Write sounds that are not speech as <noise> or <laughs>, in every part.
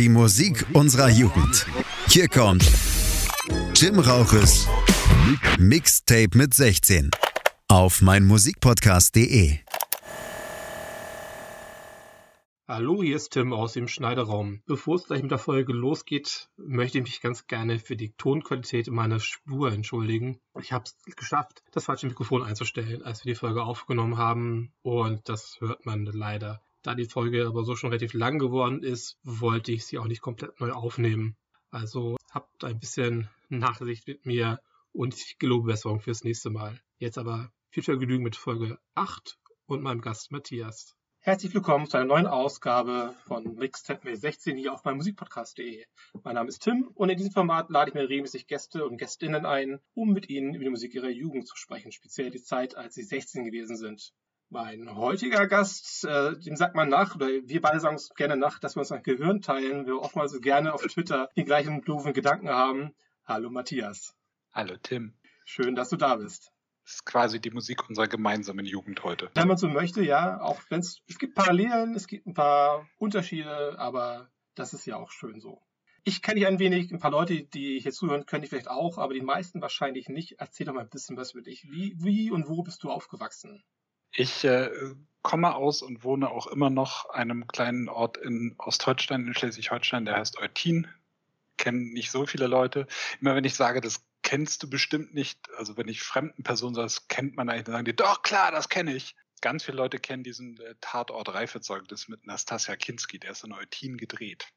Die Musik unserer Jugend. Hier kommt Jim Rauches Mixtape mit 16 auf meinmusikpodcast.de. Hallo, hier ist Tim aus dem Schneideraum. Bevor es gleich mit der Folge losgeht, möchte ich mich ganz gerne für die Tonqualität meiner Spur entschuldigen. Ich habe es geschafft, das falsche Mikrofon einzustellen, als wir die Folge aufgenommen haben und das hört man leider. Da die Folge aber so schon relativ lang geworden ist, wollte ich sie auch nicht komplett neu aufnehmen. Also habt ein bisschen Nachsicht mit mir und ich gelobe Besserung fürs nächste Mal. Jetzt aber viel Vergnügen mit Folge 8 und meinem Gast Matthias. Herzlich willkommen zu einer neuen Ausgabe von Mixtape 16 hier auf meinem Musikpodcast.de. Mein Name ist Tim und in diesem Format lade ich mir regelmäßig Gäste und Gästinnen ein, um mit ihnen über die Musik ihrer Jugend zu sprechen, speziell die Zeit, als sie 16 gewesen sind. Mein heutiger Gast, äh, dem sagt man nach, oder wir beide sagen es gerne nach, dass wir uns ein Gehirn teilen, wir oftmals so gerne auf Twitter die gleichen doofen Gedanken haben. Hallo Matthias. Hallo Tim. Schön, dass du da bist. Das ist quasi die Musik unserer gemeinsamen Jugend heute. Wenn man so möchte, ja, auch wenn es, es gibt Parallelen, es gibt ein paar Unterschiede, aber das ist ja auch schön so. Ich kenne dich ein wenig, ein paar Leute, die hier zuhören, können dich vielleicht auch, aber die meisten wahrscheinlich nicht. Erzähl doch mal ein bisschen was über dich. Wie, wie und wo bist du aufgewachsen? Ich äh, komme aus und wohne auch immer noch einem kleinen Ort in Ostholstein, in Schleswig-Holstein, der heißt Eutin. Kennen nicht so viele Leute. Immer wenn ich sage, das kennst du bestimmt nicht, also wenn ich fremden Personen sage, das kennt man eigentlich, dann sagen die, doch klar, das kenne ich. Ganz viele Leute kennen diesen äh, Tatort Reifezeugnis mit Nastasia Kinski, der ist in Eutin gedreht,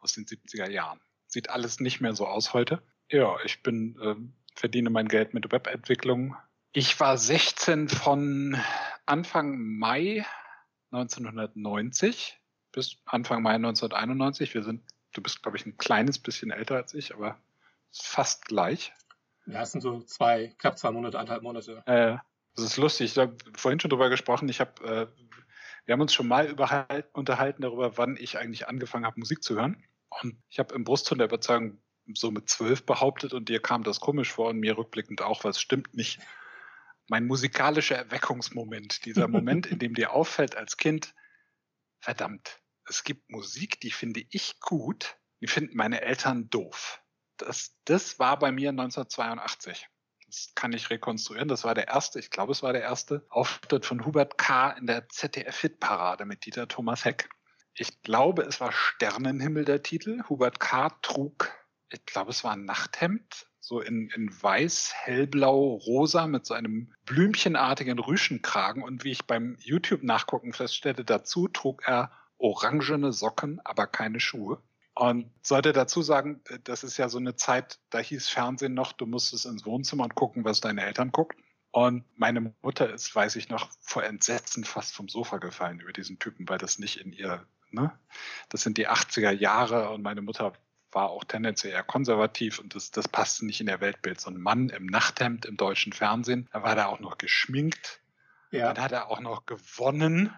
aus den 70er Jahren. Sieht alles nicht mehr so aus heute. Ja, ich bin, äh, verdiene mein Geld mit Webentwicklung, ich war 16 von Anfang Mai 1990 bis Anfang Mai 1991. Wir sind, du bist, glaube ich, ein kleines bisschen älter als ich, aber fast gleich. Ja, es sind so zwei, knapp zwei Monate, anderthalb Monate. Äh, das ist lustig. Ich habe vorhin schon drüber gesprochen. Ich habe, äh, wir haben uns schon mal unterhalten darüber, wann ich eigentlich angefangen habe, Musik zu hören. Und ich habe im Brustton der Überzeugung so mit zwölf behauptet und dir kam das komisch vor und mir rückblickend auch, weil es stimmt nicht mein musikalischer Erweckungsmoment, dieser <laughs> Moment, in dem dir auffällt als Kind, verdammt, es gibt Musik, die finde ich gut, die finden meine Eltern doof. Das, das war bei mir 1982. Das kann ich rekonstruieren. Das war der erste, ich glaube, es war der erste Auftritt von Hubert K. in der ZDF-Hitparade mit Dieter Thomas Heck. Ich glaube, es war Sternenhimmel der Titel. Hubert K. trug, ich glaube, es war ein Nachthemd so in, in weiß, hellblau, rosa mit so einem blümchenartigen Rüschenkragen. Und wie ich beim YouTube-Nachgucken feststellte, dazu trug er orangene Socken, aber keine Schuhe. Und sollte dazu sagen, das ist ja so eine Zeit, da hieß Fernsehen noch, du musstest ins Wohnzimmer und gucken, was deine Eltern gucken. Und meine Mutter ist, weiß ich noch, vor Entsetzen fast vom Sofa gefallen über diesen Typen, weil das nicht in ihr, ne? Das sind die 80er Jahre und meine Mutter war auch tendenziell eher konservativ und das, das passte nicht in der Weltbild. So ein Mann im Nachthemd im deutschen Fernsehen, da war er auch noch geschminkt. Ja. Dann hat er auch noch gewonnen.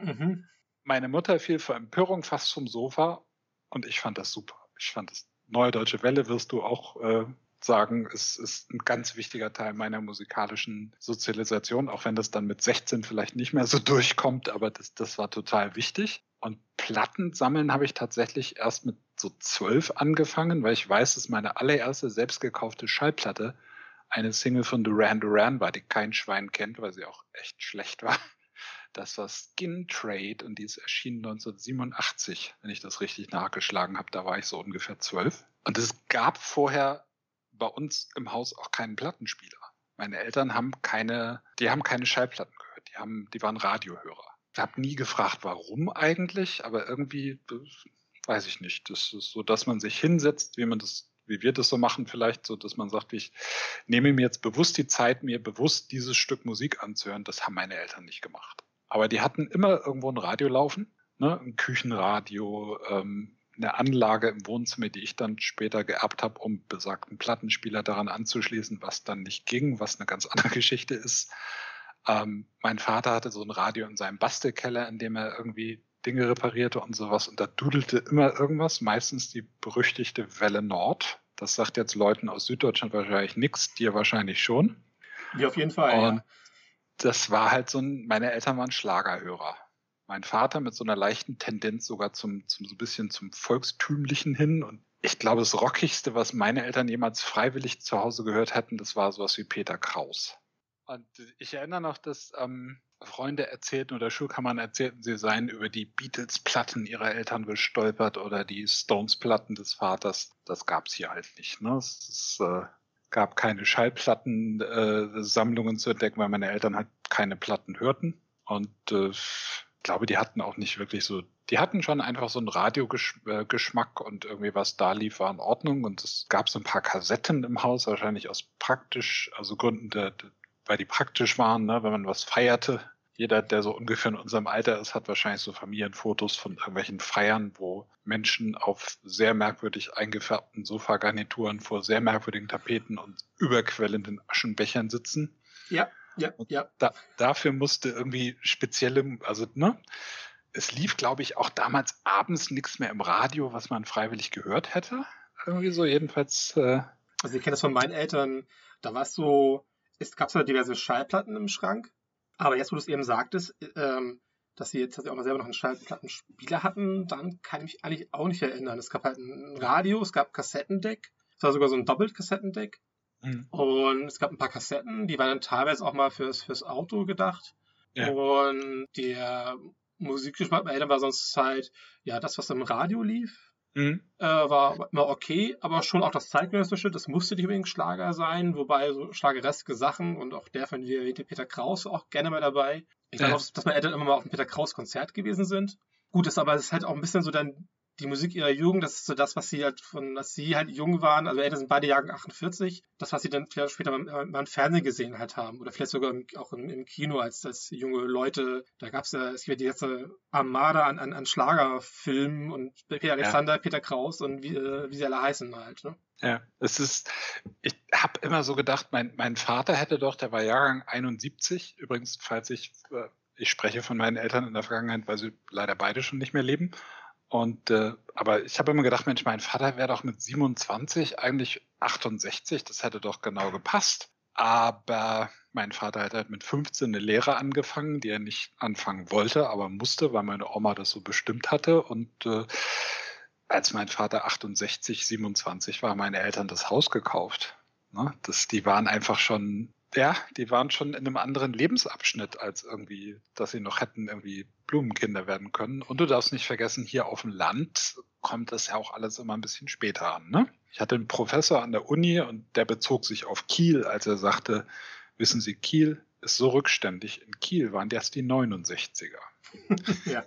Mhm. Meine Mutter fiel vor Empörung fast vom Sofa und ich fand das super. Ich fand das Neue Deutsche Welle wirst du auch äh, sagen, ist, ist ein ganz wichtiger Teil meiner musikalischen Sozialisation, auch wenn das dann mit 16 vielleicht nicht mehr so durchkommt, aber das, das war total wichtig. Und Platten sammeln habe ich tatsächlich erst mit so zwölf angefangen, weil ich weiß, dass meine allererste selbst gekaufte Schallplatte eine Single von Duran Duran war, die kein Schwein kennt, weil sie auch echt schlecht war. Das war Skin Trade und die ist erschienen 1987, wenn ich das richtig nachgeschlagen habe. Da war ich so ungefähr zwölf. Und es gab vorher bei uns im Haus auch keinen Plattenspieler. Meine Eltern haben keine, die haben keine Schallplatten gehört. Die haben, die waren Radiohörer. Ich habe nie gefragt, warum eigentlich, aber irgendwie weiß ich nicht. Das ist so, dass man sich hinsetzt, wie man das, wie wir das so machen, vielleicht so, dass man sagt, ich nehme mir jetzt bewusst die Zeit, mir bewusst dieses Stück Musik anzuhören. Das haben meine Eltern nicht gemacht. Aber die hatten immer irgendwo ein Radio laufen, ne? ein Küchenradio, ähm, eine Anlage im Wohnzimmer, die ich dann später geerbt habe, um besagten Plattenspieler daran anzuschließen, was dann nicht ging, was eine ganz <laughs> andere Geschichte ist. Ähm, mein Vater hatte so ein Radio in seinem Bastelkeller, in dem er irgendwie Dinge reparierte und sowas. Und da dudelte immer irgendwas, meistens die berüchtigte Welle Nord. Das sagt jetzt Leuten aus Süddeutschland wahrscheinlich nichts, dir wahrscheinlich schon. Ja, auf jeden Fall. Und ja. das war halt so ein, meine Eltern waren Schlagerhörer. Mein Vater mit so einer leichten Tendenz sogar zum, zum so ein bisschen zum Volkstümlichen hin. Und ich glaube, das Rockigste, was meine Eltern jemals freiwillig zu Hause gehört hätten, das war sowas wie Peter Kraus. Und ich erinnere noch, dass ähm, Freunde erzählten oder Schulkammern erzählten, sie seien über die Beatles-Platten ihrer Eltern gestolpert oder die Stones-Platten des Vaters. Das gab es hier halt nicht. Ne? Es ist, äh, gab keine Schallplattensammlungen äh, zu entdecken, weil meine Eltern halt keine Platten hörten. Und äh, glaube, die hatten auch nicht wirklich so, die hatten schon einfach so einen Radiogeschmack und irgendwie was da lief, war in Ordnung. Und es gab so ein paar Kassetten im Haus, wahrscheinlich aus praktisch, also Gründen der, weil die praktisch waren, ne, wenn man was feierte. Jeder, der so ungefähr in unserem Alter ist, hat wahrscheinlich so Familienfotos von irgendwelchen Feiern, wo Menschen auf sehr merkwürdig eingefärbten Sofagarnituren vor sehr merkwürdigen Tapeten und überquellenden Aschenbechern sitzen. Ja, ja, und ja. Da, dafür musste irgendwie spezielle, also, ne? Es lief, glaube ich, auch damals abends nichts mehr im Radio, was man freiwillig gehört hätte. Irgendwie so, jedenfalls. Äh, also ich kenne das von meinen Eltern, da war es so, es gab zwar diverse Schallplatten im Schrank, aber jetzt, wo du es eben sagtest, ähm, dass sie jetzt auch mal selber noch einen Schallplattenspieler hatten, dann kann ich mich eigentlich auch nicht erinnern. Es gab halt ein Radio, es gab Kassettendeck, es war sogar so ein Doppelt-Kassettendeck. Mhm. Und es gab ein paar Kassetten, die waren dann teilweise auch mal fürs, fürs Auto gedacht. Ja. Und der Musikgeschmack meiner Eltern war sonst halt, ja, das, was im Radio lief, Mhm. Äh, war immer okay, aber schon auch das zeitgenössische, das musste nicht unbedingt Schlager sein, wobei so schlagereske Sachen und auch der von dir erwähnte Peter Kraus auch gerne mal dabei. Ich ja. weiß auch, dass meine Eltern immer mal auf ein Peter Kraus Konzert gewesen sind. Gut, das aber ist halt auch ein bisschen so dann die Musik ihrer Jugend, das ist so das, was sie halt von, dass sie halt jung waren, also Eltern sind beide Jahren 48, das, was sie dann vielleicht später mal, mal im Fernsehen gesehen halt haben oder vielleicht sogar im, auch im, im, Kino als, als junge Leute. Da gab es ja, es gibt ja die ganze Armada an, an, an Schlagerfilmen und Peter Alexander, ja. Peter Kraus und wie, äh, wie sie alle heißen halt. Ne? Ja, es ist, ich habe immer so gedacht, mein, mein Vater hätte doch, der war Jahrgang 71, übrigens, falls ich, äh, ich spreche von meinen Eltern in der Vergangenheit, weil sie leider beide schon nicht mehr leben. Und äh, aber ich habe immer gedacht, Mensch, mein Vater wäre doch mit 27 eigentlich 68, das hätte doch genau gepasst. Aber mein Vater hat halt mit 15 eine Lehre angefangen, die er nicht anfangen wollte, aber musste, weil meine Oma das so bestimmt hatte. Und äh, als mein Vater 68, 27 war, meine Eltern das Haus gekauft. Ne? Das, die waren einfach schon ja, die waren schon in einem anderen Lebensabschnitt als irgendwie, dass sie noch hätten irgendwie Blumenkinder werden können. Und du darfst nicht vergessen, hier auf dem Land kommt das ja auch alles immer ein bisschen später an. Ne? Ich hatte einen Professor an der Uni und der bezog sich auf Kiel, als er sagte, wissen Sie, Kiel ist so rückständig. In Kiel waren erst die 69er. <laughs> ja.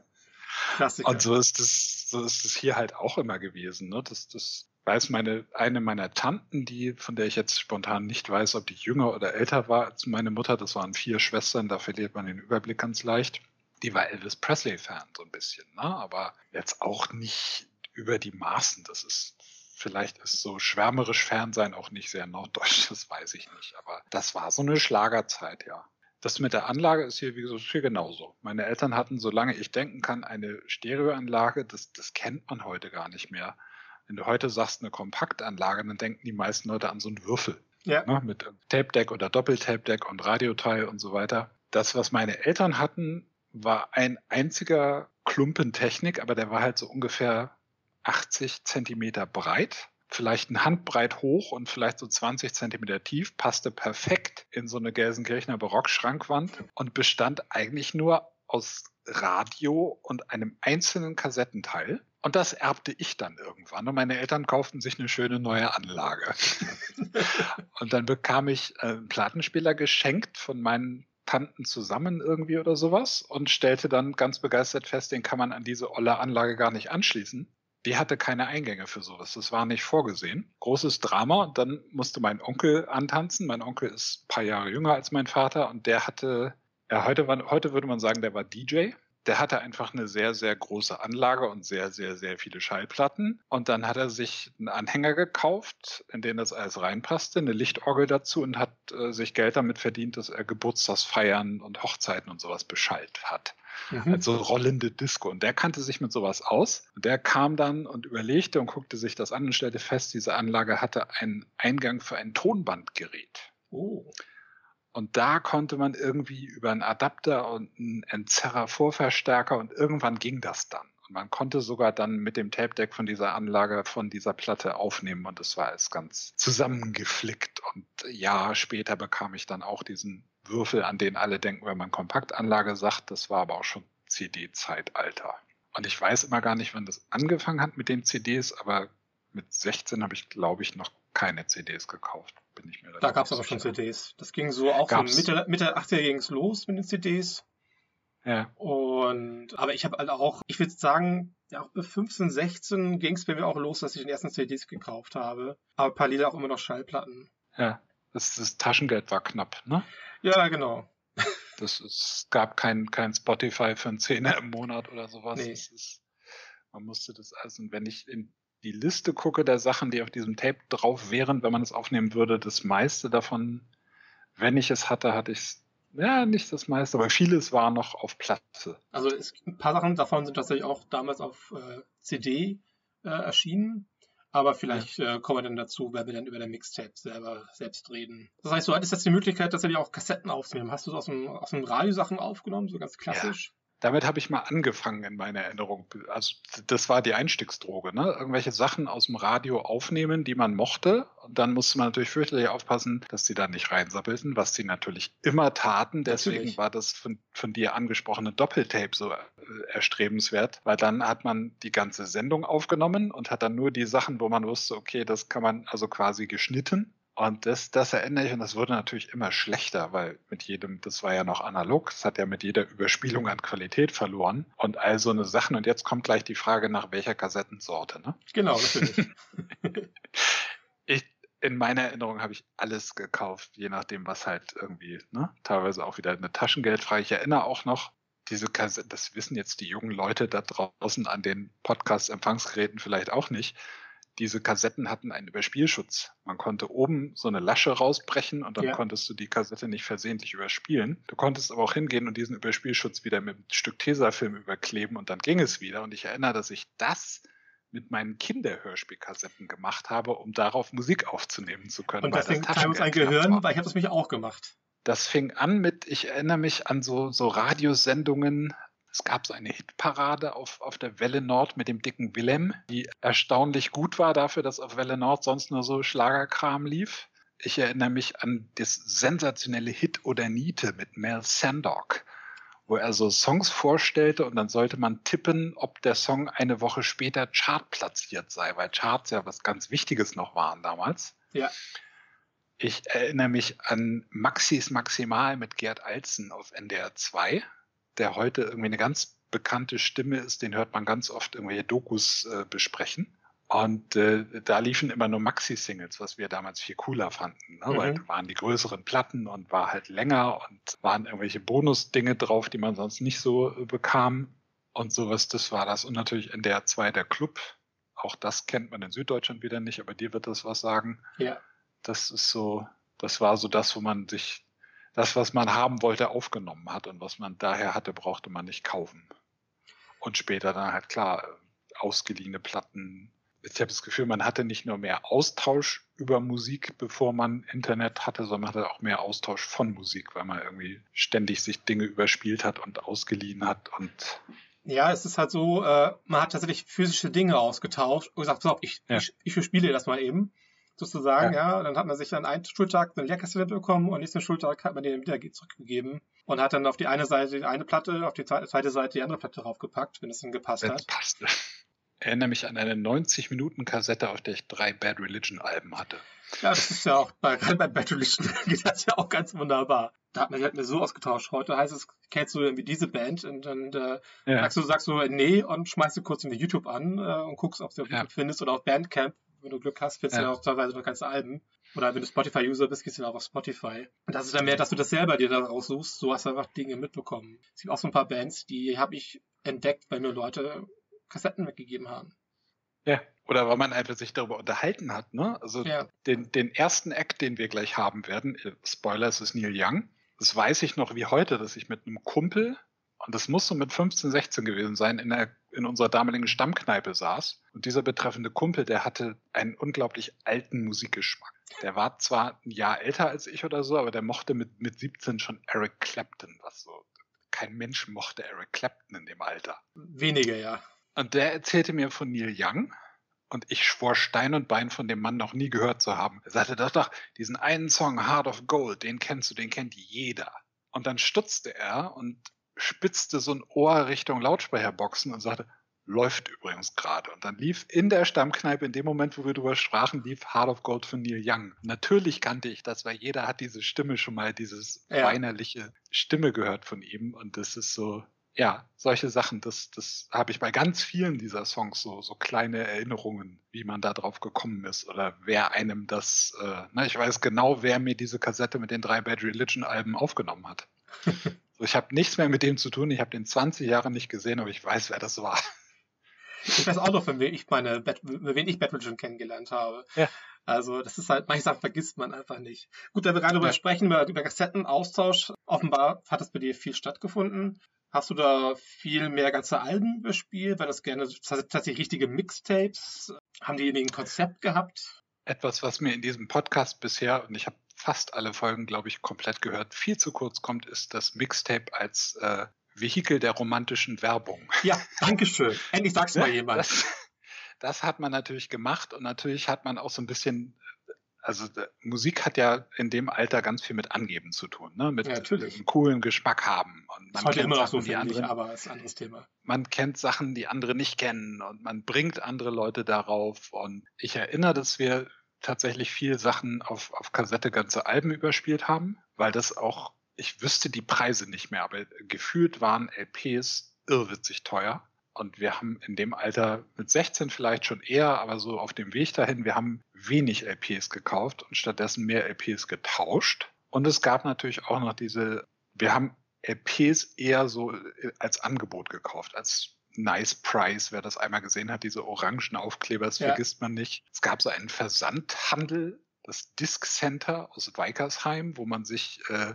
Klassiker. Und so ist es, so ist es hier halt auch immer gewesen. Ne? Das, das weiß meine, eine meiner Tanten, die, von der ich jetzt spontan nicht weiß, ob die jünger oder älter war als meine Mutter, das waren vier Schwestern, da verliert man den Überblick ganz leicht. Die war Elvis Presley-Fan, so ein bisschen, ne? aber jetzt auch nicht über die Maßen. Das ist, vielleicht ist so schwärmerisch Fernsein auch nicht sehr norddeutsch, das weiß ich nicht. Aber das war so eine Schlagerzeit, ja. Das mit der Anlage ist hier, wie gesagt, hier genauso. Meine Eltern hatten, solange ich denken kann, eine Stereoanlage. Das, das kennt man heute gar nicht mehr. Wenn du heute sagst eine Kompaktanlage, dann denken die meisten Leute an so einen Würfel. Ja. Ne, mit Tape Deck oder Doppeltape Deck und Radioteil und so weiter. Das, was meine Eltern hatten, war ein einziger Klumpen Technik, aber der war halt so ungefähr 80 Zentimeter breit, vielleicht ein Handbreit hoch und vielleicht so 20 Zentimeter tief, passte perfekt in so eine Gelsenkirchener Barockschrankwand und bestand eigentlich nur aus Radio und einem einzelnen Kassettenteil. Und das erbte ich dann irgendwann. Und meine Eltern kauften sich eine schöne neue Anlage. <laughs> und dann bekam ich äh, einen Plattenspieler geschenkt von meinen Tanten zusammen irgendwie oder sowas und stellte dann ganz begeistert fest, den kann man an diese olle Anlage gar nicht anschließen. Die hatte keine Eingänge für sowas. Das war nicht vorgesehen. Großes Drama. Und dann musste mein Onkel antanzen. Mein Onkel ist ein paar Jahre jünger als mein Vater und der hatte, ja, heute, war, heute würde man sagen, der war DJ der hatte einfach eine sehr, sehr große Anlage und sehr, sehr, sehr viele Schallplatten. Und dann hat er sich einen Anhänger gekauft, in den das alles reinpasste, eine Lichtorgel dazu und hat äh, sich Geld damit verdient, dass er Geburtstagsfeiern und Hochzeiten und sowas beschallt hat. Mhm. Also rollende Disco. Und der kannte sich mit sowas aus. Und der kam dann und überlegte und guckte sich das an und stellte fest, diese Anlage hatte einen Eingang für ein Tonbandgerät. Oh. Und da konnte man irgendwie über einen Adapter und einen Entzerrer-Vorverstärker und irgendwann ging das dann. Und man konnte sogar dann mit dem Tape Deck von dieser Anlage, von dieser Platte aufnehmen und das war alles ganz zusammengeflickt. Und Jahre später bekam ich dann auch diesen Würfel, an den alle denken, wenn man Kompaktanlage sagt. Das war aber auch schon CD-Zeitalter. Und ich weiß immer gar nicht, wann das angefangen hat mit den CDs, aber mit 16 habe ich, glaube ich, noch keine CDs gekauft. Bin ich mir da gab es aber schon CDs. Das ging so auch so Mitte, Mitte 80er ging es los mit den CDs. Ja. Und, aber ich habe halt auch, ich würde sagen, ja, auch bei 15, 16 ging es bei mir auch los, dass ich den ersten CDs gekauft habe. Aber parallel auch immer noch Schallplatten. Ja, das, das Taschengeld war knapp, ne? Ja, genau. <laughs> Das es gab kein, kein Spotify für einen Zehner im Monat oder sowas. Nee. Ist, man musste das also, wenn ich in die Liste gucke der Sachen, die auf diesem Tape drauf wären, wenn man es aufnehmen würde, das meiste davon, wenn ich es hatte, hatte ich es ja, nicht das meiste, aber vieles war noch auf Platte. Also es, ein paar Sachen davon sind tatsächlich auch damals auf äh, CD äh, erschienen. Aber vielleicht äh, kommen wir dann dazu, wenn wir dann über der Mixtape selber selbst reden. Das heißt, du hattest jetzt die Möglichkeit, tatsächlich auch Kassetten aufzunehmen. Hast du aus dem, aus dem Radio Sachen aufgenommen, so ganz klassisch? Damit habe ich mal angefangen in meiner Erinnerung. Also das war die Einstiegsdroge, ne? Irgendwelche Sachen aus dem Radio aufnehmen, die man mochte. Und dann musste man natürlich fürchterlich aufpassen, dass sie da nicht reinsappelten, was sie natürlich immer taten. Deswegen natürlich. war das von, von dir angesprochene Doppeltape so äh, erstrebenswert, weil dann hat man die ganze Sendung aufgenommen und hat dann nur die Sachen, wo man wusste, okay, das kann man also quasi geschnitten und das, das erinnere ich, und das wurde natürlich immer schlechter, weil mit jedem, das war ja noch analog, es hat ja mit jeder Überspielung an Qualität verloren und all so eine Sachen. Und jetzt kommt gleich die Frage nach welcher Kassettensorte, ne? Genau, natürlich. <laughs> ich, in meiner Erinnerung habe ich alles gekauft, je nachdem, was halt irgendwie, ne? Teilweise auch wieder eine Taschengeldfrage. Ich erinnere auch noch, diese Kassetten, das wissen jetzt die jungen Leute da draußen an den Podcast-Empfangsgeräten vielleicht auch nicht diese Kassetten hatten einen Überspielschutz. Man konnte oben so eine Lasche rausbrechen und dann ja. konntest du die Kassette nicht versehentlich überspielen. Du konntest aber auch hingehen und diesen Überspielschutz wieder mit einem Stück Tesafilm überkleben und dann ging es wieder. Und ich erinnere, dass ich das mit meinen Kinderhörspielkassetten gemacht habe, um darauf Musik aufzunehmen zu können. Und deswegen kam uns ein Gehirn, weil ich habe das mich auch gemacht. Das fing an mit, ich erinnere mich an so, so Radiosendungen, es gab so eine Hitparade auf, auf der Welle Nord mit dem dicken Willem, die erstaunlich gut war dafür, dass auf Welle Nord sonst nur so Schlagerkram lief. Ich erinnere mich an das sensationelle Hit oder Niete mit Mel Sandok, wo er so Songs vorstellte und dann sollte man tippen, ob der Song eine Woche später chartplatziert sei, weil Charts ja was ganz Wichtiges noch waren damals. Ja. Ich erinnere mich an Maxis Maximal mit Gerd Alzen auf NDR 2 der heute irgendwie eine ganz bekannte Stimme ist, den hört man ganz oft irgendwelche Dokus äh, besprechen. Und äh, da liefen immer nur Maxi-Singles, was wir damals viel cooler fanden, ne? Mhm. weil da waren die größeren Platten und war halt länger und waren irgendwelche Bonus-Dinge drauf, die man sonst nicht so äh, bekam und sowas. Das war das. Und natürlich in der 2 der Club. Auch das kennt man in Süddeutschland wieder nicht, aber dir wird das was sagen. Ja. Das ist so, das war so das, wo man sich das, was man haben wollte, aufgenommen hat und was man daher hatte, brauchte man nicht kaufen. Und später dann halt klar, ausgeliehene Platten. Ich habe das Gefühl, man hatte nicht nur mehr Austausch über Musik, bevor man Internet hatte, sondern man hatte auch mehr Austausch von Musik, weil man irgendwie ständig sich Dinge überspielt hat und ausgeliehen hat und ja, es ist halt so, äh, man hat tatsächlich physische Dinge ausgetauscht und gesagt, pass auf, ich, ja. ich, ich spiele das mal eben sozusagen, ja. ja. Dann hat man sich dann einen Schultag eine Lehrkassette bekommen und nächsten Schultag hat man den wieder zurückgegeben und hat dann auf die eine Seite die eine Platte, auf die zweite Seite die andere Platte draufgepackt, wenn es dann gepasst wenn hat. Passt. Ich erinnere mich an eine 90-Minuten-Kassette, auf der ich drei Bad Religion-Alben hatte. Ja, das ist ja auch, bei, <laughs> bei Bad Religion <laughs> geht das ja auch ganz wunderbar. Da hat man sich halt so ausgetauscht. Heute heißt es, kennst du irgendwie diese Band? Und dann äh, ja. sagst, du, sagst du nee und schmeißt du kurz irgendwie YouTube an äh, und guckst, ob du auf YouTube findest oder auf Bandcamp, wenn du Glück hast, findest du ja. auch teilweise noch ganze Alben. Oder wenn du Spotify-User bist, gehst du auch auf Spotify. Und das ist dann mehr, dass du das selber dir da raussuchst. So hast du einfach Dinge mitbekommen. Es gibt auch so ein paar Bands, die habe ich entdeckt, weil mir Leute Kassetten weggegeben haben. Ja, oder weil man einfach sich darüber unterhalten hat, ne? Also ja. den, den ersten Act, den wir gleich haben werden, äh, Spoiler, es ist Neil Young. Das weiß ich noch wie heute, dass ich mit einem Kumpel Und das muss so mit 15, 16 gewesen sein, in, der, in unserer damaligen Stammkneipe saß. Und dieser betreffende Kumpel, der hatte einen unglaublich alten Musikgeschmack. Der war zwar ein Jahr älter als ich oder so, aber der mochte mit, mit 17 schon Eric Clapton, was so. Kein Mensch mochte Eric Clapton in dem Alter. Weniger, ja. Und der erzählte mir von Neil Young. Und ich schwor Stein und Bein von dem Mann noch nie gehört zu haben. Er sagte, doch, doch, diesen einen Song, Heart of Gold, den kennst du, den kennt jeder. Und dann stutzte er und spitzte so ein Ohr Richtung Lautsprecherboxen und sagte, läuft übrigens gerade. Und dann lief in der Stammkneipe, in dem Moment, wo wir drüber sprachen, lief Heart of Gold von Neil Young. Natürlich kannte ich das, weil jeder hat diese Stimme schon mal, dieses ja. weinerliche Stimme gehört von ihm. Und das ist so, ja, solche Sachen, das, das habe ich bei ganz vielen dieser Songs so, so kleine Erinnerungen, wie man da drauf gekommen ist oder wer einem das, äh, na, ich weiß genau, wer mir diese Kassette mit den drei Bad Religion Alben aufgenommen hat. <laughs> ich habe nichts mehr mit dem zu tun, ich habe den 20 Jahre nicht gesehen, aber ich weiß, wer das war. Ich weiß auch noch, von wem ich meine, wen ich Bad Religion kennengelernt habe. Ja. Also das ist halt, manche Sachen vergisst man einfach nicht. Gut, da wir gerade ja. über sprechen, über, über Kassettenaustausch, offenbar hat es bei dir viel stattgefunden. Hast du da viel mehr ganze Alben bespielt? Weil das gerne tatsächlich richtige Mixtapes? Haben die irgendwie ein Konzept gehabt? Etwas, was mir in diesem Podcast bisher, und ich habe fast alle Folgen, glaube ich, komplett gehört, viel zu kurz kommt, ist das Mixtape als äh, Vehikel der romantischen Werbung. Ja, danke schön. Endlich sag's <laughs> mal jemand. Das, das hat man natürlich gemacht und natürlich hat man auch so ein bisschen also Musik hat ja in dem Alter ganz viel mit Angeben zu tun, ne? mit ja, einem coolen Geschmack haben. Und man Heute immer Sachen, so, die andere, ich, aber ist ein anderes Thema. Man kennt Sachen, die andere nicht kennen und man bringt andere Leute darauf. Und ich erinnere, dass wir tatsächlich viel Sachen auf, auf Kassette ganze Alben überspielt haben, weil das auch, ich wüsste die Preise nicht mehr, aber gefühlt waren LPs irrwitzig teuer. Und wir haben in dem Alter mit 16 vielleicht schon eher, aber so auf dem Weg dahin, wir haben wenig LPs gekauft und stattdessen mehr LPs getauscht. Und es gab natürlich auch noch diese, wir haben LPs eher so äh, als Angebot gekauft, als Nice Price. Wer das einmal gesehen hat, diese orangen Aufkleber, das ja. vergisst man nicht. Es gab so einen Versandhandel, das Disc Center aus Weikersheim, wo man sich äh,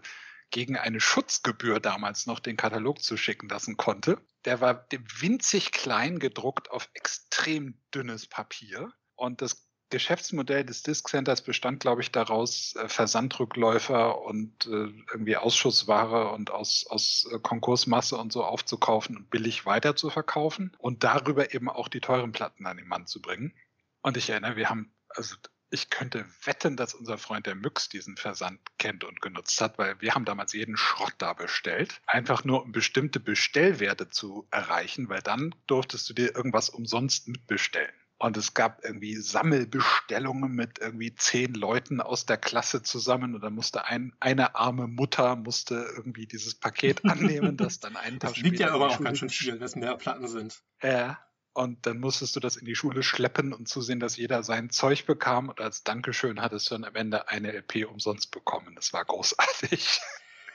gegen eine Schutzgebühr damals noch den Katalog zuschicken lassen konnte. Der war winzig klein gedruckt auf extrem dünnes Papier. Und das Geschäftsmodell des Disk Centers bestand, glaube ich, daraus, äh, Versandrückläufer und äh, irgendwie Ausschussware und aus, aus äh, Konkursmasse und so aufzukaufen und billig weiter zu verkaufen und darüber eben auch die teuren Platten an den Mann zu bringen. Und ich erinnere, wir haben, also ich könnte wetten, dass unser Freund der Müx diesen Versand kennt und genutzt hat, weil wir haben damals jeden Schrott da bestellt. Einfach nur um bestimmte Bestellwerte zu erreichen, weil dann durftest du dir irgendwas umsonst mitbestellen. Und es gab irgendwie Sammelbestellungen mit irgendwie zehn Leuten aus der Klasse zusammen und dann musste ein, eine arme Mutter musste irgendwie dieses Paket annehmen, das dann einen <laughs> Tag das später. Liegt ja aber auch ganz schön viel, dass mehr Platten sind. Ja, und dann musstest du das in die Schule schleppen und zusehen, dass jeder sein Zeug bekam. Und als Dankeschön hattest du dann am Ende eine LP umsonst bekommen. Das war großartig.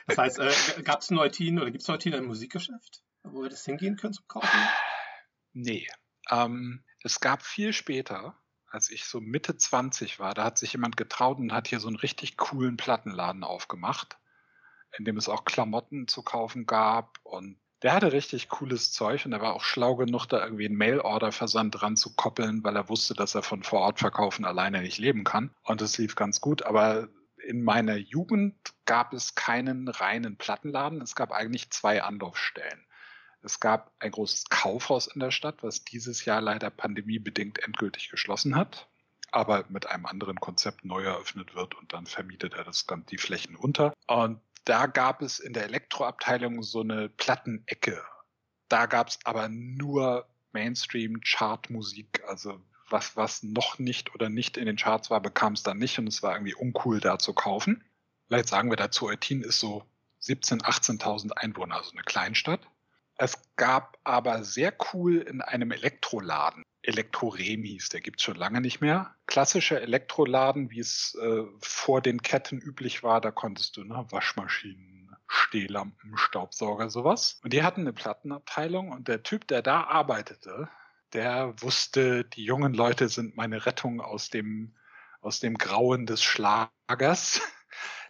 Das heißt, äh, <laughs> gab es Neutin oder gibt es Neutin ein Musikgeschäft, wo wir das hingehen können zum Kaufen? Nee. Ähm, es gab viel später, als ich so Mitte 20 war, da hat sich jemand getraut und hat hier so einen richtig coolen Plattenladen aufgemacht, in dem es auch Klamotten zu kaufen gab und der hatte richtig cooles Zeug und er war auch schlau genug, da irgendwie einen Mail-Order-Versand dran zu koppeln, weil er wusste, dass er von Vorortverkaufen alleine nicht leben kann. Und es lief ganz gut. Aber in meiner Jugend gab es keinen reinen Plattenladen. Es gab eigentlich zwei Anlaufstellen. Es gab ein großes Kaufhaus in der Stadt, was dieses Jahr leider pandemiebedingt endgültig geschlossen hat, aber mit einem anderen Konzept neu eröffnet wird und dann vermietet er das, die Flächen unter. Und da gab es in der Elektroabteilung so eine Plattenecke. Da gab es aber nur Mainstream-Chart-Musik, also was, was noch nicht oder nicht in den Charts war, bekam es dann nicht und es war irgendwie uncool da zu kaufen. Vielleicht sagen wir dazu, Eutin ist so 17.000, 18.000 Einwohner, also eine Kleinstadt. Es gab aber sehr cool in einem Elektroladen Elektrorem hieß, der gibt's schon lange nicht mehr. Klassischer Elektroladen, wie es äh, vor den Ketten üblich war, da konntest du ne, Waschmaschinen, Stehlampen, Staubsauger, sowas. Und die hatten eine Plattenabteilung und der Typ, der da arbeitete, der wusste, die jungen Leute sind meine Rettung aus dem, aus dem Grauen des Schlagers.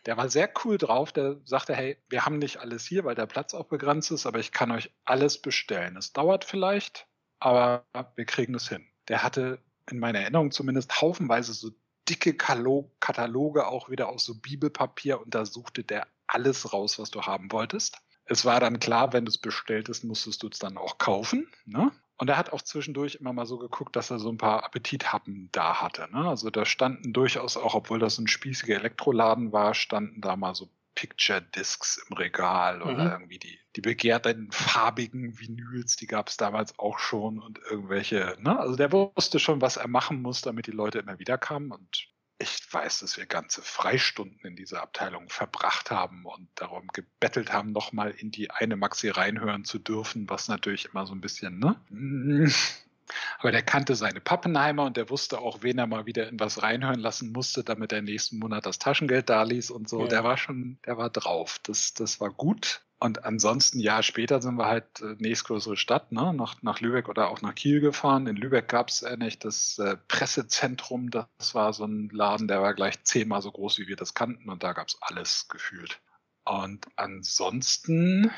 Der war sehr cool drauf. Der sagte, hey, wir haben nicht alles hier, weil der Platz auch begrenzt ist, aber ich kann euch alles bestellen. Es dauert vielleicht, aber wir kriegen es hin. Der hatte in meiner Erinnerung zumindest haufenweise so dicke Kataloge auch wieder aus so Bibelpapier und da suchte der alles raus, was du haben wolltest. Es war dann klar, wenn du es bestelltest, musstest du es dann auch kaufen. Ne? Und er hat auch zwischendurch immer mal so geguckt, dass er so ein paar Appetithappen da hatte. Ne? Also da standen durchaus auch, obwohl das ein spießiger Elektroladen war, standen da mal so Picture Discs im Regal oder mhm. irgendwie die, die begehrten farbigen Vinyls, die gab es damals auch schon und irgendwelche, ne? Also der wusste schon, was er machen muss, damit die Leute immer wieder kamen und ich weiß, dass wir ganze Freistunden in dieser Abteilung verbracht haben und darum gebettelt haben, nochmal in die eine Maxi reinhören zu dürfen, was natürlich immer so ein bisschen, ne? <laughs> Aber der kannte seine Pappenheimer und der wusste auch, wen er mal wieder in was reinhören lassen musste, damit er nächsten Monat das Taschengeld da ließ und so. Ja. Der war schon, der war drauf. Das, das war gut. Und ansonsten, ja, später sind wir halt äh, nächstgrößere Stadt, ne, nach, nach Lübeck oder auch nach Kiel gefahren. In Lübeck gab es ähnlich das äh, Pressezentrum. Das war so ein Laden, der war gleich zehnmal so groß, wie wir das kannten. Und da gab es alles gefühlt. Und ansonsten,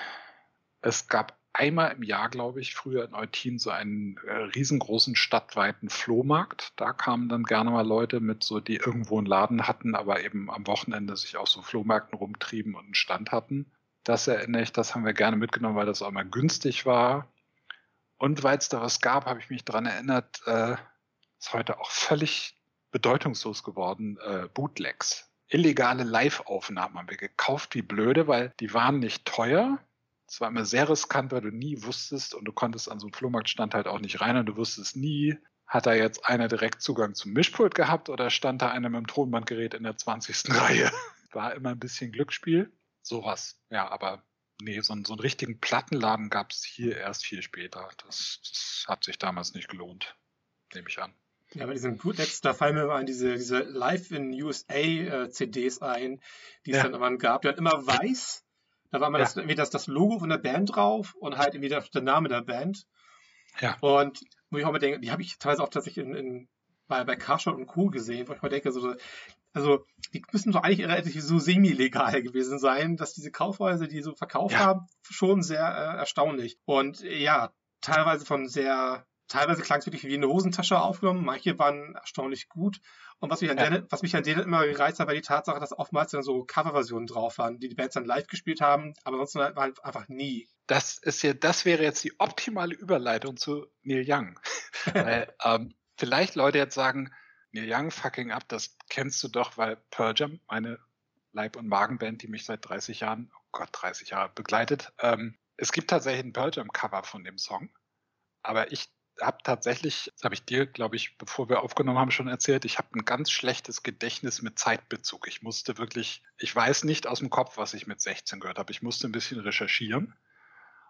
es gab einmal im Jahr, glaube ich, früher in Eutin so einen äh, riesengroßen stadtweiten Flohmarkt. Da kamen dann gerne mal Leute mit so, die irgendwo einen Laden hatten, aber eben am Wochenende sich auch so Flohmärkten rumtrieben und einen Stand hatten. Das erinnere ich, das haben wir gerne mitgenommen, weil das auch mal günstig war. Und weil es da was gab, habe ich mich daran erinnert, äh, ist heute auch völlig bedeutungslos geworden, äh, Bootlegs. Illegale Live-Aufnahmen haben wir gekauft wie blöde, weil die waren nicht teuer, es war immer sehr riskant, weil du nie wusstest und du konntest an so einem Flohmarktstand halt auch nicht rein und du wusstest nie, hat da jetzt einer direkt Zugang zum Mischpult gehabt oder stand da einer mit dem Tonbandgerät in der 20. Reihe? <laughs> War immer ein bisschen Glücksspiel. Sowas. Ja, aber nee, so, so einen richtigen Plattenladen gab es hier erst viel später. Das, das, hat sich damals nicht gelohnt, nehme ich an. Ja, bei diesen Bootlegs, da fallen mir mal diese, diese Live in USA äh, CDs ein, die es ja. dann immer gab. Die waren immer weiß da war mal ja. das, irgendwie das, das Logo von der Band drauf und halt irgendwie der, der Name der Band. Ja. Und wo ich auch mal denke, die habe ich teilweise auch tatsächlich in, in, bei, bei Carshot und Co. gesehen, wo ich mal denke, so, also die müssen doch eigentlich relativ so semi-legal gewesen sein, dass diese Kaufhäuser, die so verkauft ja. haben, schon sehr äh, erstaunlich. Und ja, teilweise von sehr teilweise klang es wirklich wie eine Hosentasche aufgenommen, manche waren erstaunlich gut. Und was mich an, ja. denen, was mich an denen immer gereizt hat, war die Tatsache, dass oftmals dann so Coverversionen drauf waren, die die Bands dann live gespielt haben, aber sonst halt einfach nie. Das ist ja, das wäre jetzt die optimale Überleitung zu Neil Young. <laughs> weil, ähm, vielleicht Leute jetzt sagen, Neil Young fucking up, das kennst du doch, weil Pearl Jam, meine Leib- und Magenband, die mich seit 30 Jahren, oh Gott, 30 Jahre begleitet, ähm, es gibt tatsächlich ein Pearl Jam Cover von dem Song. Aber ich habe tatsächlich, das habe ich dir, glaube ich, bevor wir aufgenommen haben, schon erzählt, ich habe ein ganz schlechtes Gedächtnis mit Zeitbezug. Ich musste wirklich, ich weiß nicht aus dem Kopf, was ich mit 16 gehört habe. Ich musste ein bisschen recherchieren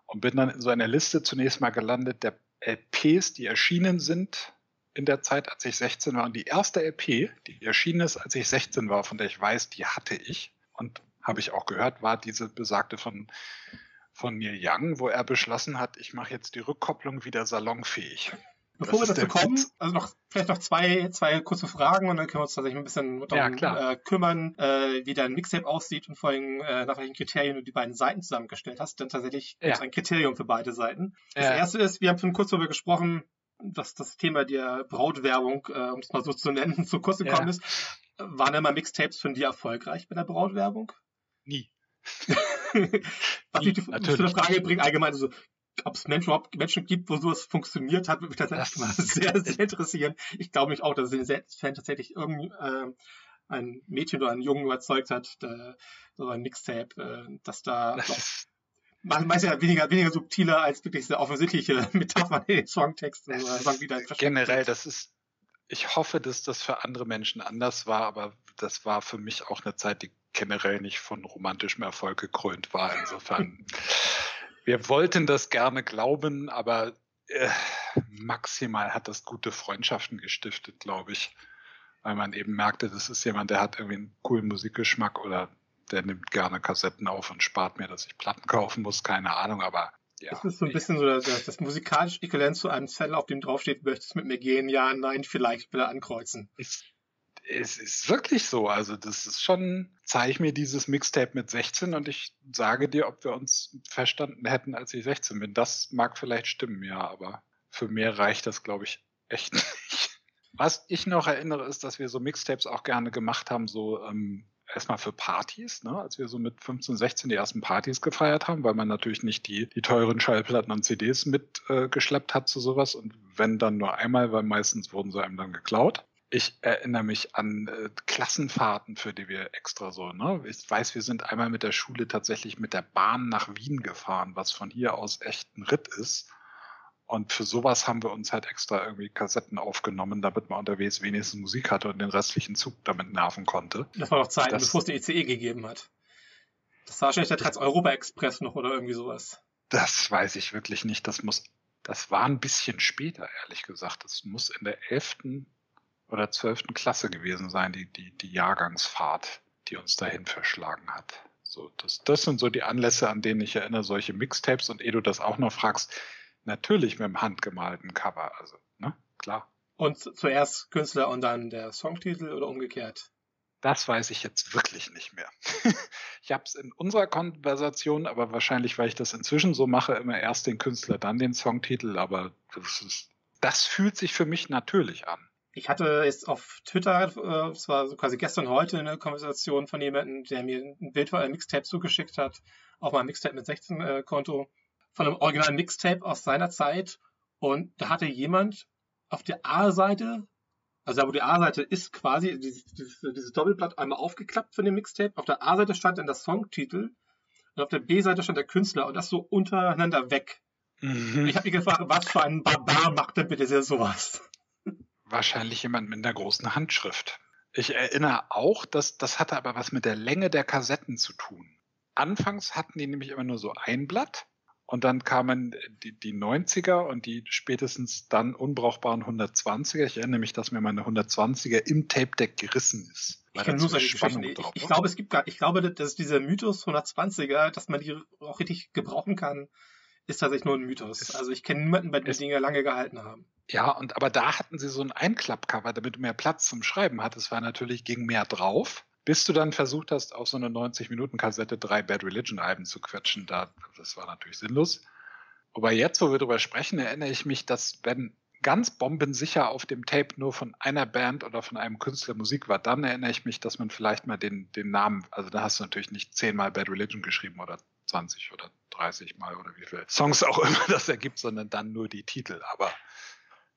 und bin dann in so einer Liste zunächst mal gelandet der LPs, die erschienen sind in der Zeit, als ich 16 war. Und die erste LP, die erschienen ist, als ich 16 war, von der ich weiß, die hatte ich und habe ich auch gehört, war diese besagte von von Neil Young, wo er beschlossen hat, ich mache jetzt die Rückkopplung wieder salonfähig. Bevor das wir dazu kommen, Witz. also noch vielleicht noch zwei, zwei kurze Fragen und dann können wir uns tatsächlich ein bisschen darum ja, äh, kümmern, äh, wie dein Mixtape aussieht und vor allem äh, nach welchen Kriterien du die beiden Seiten zusammengestellt hast. Denn tatsächlich ja. ist ein Kriterium für beide Seiten. Das ja. erste ist, wir haben schon kurz darüber gesprochen, dass das Thema der Brautwerbung, äh, um es mal so zu nennen, <laughs> zu kurz gekommen ist. Waren immer Mixtapes von dir erfolgreich bei der Brautwerbung? Nie. <laughs> Was mich zu der Frage bringt, allgemein so, ob es Menschen überhaupt Menschen gibt, wo sowas funktioniert hat, würde mich tatsächlich mal <laughs> sehr, sehr interessieren. Ich glaube mich auch, dass in den Fällen tatsächlich irgendein äh, ein Mädchen oder einen Jungen überzeugt hat, der, so ein Mixtape, äh, dass da das man meist ja weniger, weniger subtiler als wirklich sehr offensichtliche <laughs> Metaphern in den Songtexten Songliedern. Generell, das ist, ich hoffe, dass das für andere Menschen anders war, aber das war für mich auch eine Zeit, die generell nicht von romantischem Erfolg gekrönt war. Insofern, <laughs> wir wollten das gerne glauben, aber äh, maximal hat das gute Freundschaften gestiftet, glaube ich. Weil man eben merkte, das ist jemand, der hat irgendwie einen coolen Musikgeschmack oder der nimmt gerne Kassetten auf und spart mir, dass ich Platten kaufen muss, keine Ahnung, aber ja. Das ist so ein bisschen so das, das musikalische Äquivalent zu einem Zettel, auf dem draufsteht, möchtest du mit mir gehen? Ja, nein, vielleicht, will er ankreuzen. Es ist wirklich so. Also, das ist schon, zeige ich mir dieses Mixtape mit 16 und ich sage dir, ob wir uns verstanden hätten, als ich 16 bin. Das mag vielleicht stimmen, ja, aber für mehr reicht das, glaube ich, echt <laughs> nicht. Was ich noch erinnere, ist, dass wir so Mixtapes auch gerne gemacht haben, so ähm, erstmal für Partys, ne? als wir so mit 15, 16 die ersten Partys gefeiert haben, weil man natürlich nicht die, die teuren Schallplatten und CDs mitgeschleppt äh, hat zu sowas und wenn dann nur einmal, weil meistens wurden sie einem dann geklaut. Ich erinnere mich an äh, Klassenfahrten, für die wir extra so, ne? Ich weiß, wir sind einmal mit der Schule tatsächlich mit der Bahn nach Wien gefahren, was von hier aus echt ein Ritt ist. Und für sowas haben wir uns halt extra irgendwie Kassetten aufgenommen, damit man unterwegs wenigstens Musik hatte und den restlichen Zug damit nerven konnte. Das war noch Zeit, bevor es die ECE gegeben hat. Das war wahrscheinlich der Trans-Europa-Express noch oder irgendwie sowas. Das weiß ich wirklich nicht. Das muss, das war ein bisschen später, ehrlich gesagt. Das muss in der 11. oder 12. Klasse gewesen sein, die, die, die Jahrgangsfahrt, die uns dahin verschlagen hat. So, das, das sind so die Anlässe, an denen ich erinnere, solche Mixtapes. Und ehe du das auch noch fragst, Natürlich mit dem handgemalten Cover, also, ne? Klar. Und zuerst Künstler und dann der Songtitel oder umgekehrt? Das weiß ich jetzt wirklich nicht mehr. <laughs> ich habe es in unserer Konversation, aber wahrscheinlich, weil ich das inzwischen so mache, immer erst den Künstler, dann den Songtitel, aber das, ist, das fühlt sich für mich natürlich an. Ich hatte jetzt auf Twitter, äh, es war so quasi gestern heute eine Konversation von jemandem, der mir ein Bild von einem Mixtape zugeschickt hat, auch mal ein Mixtape mit 16 äh, Konto von einem originalen Mixtape aus seiner Zeit. Und da hatte jemand auf der A-Seite, also da wo die A-Seite ist quasi, dieses, dieses, dieses, Doppelblatt einmal aufgeklappt von dem Mixtape. Auf der A-Seite stand dann der Songtitel und auf der B-Seite stand der Künstler und das so untereinander weg. Mhm. Ich habe mich gefragt, was für ein Barbar macht denn bitte sehr sowas? Wahrscheinlich jemand mit einer großen Handschrift. Ich erinnere auch, dass das hatte aber was mit der Länge der Kassetten zu tun. Anfangs hatten die nämlich immer nur so ein Blatt und dann kamen die, die 90er und die spätestens dann unbrauchbaren 120er. Ich erinnere mich, dass mir meine 120er im Tape-Deck gerissen ist. Ich kann nur solche Geschichten. Ich, ich glaube, es gibt gar, ich glaube, dass dieser Mythos 120er, dass man die auch richtig gebrauchen kann, ist tatsächlich nur ein Mythos. Ist, also ich kenne niemanden, bei dem die Dinger lange gehalten haben. Ja, und aber da hatten sie so ein Einklappcover, damit du mehr Platz zum Schreiben hattest, war natürlich gegen mehr drauf bis du dann versucht hast, auf so eine 90-Minuten-Kassette drei Bad Religion-Alben zu quetschen. Da, das war natürlich sinnlos. Aber jetzt, wo wir darüber sprechen, erinnere ich mich, dass wenn ganz bombensicher auf dem Tape nur von einer Band oder von einem Künstler Musik war, dann erinnere ich mich, dass man vielleicht mal den, den Namen, also da hast du natürlich nicht zehnmal Bad Religion geschrieben oder 20 oder 30 Mal oder wie viele Songs auch immer das ergibt, sondern dann nur die Titel. Aber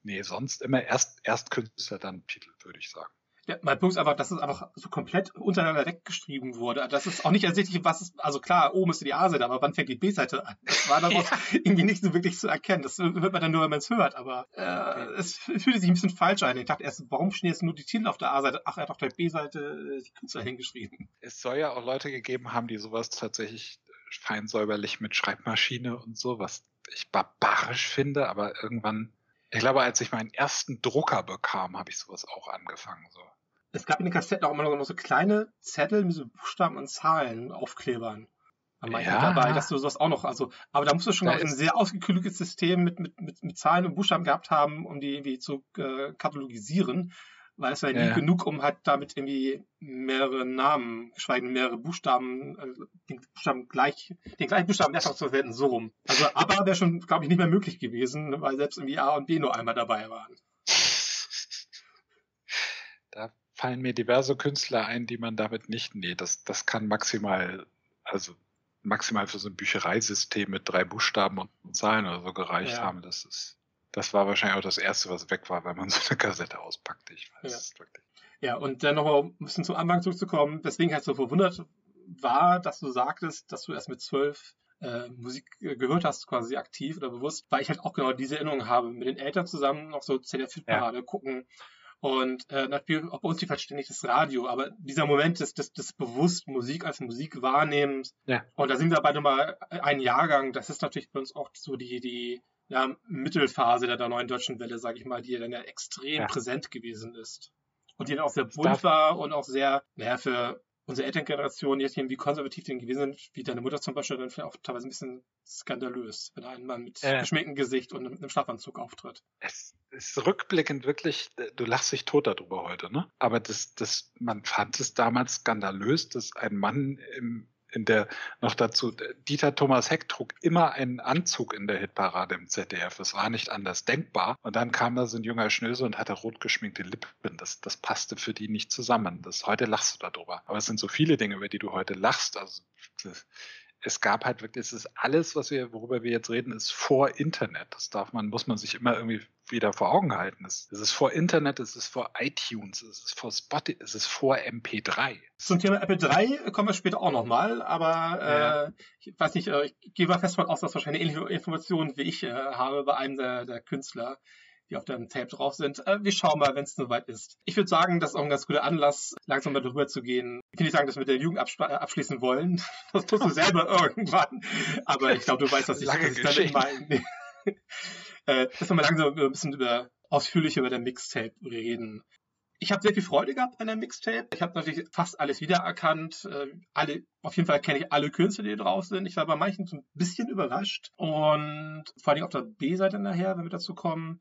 nee, sonst immer erst, erst Künstler, dann Titel, würde ich sagen. Ja, mein Punkt ist einfach, dass es einfach so komplett untereinander weggeschrieben wurde. Das ist auch nicht ersichtlich, was ist, also klar, oben ist die A-Seite, aber wann fängt die B-Seite an? Das war <laughs> daraus ja. irgendwie nicht so wirklich zu erkennen. Das hört man dann nur, wenn man es hört, aber äh, es fühlte sich ein bisschen falsch ein. Ich dachte erst, warum stehen jetzt nur die Titel auf der A-Seite? Ach, er hat auf der B-Seite die Künstler hingeschrieben. Es soll ja auch Leute gegeben haben, die sowas tatsächlich fein säuberlich mit Schreibmaschine und so, was ich barbarisch finde, aber irgendwann ich glaube, als ich meinen ersten Drucker bekam, habe ich sowas auch angefangen. So es gab in den Kassetten auch immer noch so kleine Zettel mit so Buchstaben und Zahlen, Aufklebern. Ja. dabei, dass du sowas auch noch, also, aber da musst du schon ein sehr ausgeklügeltes System mit, mit, mit, mit Zahlen und Buchstaben gehabt haben, um die irgendwie zu äh, katalogisieren, weil es war ja nie ja. genug, um halt damit irgendwie mehrere Namen, geschweige mehrere Buchstaben, äh, den Buchstaben gleich, den gleichen Buchstaben mehrfach zu verwenden, so rum. Also aber wäre schon, glaube ich, nicht mehr möglich gewesen, weil selbst irgendwie A und B nur einmal dabei waren. Da fallen mir diverse Künstler ein, die man damit nicht, nee, das, das kann maximal, also maximal für so ein Büchereisystem mit drei Buchstaben und Zahlen oder so gereicht ja. haben. Das ist, das war wahrscheinlich auch das erste, was weg war, wenn man <laughs> so eine Kassette auspackte. Ich weiß ja. wirklich. Ja, und dann nochmal ein bisschen zum Anfang zurückzukommen, deswegen halt so verwundert war, dass du sagtest, dass du erst mit zwölf äh, Musik äh, gehört hast, quasi aktiv oder bewusst, weil ich halt auch genau diese Erinnerung habe, mit den Eltern zusammen noch so ZDF-Parade ja. gucken, und äh, natürlich auch bei uns lief ständig das Radio, aber dieser Moment des, des, des bewusst Musik als Musik wahrnehmens, ja. und da sind wir beide mal ein Jahrgang, das ist natürlich bei uns auch so die, die ja, Mittelphase der, der neuen deutschen Welle, sage ich mal, die dann ja extrem ja. präsent gewesen ist. Und die dann auch sehr bunt war und auch sehr, naja, für unsere Elterngeneration, je nachdem, wie konservativ die gewesen sind, wie deine Mutter zum Beispiel, dann vielleicht auch teilweise ein bisschen skandalös, wenn ein Mann mit äh. geschminktem Gesicht und einem Schlafanzug auftritt. Es ist rückblickend wirklich, du lachst dich tot darüber heute, ne? Aber das, das, man fand es damals skandalös, dass ein Mann im in der noch dazu, Dieter Thomas Heck trug immer einen Anzug in der Hitparade im ZDF. Es war nicht anders denkbar. Und dann kam da so ein junger Schnösel und hatte rot geschminkte Lippen. Das, das passte für die nicht zusammen. Das, heute lachst du darüber. Aber es sind so viele Dinge, über die du heute lachst. Also, das, es gab halt wirklich, es ist alles, was wir, worüber wir jetzt reden, ist vor Internet. Das darf man, muss man sich immer irgendwie wieder vor Augen halten. Es, es ist vor Internet, es ist vor iTunes, es ist vor Spotify, es ist vor MP3. Zum Thema MP3 kommen wir später auch nochmal, aber ja. äh, ich weiß nicht, äh, ich gehe mal fest von aus, dass wahrscheinlich ähnliche Informationen wie ich äh, habe bei einem der, der Künstler die auf dem Tape drauf sind. Äh, wir schauen mal, wenn es soweit ist. Ich würde sagen, das ist auch ein ganz guter Anlass, langsam mal darüber zu gehen. Ich will nicht sagen, dass wir mit der Jugend äh, abschließen wollen. <laughs> Das tust du selber <laughs> irgendwann. Aber ich glaube, du weißt, was ich, was ich damit meine. <laughs> äh, dass mal langsam ein bisschen über ausführlicher über der Mixtape reden. Ich habe sehr viel Freude gehabt an der Mixtape. Ich habe natürlich fast alles wiedererkannt. Äh, alle, auf jeden Fall kenne ich alle Künstler, die drauf sind. Ich war bei manchen so ein bisschen überrascht. Und vor allem auf der B-Seite nachher, wenn wir dazu kommen,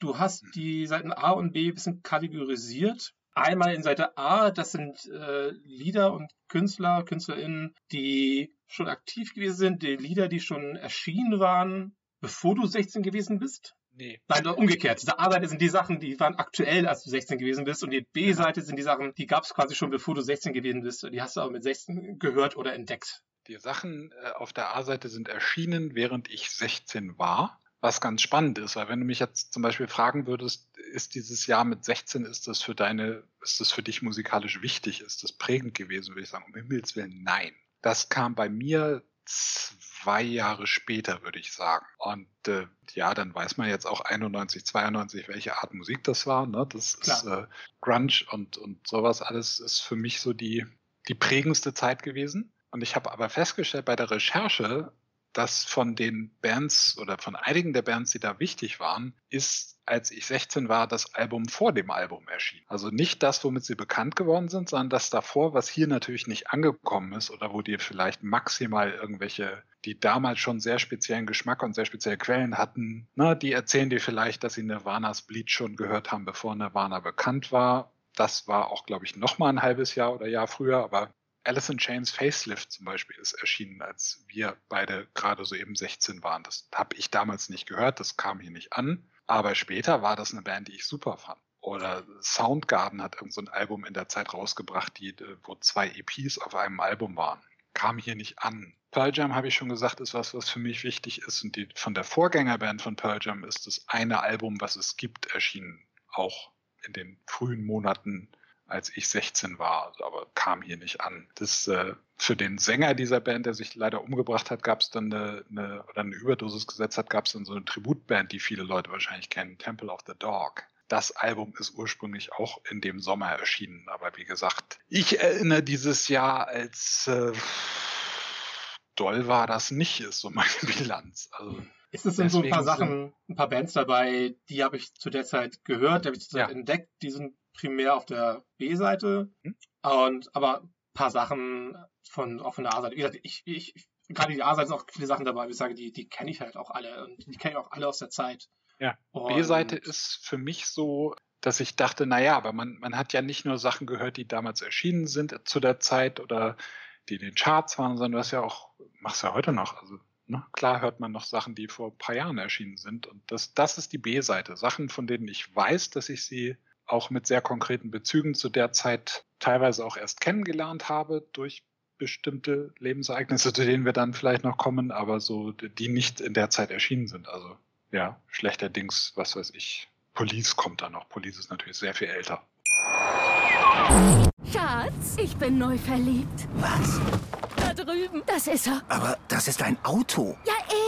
Du hast die Seiten A und B ein bisschen kategorisiert. Einmal in Seite A, das sind äh, Lieder und Künstler, KünstlerInnen, die schon aktiv gewesen sind, die Lieder, die schon erschienen waren, bevor du 16 gewesen bist. Nee. Nein, umgekehrt. Diese A-Seite sind die Sachen, die waren aktuell, als du 16 gewesen bist. Und die B-Seite sind die Sachen, die gab es quasi schon, bevor du 16 gewesen bist. Und die hast du aber mit 16 gehört oder entdeckt. Die Sachen äh, auf der A-Seite sind erschienen, während ich 16 war was ganz spannend ist, weil wenn du mich jetzt zum Beispiel fragen würdest, ist dieses Jahr mit 16, ist das für deine, ist das für dich musikalisch wichtig, ist das prägend gewesen, würde ich sagen, um Himmels Willen, nein. Das kam bei mir zwei Jahre später, würde ich sagen. Und äh, ja, dann weiß man jetzt auch 91, 92, welche Art Musik das war. Ne? Das ist äh, Grunge und, und sowas alles ist für mich so die, die prägendste Zeit gewesen. Und ich habe aber festgestellt bei der Recherche, dass von den Bands oder von einigen der Bands, die da wichtig waren, ist, als ich 16 war, das Album vor dem Album erschienen. Also nicht das, womit sie bekannt geworden sind, sondern das davor, was hier natürlich nicht angekommen ist oder wo die vielleicht maximal irgendwelche, die damals schon sehr speziellen Geschmack und sehr spezielle Quellen hatten, na, die erzählen dir vielleicht, dass sie Nirvana's Bleach schon gehört haben, bevor Nirvana bekannt war. Das war auch, glaube ich, noch mal ein halbes Jahr oder Jahr früher, aber Alice in Chains Facelift zum Beispiel ist erschienen, als wir beide gerade so eben 16 waren. Das habe ich damals nicht gehört, das kam hier nicht an. Aber später war das eine Band, die ich super fand. Oder Soundgarden hat irgend so ein Album in der Zeit rausgebracht, die, äh, wo zwei EPs auf einem Album waren. Kam hier nicht an. Pearl Jam, habe ich schon gesagt, ist was, was für mich wichtig ist. Und die, von der Vorgängerband von Pearl Jam ist das eine Album, was es gibt, erschienen. Auch in den frühen Monaten als ich 16 war, aber kam hier nicht an. Das äh, für den Sänger dieser Band, der sich leider umgebracht hat, gab es dann eine, eine oder eine Überdosis gesetzt hat, gab es dann so eine Tributband, die viele Leute wahrscheinlich kennen, Temple of the Dog. Das Album ist ursprünglich auch in dem Sommer erschienen, aber wie gesagt, ich erinnere dieses Jahr als äh, doll war das nicht, ist so meine <laughs> Bilanz. Also ist es denn so ein paar Sachen, ein paar Bands dabei, die habe ich zu der Zeit gehört, die habe ich zu der Zeit ja. entdeckt, die sind primär auf der B-Seite. Mhm. Und aber ein paar Sachen von auch von der A-Seite. Wie gesagt, ich, ich, gerade die A-Seite sind auch viele Sachen dabei, wie ich sage, die, die kenne ich halt auch alle und die kenne ich auch alle aus der Zeit. Ja. B-Seite ist für mich so, dass ich dachte, naja, aber man, man hat ja nicht nur Sachen gehört, die damals erschienen sind zu der Zeit oder die in den Charts waren, sondern du hast ja auch, machst ja heute noch, also Ne? Klar hört man noch Sachen, die vor ein paar Jahren erschienen sind. Und das, das ist die B-Seite. Sachen, von denen ich weiß, dass ich sie auch mit sehr konkreten Bezügen zu der Zeit teilweise auch erst kennengelernt habe durch bestimmte Lebensereignisse, zu denen wir dann vielleicht noch kommen, aber so, die nicht in der Zeit erschienen sind. Also ja, schlechterdings, was weiß ich, Police kommt da noch. Police ist natürlich sehr viel älter. Schatz, ich bin neu verliebt. Was? Da drüben. Das ist er. Aber das ist ein Auto. Ja, eben.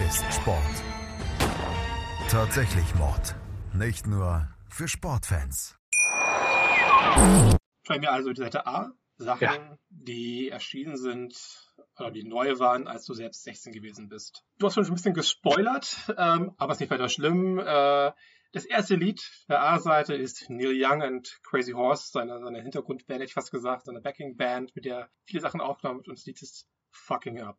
ist Sport tatsächlich Mord. Nicht nur für Sportfans. Schreiben wir also die Seite A. Sachen, Ja. die erschienen sind oder die neu waren, als du selbst 16 gewesen bist. Du hast schon ein bisschen gespoilert, ähm, aber ist nicht weiter schlimm. Äh, das erste Lied der A-Seite ist Neil Young and Crazy Horse, seine, seine Hintergrundband, hätte ich fast gesagt, seine Backing-Band, mit der er viele Sachen aufgenommen hat und das Lied ist Fucking Up.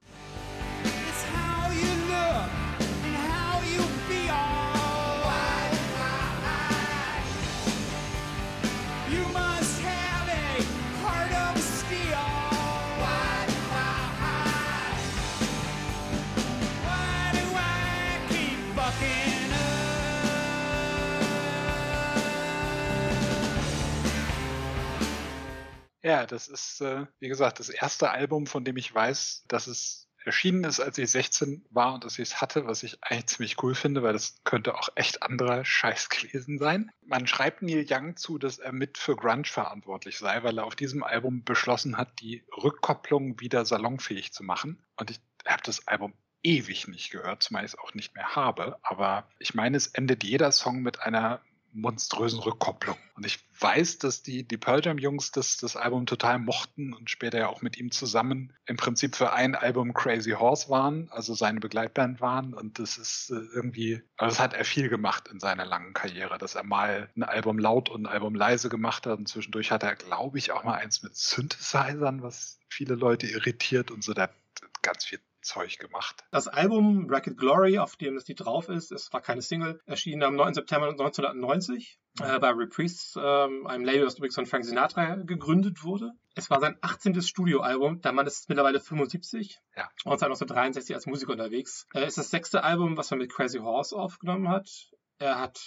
Ja, das ist, äh, wie gesagt, das erste Album, von dem ich weiß, dass es erschienen ist, als ich 16 war und dass ich es hatte, was ich eigentlich ziemlich cool finde, weil das könnte auch echt anderer Scheiß <laughs> gewesen sein. Man schreibt Neil Young zu, dass er mit für Grunge verantwortlich sei, weil er auf diesem Album beschlossen hat, die Rückkopplung wieder salonfähig zu machen. Und ich habe das Album ewig nicht gehört, zumal ich es auch nicht mehr habe. Aber ich meine, es endet jeder Song mit einer monströsen Rückkopplung. Und ich weiß, dass die, die Pearl Jam Jungs das, das Album total mochten und später ja auch mit ihm zusammen im Prinzip für ein Album Crazy Horse waren, also seine Begleitband waren. Und das ist äh, irgendwie, also das hat er viel gemacht in seiner langen Karriere, dass er mal ein Album laut und ein Album leise gemacht hat. Und zwischendurch hat er, glaube ich, auch mal eins mit Synthesizern, was viele Leute irritiert und so. Hat ganz viel Zeug gemacht. Das Album Racket Glory, auf dem das Lied drauf ist, es war keine Single, erschien am 9. September 1990 äh, bei Reprise, ähm, einem Label, das übrigens von Frank Sinatra gegründet wurde. Es war sein 18. Studioalbum, der Mann ist mittlerweile 75 Ja. und seit 1963 als Musiker unterwegs. Er ist das sechste Album, was er mit Crazy Horse aufgenommen hat. Er hat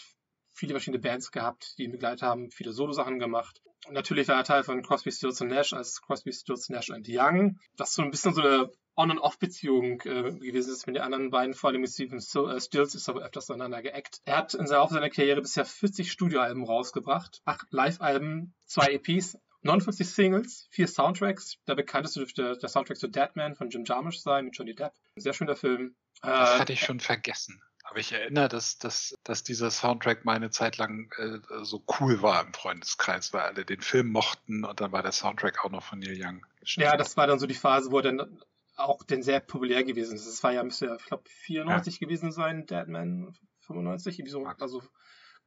viele verschiedene Bands gehabt, die ihn begleitet haben, viele Solo-Sachen gemacht. Und natürlich war er Teil von Crosby, Stills Nash als Crosby, Stills Nash Young. Das ist so ein bisschen so eine On- und Off-Beziehung äh, gewesen ist mit den anderen beiden, vor allem mit Stephen Sil- äh, Stills ist aber öfters aneinander geeckt. Er hat in seiner, auf seiner Karriere bisher 40 Studioalben rausgebracht, 8 Live-Alben, 2 EPs, 59 Singles, 4 Soundtracks. Der bekannteste dürfte der Soundtrack zu Deadman von Jim Jarmusch sein, mit Johnny Depp. Ein sehr schöner Film. Das Äh, hatte ich schon vergessen. Aber ich erinnere, dass, dass, dass dieser Soundtrack mal eine Zeit lang äh, so cool war im Freundeskreis, weil alle den Film mochten und dann war der Soundtrack auch noch von Neil Young. Ja, das war dann so die Phase, wo er dann auch denn sehr populär gewesen ist. Das war ja, müsste ja, ich glaube, 94 gewesen sein, Deadman 95, irgendwie so, also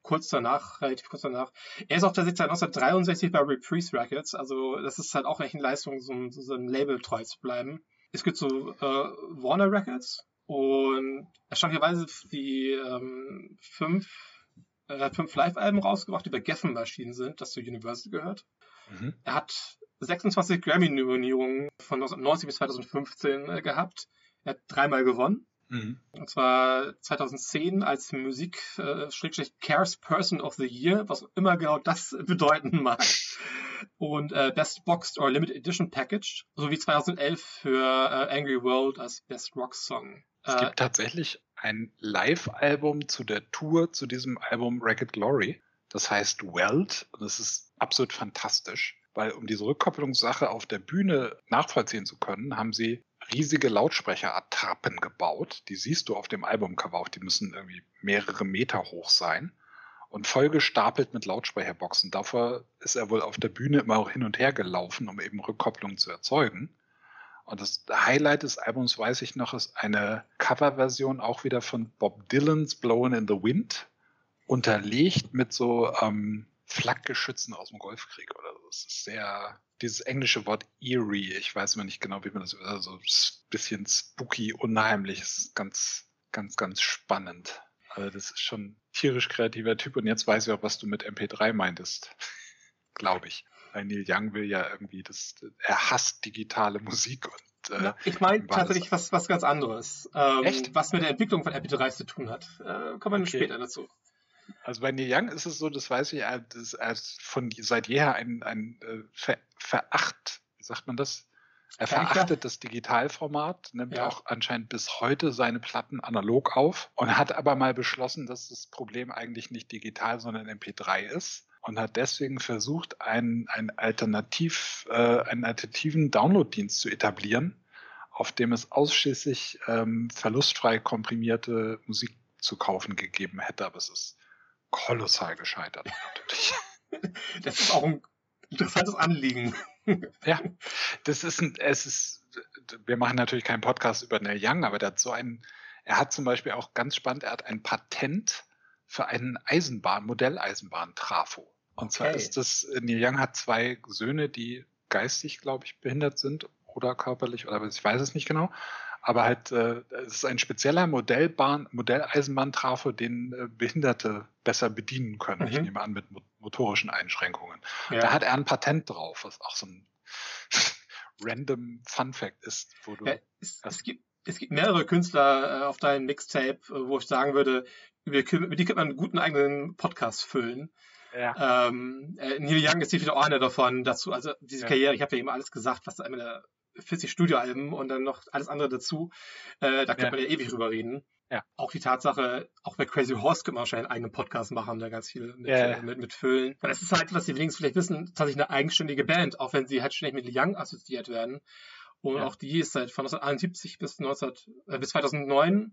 kurz danach, relativ kurz danach. Er ist auch tatsächlich seit 1963 bei Reprise Records, also das ist halt auch echt eine Leistung, so, so, einem Label treu zu bleiben. Es gibt so äh, Warner Records und erstaunlicherweise die ähm, fünf, hat fünf Live-Alben rausgebracht, die bei Geffen-Maschinen sind, das zu Universal gehört. Mhm. Er hat 26 Grammy-Nominierungen von 1990 bis 2015 äh, gehabt. Er hat dreimal gewonnen. Mhm. Und zwar 2010 als Musik äh, Cares Person of the Year, was immer genau das <laughs> bedeuten mag. Und äh, Best Boxed or Limited Edition Package, sowie 2011 für äh, Angry World als Best Rock Song. Es Äh, gibt tatsächlich ein Live-Album zu der Tour zu diesem Album Racket Glory. Das heißt Welt und es ist absolut fantastisch, weil um diese Rückkopplungssache auf der Bühne nachvollziehen zu können, haben sie riesige Lautsprecherattrappen gebaut. Die siehst du auf dem Albumcover auch. Die müssen irgendwie mehrere Meter hoch sein und vollgestapelt mit Lautsprecherboxen. Davor ist er wohl auf der Bühne immer auch hin und her gelaufen, um eben Rückkopplung zu erzeugen. Und das Highlight des Albums, weiß ich noch, ist eine Coverversion auch wieder von Bob Dylans Blowin' in the Wind, unterlegt mit so ähm, Flakgeschützen aus dem Golfkrieg oder so. Es ist sehr, dieses englische Wort eerie, ich weiß immer nicht genau, wie man das, also ein bisschen spooky, unheimlich, es ist ganz, ganz, ganz spannend. Also das ist schon ein tierisch kreativer Typ und jetzt weiß ich auch, was du mit MP3 meintest. <laughs> Glaube ich. Weil Neil Young will ja irgendwie das, er hasst digitale Musik und äh, Ja, ich meine tatsächlich was, was ganz anderes. Ähm, Echt? Was mit der Entwicklung von MP3 zu tun hat. Äh, kommen wir Okay. später dazu. Also bei Neil Young ist es so, das weiß ich, er ist, er ist von seit jeher ein, ein äh, ver, veracht, wie sagt man das? Er verachtet das Digitalformat, nimmt Ja. auch anscheinend bis heute seine Platten analog auf und hat aber mal beschlossen, dass das Problem eigentlich nicht digital, sondern MP3 ist. und hat deswegen versucht, einen, einen, Alternativ, äh, einen alternativen Download-Dienst zu etablieren, auf dem es ausschließlich ähm, verlustfrei komprimierte Musik zu kaufen gegeben hätte. Aber es ist kolossal gescheitert natürlich. <laughs> Das ist auch ein interessantes Anliegen. Ja, das ist ein, es ist, wir machen natürlich keinen Podcast über Neil Young, aber der hat so einen, er hat zum Beispiel auch ganz spannend, er hat ein Patent für einen Eisenbahn, Modelleisenbahn-Trafo. Und zwar Okay. ist das, Neil Young hat zwei Söhne, die geistig, glaube ich, behindert sind oder körperlich oder ich weiß es nicht genau. Aber halt, äh, es ist ein spezieller Modellbahn, Modelleisenbahn-Trafo, den äh, Behinderte besser bedienen können. Ich Mhm. nehme an, mit mo motorischen Einschränkungen. Da Ja. hat er ein Patent drauf, was auch so ein <laughs> random Fun Fact ist, wo du. Ja, es, es, gibt, es gibt mehrere Künstler äh, auf deinem Mixtape, äh, wo ich sagen würde, mit die könnte man einen guten eigenen Podcast füllen. Ja. Ähm, äh, Neil Young ist definitiv auch einer davon dazu. Also diese Ja. Karriere, ich habe ja eben alles gesagt, was einmal der 40 Studioalben und dann noch alles andere dazu. Äh, da könnte Ja. man ja ewig drüber reden. Ja. Auch die Tatsache, auch bei Crazy Horse könnte man wahrscheinlich einen eigenen Podcast machen, da ganz viel mit, Ja, ja. mit, mit füllen. Weil das ist halt, was die wenigstens vielleicht wissen, tatsächlich eine eigenständige Band, auch wenn sie halt ständig mit Young assoziiert werden. Und auch die ist seit von 1971 bis 19, äh, bis 2009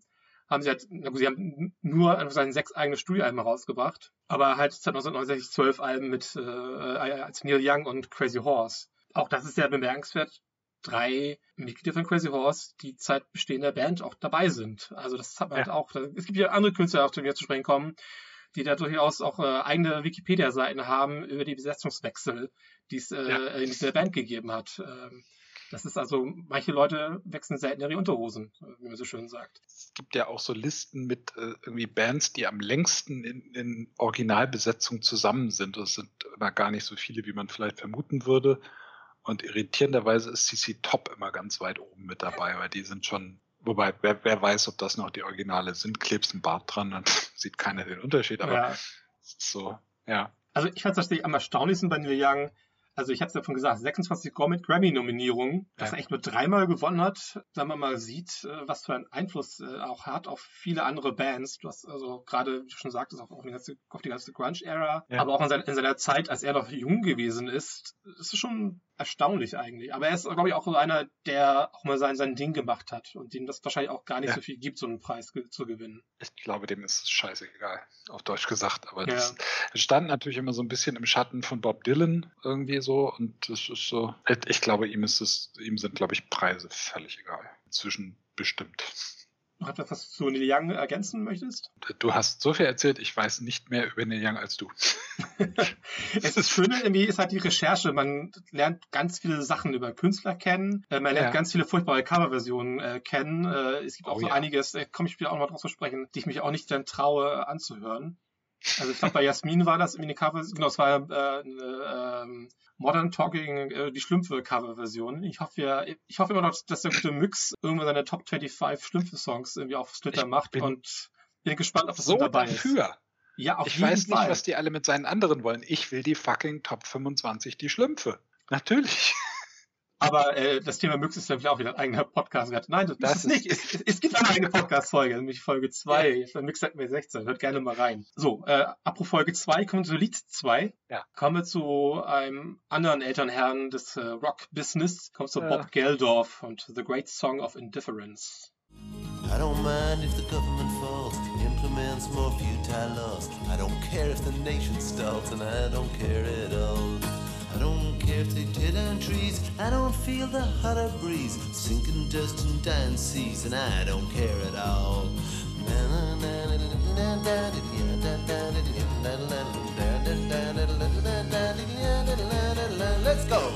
haben sie halt, na gut, sie haben nur anführungszeichen sechs eigene Studioalben rausgebracht, aber halt seit 1969 zwölf Alben mit äh, äh, als Neil Young und Crazy Horse. Auch das ist sehr bemerkenswert. Drei Mitglieder von Crazy Horse, die Zeit bestehender Band auch dabei sind. Also das hat man Ja. halt auch. Es gibt ja andere Künstler, auf die wir zu sprechen kommen, die da durchaus auch äh, eigene Wikipedia-Seiten haben über die Besetzungswechsel, die es äh, Ja. in dieser Band gegeben hat. Ähm, das ist also, manche Leute wechseln selten ihre Unterhosen, wie man so schön sagt. Es gibt ja auch so Listen mit äh, irgendwie Bands, die am längsten in, in Originalbesetzung zusammen sind. Das sind immer gar nicht so viele, wie man vielleicht vermuten würde. Und irritierenderweise ist CC Top immer ganz weit oben mit dabei, weil die sind schon, wobei, wer, wer weiß, ob das noch die Originale sind, klebst ein Bart dran, dann <laughs> sieht keiner den Unterschied. Aber Ja. es ist so, ja. Also ich fand es tatsächlich am erstaunlichsten bei Neil Young. Also ich habe es ja schon gesagt, 26 Grammy- Grammy-Nominierungen, dass Ja. er echt nur dreimal gewonnen hat, wenn man mal sieht, äh, was für einen Einfluss äh, auch hat auf viele andere Bands. Du hast also gerade, wie du schon sagtest, auch auf die ganze, ganze Grunge-Ära, Ja. aber auch in seiner, in seiner Zeit, als er noch jung gewesen ist, ist es schon erstaunlich eigentlich. Aber er ist, glaube ich, auch so einer, der auch mal sein, sein Ding gemacht hat und dem das wahrscheinlich auch gar nicht Ja. so viel gibt, so einen Preis ge zu gewinnen. Ich glaube, dem ist es scheißegal, auf Deutsch gesagt. Aber Ja. das stand natürlich immer so ein bisschen im Schatten von Bob Dylan irgendwie so. Und das ist so. Ich glaube, ihm ist es, ihm sind, glaube ich, Preise völlig egal. Inzwischen bestimmt. Noch etwas, was du zu Neil Young ergänzen möchtest? Du hast so viel erzählt, ich weiß nicht mehr über Neil Young als du. <laughs> es ist schön, irgendwie ist halt die Recherche. Man lernt ganz viele Sachen über Künstler kennen. Äh, man lernt Ja. ganz viele furchtbare Coverversionen äh, kennen. Äh, es gibt auch Oh so ja. einiges, äh, komme ich später auch noch mal drauf zu sprechen, die ich mich auch nicht dann traue anzuhören. Also ich glaube, bei Jasmin war das irgendwie eine Cover, genau, es war äh, eine ähm, Modern Talking, äh, die Schlümpfe-Cover-Version. Ich hoffe, ja, ich hoffe immer noch, dass der gute Mix irgendwann seine Top 25 Schlümpfe-Songs irgendwie auf Twitter Ich macht bin und bin gespannt, ob das So dabei ist. dafür. Ja, auf Ich jeden weiß nicht, Fall. was die alle mit seinen anderen wollen. Ich will die fucking Top 25, die Schlümpfe. Natürlich. Aber äh, das Thema Mix ist, ich, auch wieder ein eigener Podcast wert. Nein, das, Das ist nicht. Es, es, es gibt eine eigene Podcast-Folge, nämlich Folge 2. Jetzt der Mix mir 16. Hört gerne mal rein. So, äh, apropos Folge 2, kommen wir zu Lied 2. Ja. Kommen wir zu einem anderen Elternherrn des äh, Rock-Business. Kommen wir zu Ja. Bob Geldorf und The Great Song of Indifference. I don't mind if the government falls, implements more futile laws. I don't care if the nation stalls, and I don't care at all. I don't care if they tear down trees, I don't feel the hotter breeze, sinking dust and dying seas, and I don't care at all. Let's go!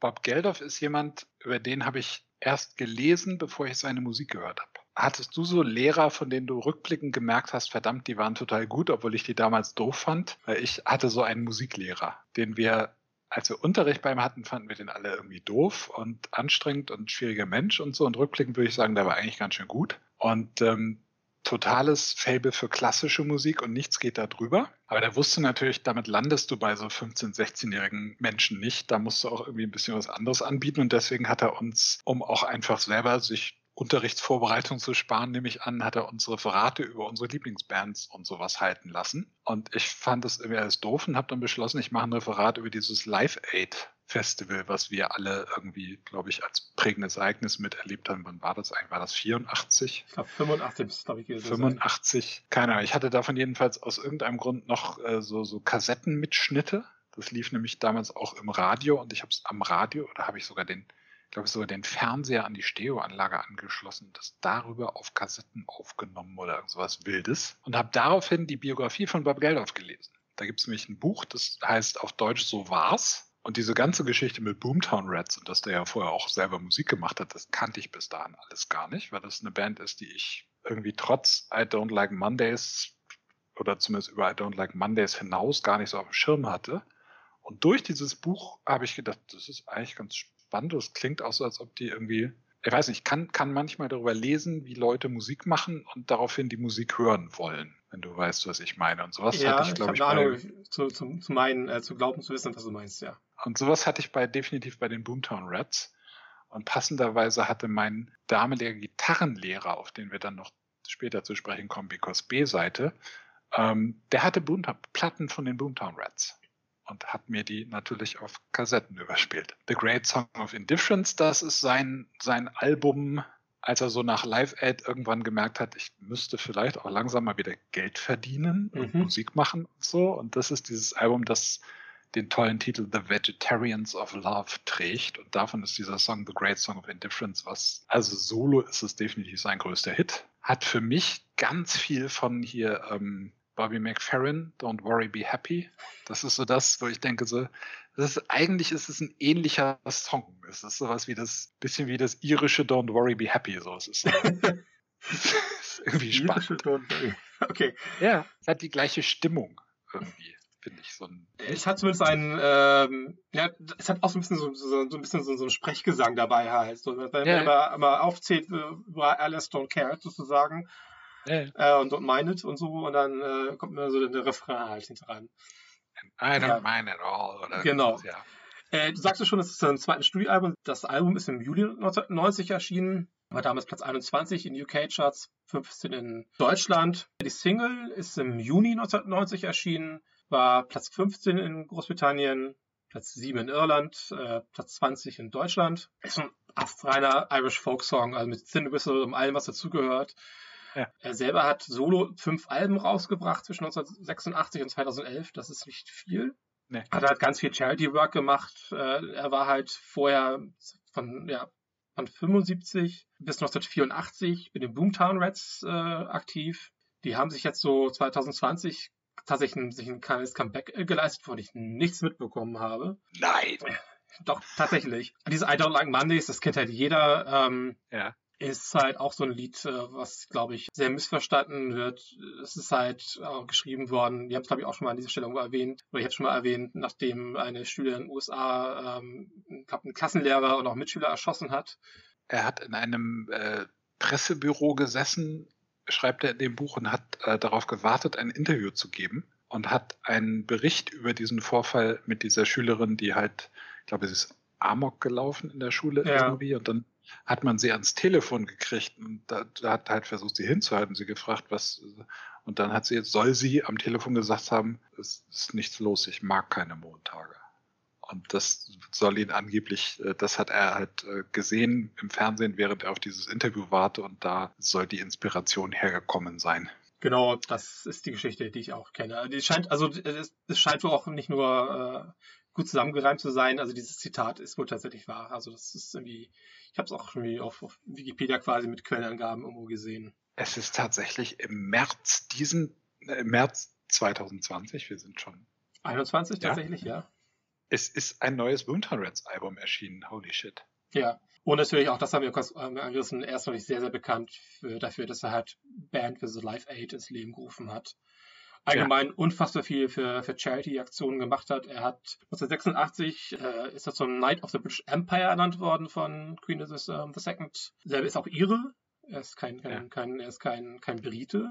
Bob Geldof ist jemand, über den habe ich erst gelesen, bevor ich seine Musik gehört habe. Hattest du so Lehrer, von denen du rückblickend gemerkt hast, verdammt, die waren total gut, obwohl ich die damals doof fand? Weil ich hatte so einen Musiklehrer, den wir, als wir Unterricht bei ihm hatten, fanden wir den alle irgendwie doof und anstrengend und schwieriger Mensch und so. Und rückblickend würde ich sagen, der war eigentlich ganz schön gut. Und ähm, totales Fable für klassische Musik und nichts geht da drüber. Aber der wusste natürlich, damit landest du bei so 15-, 16-jährigen Menschen nicht. Da musst du auch irgendwie ein bisschen was anderes anbieten und deswegen hat er uns, um auch einfach selber sich Unterrichtsvorbereitung zu sparen, nehme ich an, hat er uns Referate über unsere Lieblingsbands und sowas halten lassen. Und ich fand das irgendwie alles doof und habe dann beschlossen, ich mache ein Referat über dieses Live Aid Festival, was wir alle irgendwie, glaube ich, als prägendes Ereignis miterlebt haben. Wann war das eigentlich? War das 84? Ich glaube 85 ist, glaube ich, gewesen. 85, keine Ahnung. Ich hatte davon jedenfalls aus irgendeinem Grund noch äh, so, so Kassettenmitschnitte. Das lief nämlich damals auch im Radio und ich habe es am Radio oder habe ich sogar den, glaube ich, sogar den Fernseher an die Stereoanlage angeschlossen, das darüber auf Kassetten aufgenommen oder irgendwas Wildes und habe daraufhin die Biografie von Bob Geldof gelesen. Da gibt es nämlich ein Buch, das heißt auf Deutsch So war's. Und diese ganze Geschichte mit Boomtown Rats und dass der ja vorher auch selber Musik gemacht hat, das kannte ich bis dahin alles gar nicht, weil das eine Band ist, die ich irgendwie trotz I Don't Like Mondays oder zumindest über I Don't Like Mondays hinaus gar nicht so auf dem Schirm hatte. Und durch dieses Buch habe ich gedacht, das ist eigentlich ganz spannend. Das klingt auch so, als ob die irgendwie, ich weiß nicht, kann, kann manchmal darüber lesen, wie Leute Musik machen und daraufhin die Musik hören wollen, wenn du weißt, was ich meine. Und sowas ja, hatte ich, glaube ich, habe eine bei, Ahnung, zu, zu, zu meinen, äh, zu glauben zu wissen, was du meinst, ja. und sowas hatte ich bei definitiv bei den Boomtown Rats. Und passenderweise hatte mein damaliger Gitarrenlehrer, auf den wir dann noch später zu sprechen kommen, Because B-Seite, ähm, der hatte Boomtown, Platten von den Boomtown Rats und hat mir die natürlich auf Kassetten überspielt. The Great Song of Indifference, das ist sein, sein Album, als er so nach Live-Aid irgendwann gemerkt hat, ich müsste vielleicht auch langsam mal wieder Geld verdienen und Mhm. Musik machen und so. Und das ist dieses Album, das den tollen Titel The Vegetarians of Love trägt. Und davon ist dieser Song The Great Song of Indifference, was, also solo ist es definitiv sein größter Hit. Hat für mich ganz viel von hier ähm, Bobby McFerrin, Don't Worry, Be Happy. Das ist so das, wo ich denke, so, das ist, eigentlich ist es ein ähnlicher Song. Es ist sowas wie das, bisschen wie das irische Don't Worry, Be Happy. So, es ist, so, <laughs> ist irgendwie spannend. Okay. Ja, es hat die gleiche Stimmung irgendwie, finde ich. So ein, Es hat zumindest einen, ähm, ja, es hat auch so ein bisschen so, so, so ein bisschen so, so ein Sprechgesang dabei halt. So, wenn Ja. man immer, immer aufzählt, äh, über Alice Don't Care sozusagen, ja, äh, und Don't Mind It und so, und dann äh, kommt mir so der Refrain halt hinteran. I don't Ja. mind at all. Oder Genau. Ja. Äh, du sagst ja schon, es ist ein zweites Studioalbum. Das Album ist im Juli 1990 erschienen, war damals Platz 21 in UK-Charts, 15 in Deutschland. Die Single ist im Juni 1990 erschienen, war Platz 15 in Großbritannien, Platz 7 in Irland, äh, Platz 20 in Deutschland. Ist ein astreiner Irish Folk Song, also mit Thin Whistle und allem, was dazugehört. Ja. Er selber hat solo fünf Alben rausgebracht zwischen 1986 und 2011. Das ist nicht viel. Nee. Hat halt ganz viel Charity Work gemacht. Äh, er war halt vorher von, ja, von 75 bis 1984 mit den Boomtown Rats äh, aktiv. Die haben sich jetzt so 2020 tatsächlich ein, sich ein kleines Comeback äh, geleistet, von dem ich nichts mitbekommen habe. Nein. Doch, tatsächlich. Dieses I Don't Like Mondays, das kennt halt jeder. Ähm, Ja. Ist halt auch so ein Lied, äh, was, glaube ich, sehr missverstanden wird. Es ist halt äh, geschrieben worden, wir haben es, glaube ich, auch schon mal an dieser Stelle irgendwo erwähnt, oder ich habe schon mal erwähnt, nachdem eine Schülerin in den USA, ähm, ich glaube, einen Klassenlehrer und auch Mitschüler erschossen hat. Er hat in einem äh, Pressebüro gesessen, schreibt er in dem Buch, und hat äh, darauf gewartet, ein Interview zu geben und hat einen Bericht über diesen Vorfall mit dieser Schülerin, die halt, ich glaube, sie ist Amok gelaufen in der Schule Ja. irgendwie und dann hat man sie ans Telefon gekriegt und da, da hat halt versucht, sie hinzuhalten, sie gefragt, was und dann hat sie jetzt, soll sie am Telefon gesagt haben, es ist nichts los, ich mag keine Montage. Und das soll ihn angeblich, äh, das hat er halt äh, gesehen im Fernsehen, während er auf dieses Interview warte und da soll die Inspiration hergekommen sein. Genau, das ist die Geschichte, die ich auch kenne. Die scheint, also es, es scheint wohl auch nicht nur äh, gut zusammengereimt zu sein, also dieses Zitat ist wohl tatsächlich wahr. Also das ist irgendwie, ich habe es auch irgendwie auf, auf Wikipedia quasi mit Quellenangaben irgendwo gesehen. Es ist tatsächlich im März diesen, äh, im März 2020, wir sind schon, 21 Ja. tatsächlich, ja. es ist ein neues Boomtown Rats Album erschienen, holy shit. Ja. Und natürlich auch, das haben wir kurz ähm, angerissen, er ist natürlich sehr, sehr bekannt für, dafür, dass er halt Band The Live Aid ins Leben gerufen hat. Allgemein unfassbar viel für, für Charity-Aktionen gemacht hat. Er hat 1986 äh, ist er zum Knight of the British Empire ernannt worden von Queen Elizabeth ähm, II. Selber ist auch Ire. Er ist kein, kein, Ja. kein, er ist kein, kein Brite.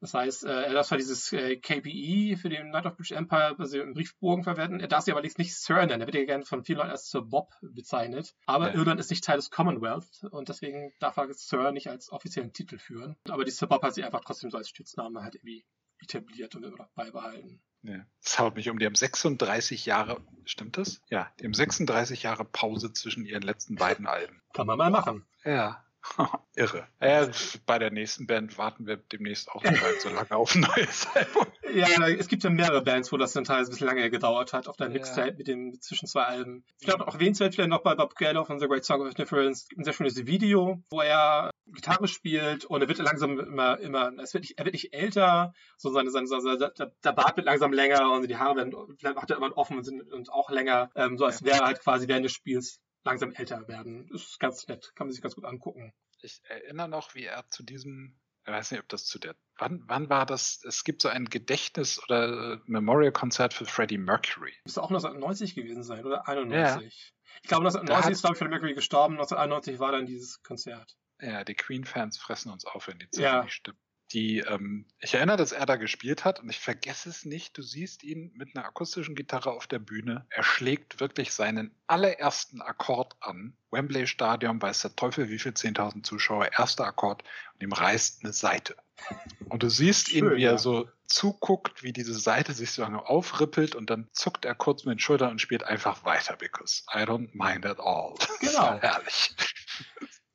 Das heißt, äh, er darf zwar dieses äh, KPE für den Night of British Empire basierten Briefbogen verwenden, er darf sie aber nicht Sir nennen. Er wird ja gerne von vielen Leuten als Sir Bob bezeichnet. Aber Ja. Irland ist nicht Teil des Commonwealth und deswegen darf er Sir nicht als offiziellen Titel führen. Aber die Sir Bob hat sich einfach trotzdem so als Stützname halt irgendwie etabliert und immer beibehalten. Ja. Das haut mich um. Die haben 36 Jahre, stimmt das? Ja, die haben 36 Jahre Pause zwischen ihren letzten beiden Alben. Kann man mal machen. Ja. <laughs> Irre. Ja, bei der nächsten Band warten wir demnächst auch nicht so <laughs> lange auf ein neues Album. Ja, es gibt ja mehrere Bands, wo das dann teilweise ein bisschen lange gedauert hat, auf der Ja. Mixtape mit den zwischen zwei Alben. Ich glaube, auch erwähnenswert vielleicht noch bei Bob Geldof von The Great Song of Indifference gibt ein sehr schönes Video, wo er Gitarre spielt und er wird langsam immer, immer, es wird nicht, er wird nicht älter, so seine, seine, seine, der, der Bart wird langsam länger und die Haare werden, vielleicht macht er immer offen und sind und auch länger, ähm, so als wäre er halt quasi während des Spiels langsam älter werden. Ist ganz nett, kann man sich ganz gut angucken. Ich erinnere noch, wie er zu diesem, ich weiß nicht, ob das zu der, wann, wann war das? Es gibt so ein Gedächtnis- oder äh, Memorial-Konzert für Freddie Mercury. Müsste auch 1990 gewesen sein, oder? 91. Ich glaube, 1990 hat- ist, glaube ich, Freddie Mercury gestorben. 1991 war dann dieses Konzert. Ja, die Queen-Fans fressen uns auf, wenn die Zahl Ja. nicht stimmt. Die, ähm, ich erinnere, dass er da gespielt hat und ich vergesse es nicht. Du siehst ihn mit einer akustischen Gitarre auf der Bühne. Er schlägt wirklich seinen allerersten Akkord an. Wembley Stadion, weiß der Teufel, wie viel 10.000 Zuschauer, erster Akkord und ihm reißt eine Seite. Und du siehst ihn, Schön, wie er ja. so zuguckt, wie diese Seite sich so lange aufrippelt und dann zuckt er kurz mit den Schultern und spielt einfach weiter, because I don't mind at all. <laughs> Genau. herrlich.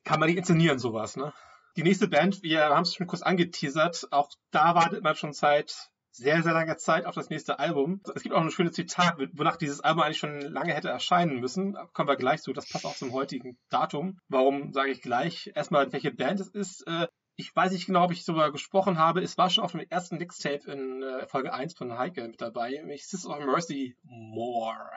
Kann man nicht inszenieren, sowas, ne? Die nächste Band, wir haben es schon kurz angeteasert, auch da wartet man schon seit sehr, sehr langer Zeit auf das nächste Album. Es gibt auch ein schönes Zitat, wonach dieses Album eigentlich schon lange hätte erscheinen müssen. Kommen wir gleich zu. Das passt auch zum heutigen Datum. Warum sage ich gleich? Erstmal, welche Band es ist. Äh, Ich weiß nicht genau, ob ich darüber gesprochen habe. Es war schon auf dem ersten Mixtape in äh, Folge 1 von Heike mit dabei, nämlich Sis of Mercy More.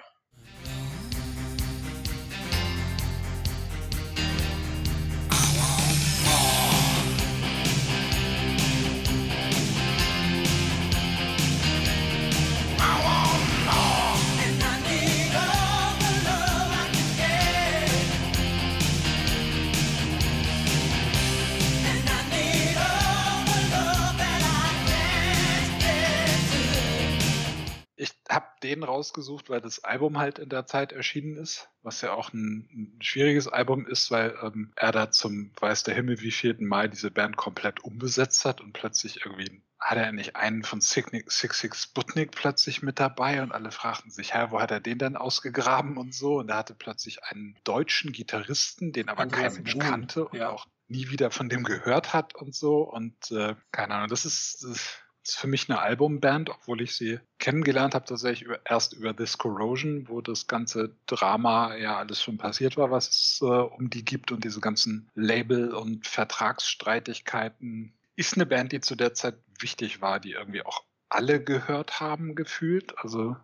Ich habe den rausgesucht, weil das Album halt in der Zeit erschienen ist, was ja auch ein, ein schwieriges Album ist, weil ähm, er da zum weiß der Himmel wie vierten Mal diese Band komplett umbesetzt hat und plötzlich irgendwie hat er nicht einen von Six Six Sputnik plötzlich mit dabei und alle fragten sich, hä, wo hat er den denn ausgegraben und so und er hatte plötzlich einen deutschen Gitarristen, den aber Andreas kein Mensch kannte und ja. auch nie wieder von dem gehört hat und so und äh, keine Ahnung, das ist, das ist für mich eine Albumband, obwohl ich sie kennengelernt habe, tatsächlich über, erst über This Corrosion, wo das ganze Drama ja alles schon passiert war, was es äh, um die gibt und diese ganzen Label- und Vertragsstreitigkeiten. Ist eine Band, die zu der Zeit wichtig war, die irgendwie auch alle gehört haben, gefühlt. Also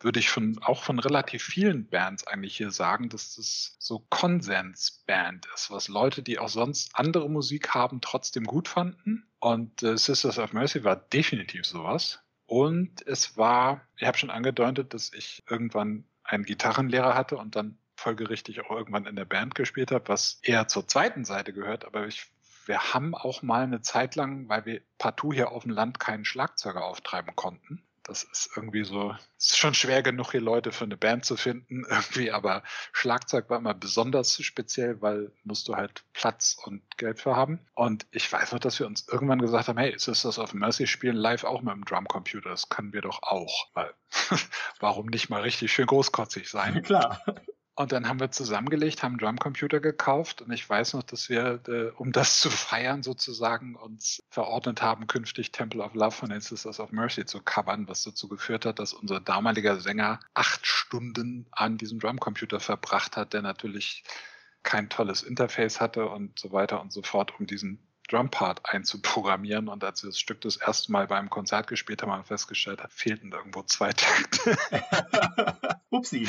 würde ich von, auch von relativ vielen Bands eigentlich hier sagen, dass das so Konsensband ist, was Leute, die auch sonst andere Musik haben, trotzdem gut fanden. Und äh, Sisters of Mercy war definitiv sowas. Und es war, ich habe schon angedeutet, dass ich irgendwann einen Gitarrenlehrer hatte und dann folgerichtig auch irgendwann in der Band gespielt habe, was eher zur zweiten Seite gehört. Aber ich, wir haben auch mal eine Zeit lang, weil wir partout hier auf dem Land keinen Schlagzeuger auftreiben konnten. Das ist irgendwie so, es ist schon schwer genug, hier Leute für eine Band zu finden, <laughs> irgendwie, aber Schlagzeug war immer besonders speziell, weil musst du halt Platz und Geld für haben. Und ich weiß noch, dass wir uns irgendwann gesagt haben, hey, Sisters of Mercy spielen live auch mit dem Drumcomputer, das können wir doch auch, weil <laughs> warum nicht mal richtig schön großkotzig sein? <laughs> Klar. Und dann haben wir zusammengelegt, haben einen Drumcomputer gekauft und ich weiß noch, dass wir, äh, um das zu feiern sozusagen, uns verordnet haben, künftig Temple of Love von den Sisters of Mercy zu covern, was dazu geführt hat, dass unser damaliger Sänger acht Stunden an diesem Drumcomputer verbracht hat, der natürlich kein tolles Interface hatte und so weiter und so fort, um diesen Drumpart einzuprogrammieren. Und als wir das Stück das erste Mal beim Konzert gespielt haben, haben wir festgestellt, da fehlten irgendwo zwei Takte. <laughs> Upsi.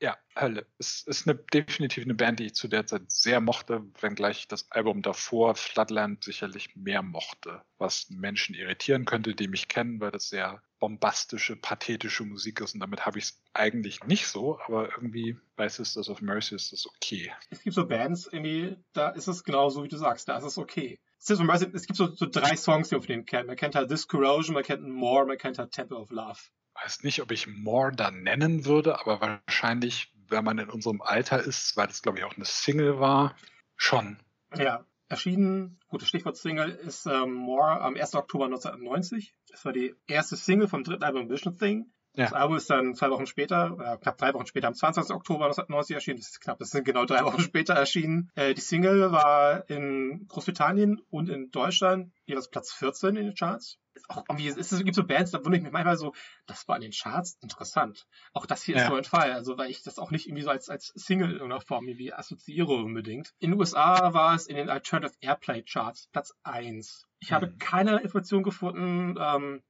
Ja, Hölle. Es ist eine, definitiv eine Band, die ich zu der Zeit sehr mochte, wenngleich ich das Album davor, Floodland, sicherlich mehr mochte, was Menschen irritieren könnte, die mich kennen, weil das sehr bombastische, pathetische Musik ist und damit habe ich es eigentlich nicht so, aber irgendwie bei Sisters of Mercy ist das okay. Es gibt so Bands, irgendwie, da ist es genauso, wie du sagst, da ist es okay. Of Mercy, es gibt so, so drei Songs, die man denen kennt. Man kennt halt This Corrosion, man kennt More, man kennt halt Temple of Love. Weiß nicht, ob ich More da nennen würde, aber wahrscheinlich, wenn man in unserem Alter ist, weil das glaube ich auch eine Single war, schon. Ja, erschienen, gutes Stichwort Single, ist ähm, More am 1. Oktober 1990. Das war die erste Single vom dritten Album Vision Thing. Ja. Das Album ist dann zwei Wochen später, äh, knapp drei Wochen später, am 20. Oktober 1990 erschienen. Das ist knapp, das sind genau drei Wochen <laughs> später erschienen. Äh, die Single war in Großbritannien und in Deutschland jeweils Platz 14 in den Charts. Ist Auch irgendwie, es, ist, es gibt so Bands, da wundere ich mich manchmal so, das war in den Charts interessant. Auch das hier ist Ja. so ein Fall, also weil ich das auch nicht irgendwie so als, als Single in irgendeiner Form irgendwie assoziiere unbedingt. In den USA war es in den Alternative Airplay Charts Platz 1. Ich habe Mhm. keine Information gefunden, ähm,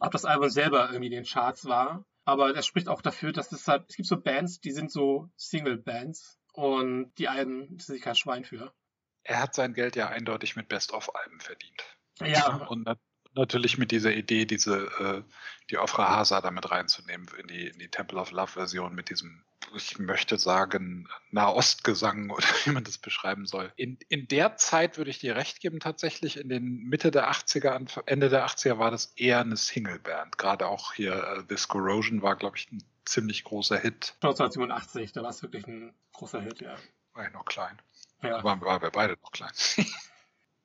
ob das Album selber irgendwie in den Charts war. Aber das spricht auch dafür, dass es halt, es gibt so Bands, die sind so Single-Bands und die Alben interessiert sich kein Schwein für. Er hat sein Geld ja eindeutig mit Best-of-Alben verdient. Ja, Und natürlich mit dieser Idee, diese, äh, die Ofra Hasa damit reinzunehmen in die, in die Temple of Love Version mit diesem, ich möchte sagen, Nahostgesang <laughs> oder wie man das beschreiben soll. In, in der Zeit würde ich dir recht geben, tatsächlich in den Mitte der 80er, Anf- Ende der 80er war das eher eine Singleband. Gerade auch hier äh, This Corrosion war, glaube ich, ein ziemlich großer Hit. 1987, da war es wirklich ein großer Hit, ja. War ja noch klein. Ja, Waren, waren wir beide noch klein. <laughs>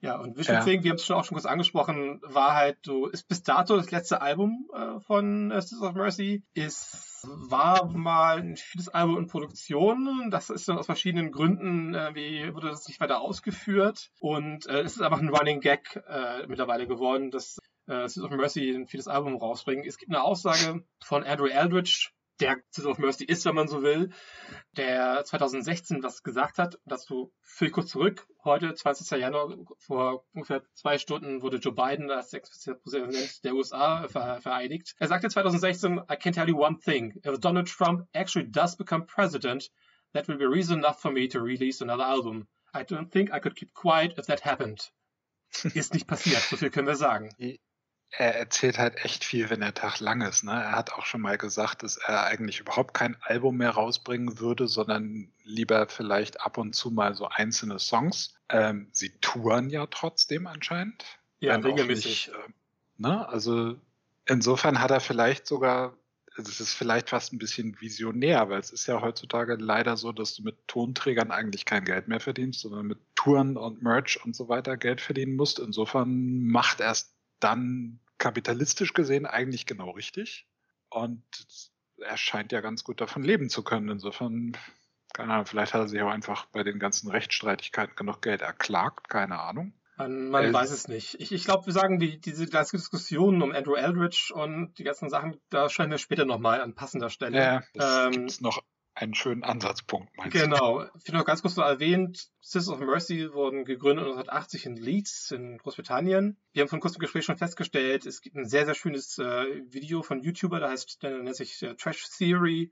ja und Vision Ja. Thing, wir haben es schon auch schon kurz angesprochen, war halt so, ist bis dato das letzte Album äh, von äh, Sisters of Mercy. Ist, war mal ein vieles Album in Produktion. Das ist dann aus verschiedenen Gründen, äh, wie wurde das nicht weiter ausgeführt. Und äh, es ist einfach ein Running Gag äh, mittlerweile geworden, dass äh, Sisters of Mercy ein vieles Album rausbringen. Es gibt eine Aussage von Andrew Eldridge, der Sisters of Mercy ist, wenn man so will, der 2016 was gesagt hat. Dazu führe ich kurz zurück. Heute, 20. Januar, vor ungefähr zwei Stunden wurde Joe Biden als sechster Präsident der USA ver vereidigt. Er sagte 2016, I can tell you one thing. If Donald Trump actually does become president, that will be reason enough for me to release another album. I don't think I could keep quiet if that happened. <laughs> Ist nicht passiert, so viel können wir sagen. Er erzählt halt echt viel, wenn der Tag lang ist. Ne? Er hat auch schon mal gesagt, dass er eigentlich überhaupt kein Album mehr rausbringen würde, sondern lieber vielleicht ab und zu mal so einzelne Songs. Ähm, sie touren ja trotzdem anscheinend. Ja, regelmäßig. Nicht, äh, ne? Also insofern hat er vielleicht sogar, es ist vielleicht fast ein bisschen visionär, weil es ist ja heutzutage leider so, dass du mit Tonträgern eigentlich kein Geld mehr verdienst, sondern mit Touren und Merch und so weiter Geld verdienen musst. Insofern macht er es dann kapitalistisch gesehen eigentlich genau richtig. Und er scheint ja ganz gut davon leben zu können. Insofern, keine Ahnung, vielleicht hat er sich auch einfach bei den ganzen Rechtsstreitigkeiten genug Geld erklagt, keine Ahnung. Man, man Äh, weiß es nicht. Ich, ich glaube, wir sagen, die, diese ganzen Diskussionen um Andrew Eldridge und die ganzen Sachen, da scheinen wir später nochmal an passender Stelle. Ja, das Ähm, gibt's noch einen schönen Ansatzpunkt, meinst du? Genau. Ich finde noch ganz kurz noch erwähnt, Sisters of Mercy wurden gegründet 1980 in Leeds in Großbritannien. Wir haben von kurzem Gespräch schon festgestellt, es gibt ein sehr, sehr schönes äh, Video von YouTuber, der heißt, der nennt sich äh, Trash Theory.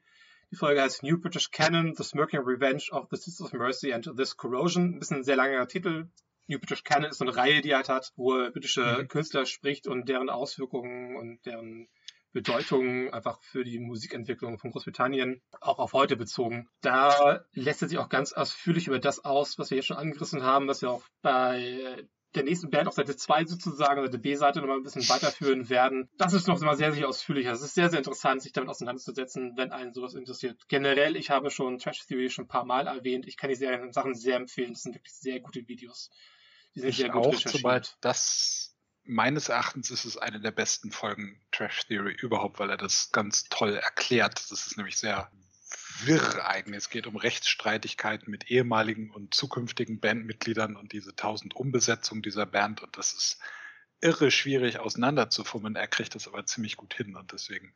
Die Folge heißt New British Canon, The Smirking Revenge of the Sisters of Mercy and This Corrosion. Ein bisschen ein sehr langer Titel. New British Canon ist so eine Reihe, die er halt hat, wo er britische Mhm. Künstler spricht und deren Auswirkungen und deren Bedeutung einfach für die Musikentwicklung von Großbritannien, auch auf heute bezogen. Da lässt er sich auch ganz ausführlich über das aus, was wir jetzt schon angerissen haben, was wir auch bei der nächsten Band auf Seite 2 sozusagen, Seite B-Seite nochmal ein bisschen weiterführen werden. Das ist noch mal sehr, sehr ausführlicher. Es ist sehr, sehr interessant, sich damit auseinanderzusetzen, wenn einen sowas interessiert. Generell, ich habe schon Trash Theory schon ein paar Mal erwähnt. Ich kann die Serien Sachen sehr empfehlen. Das sind wirklich sehr gute Videos. Die sind Ich sehr gut auch, recherchiert. sobald das meines Erachtens ist es eine der besten Folgen Trash Theory überhaupt, weil er das ganz toll erklärt. Das ist nämlich sehr wirr eigentlich. Es geht um Rechtsstreitigkeiten mit ehemaligen und zukünftigen Bandmitgliedern und diese tausend Umbesetzung dieser Band und das ist irre schwierig auseinanderzufummeln. Er kriegt das aber ziemlich gut hin und deswegen,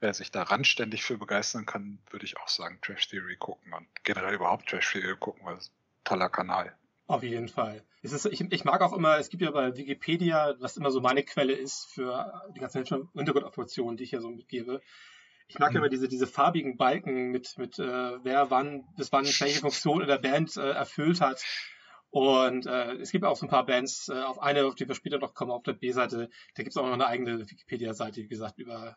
wer sich da randständig für begeistern kann, würde ich auch sagen, Trash Theory gucken und generell überhaupt Trash Theory gucken, weil es ist ein toller Kanal. Auf jeden Fall. Es ist, ich, ich mag auch immer, es gibt ja bei Wikipedia, was immer so meine Quelle ist für die ganzen Hintergrundinformationen, die ich hier so mitgebe. Ich mag Mhm. immer diese, diese farbigen Balken mit, mit äh, wer wann, bis wann welche Funktion in der Band äh, erfüllt hat. Und äh, es gibt auch so ein paar Bands, äh, auf eine, auf die wir später noch kommen, auf der B-Seite, da gibt es auch noch eine eigene Wikipedia-Seite, wie gesagt, über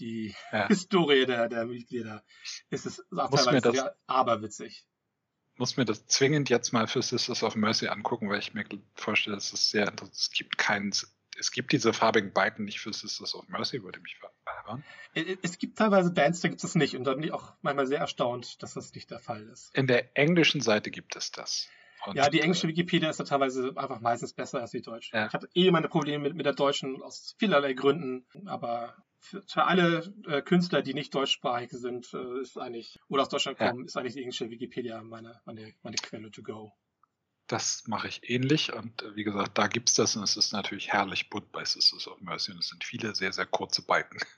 die Ja. <laughs> Historie der, der Mitglieder, ist es auch Muss teilweise das- sehr aberwitzig. Muss mir das zwingend jetzt mal für Sisters of Mercy angucken, weil ich mir vorstelle, es ist sehr interessant. Es gibt keinen, es gibt diese farbigen Balken nicht für Sisters of Mercy, würde mich. Äh, Es gibt teilweise Bands, da gibt es nicht und da bin ich auch manchmal sehr erstaunt, dass das nicht der Fall ist. In der englischen Seite gibt es das. Und, Ja, die englische äh, Wikipedia ist da teilweise einfach meistens besser als die deutsche. Ja. Ich habe eh meine Probleme mit, mit der deutschen aus vielerlei Gründen, aber für, für alle äh, Künstler, die nicht deutschsprachig sind, äh, ist eigentlich, oder aus Deutschland Ja. kommen, ist eigentlich die englische Wikipedia meine, meine, meine Quelle to go. Das mache ich ähnlich und äh, wie gesagt, da gibt's das und es ist natürlich herrlich bunt bei Sisters of Mercy und es sind viele sehr, sehr kurze Balken. <laughs>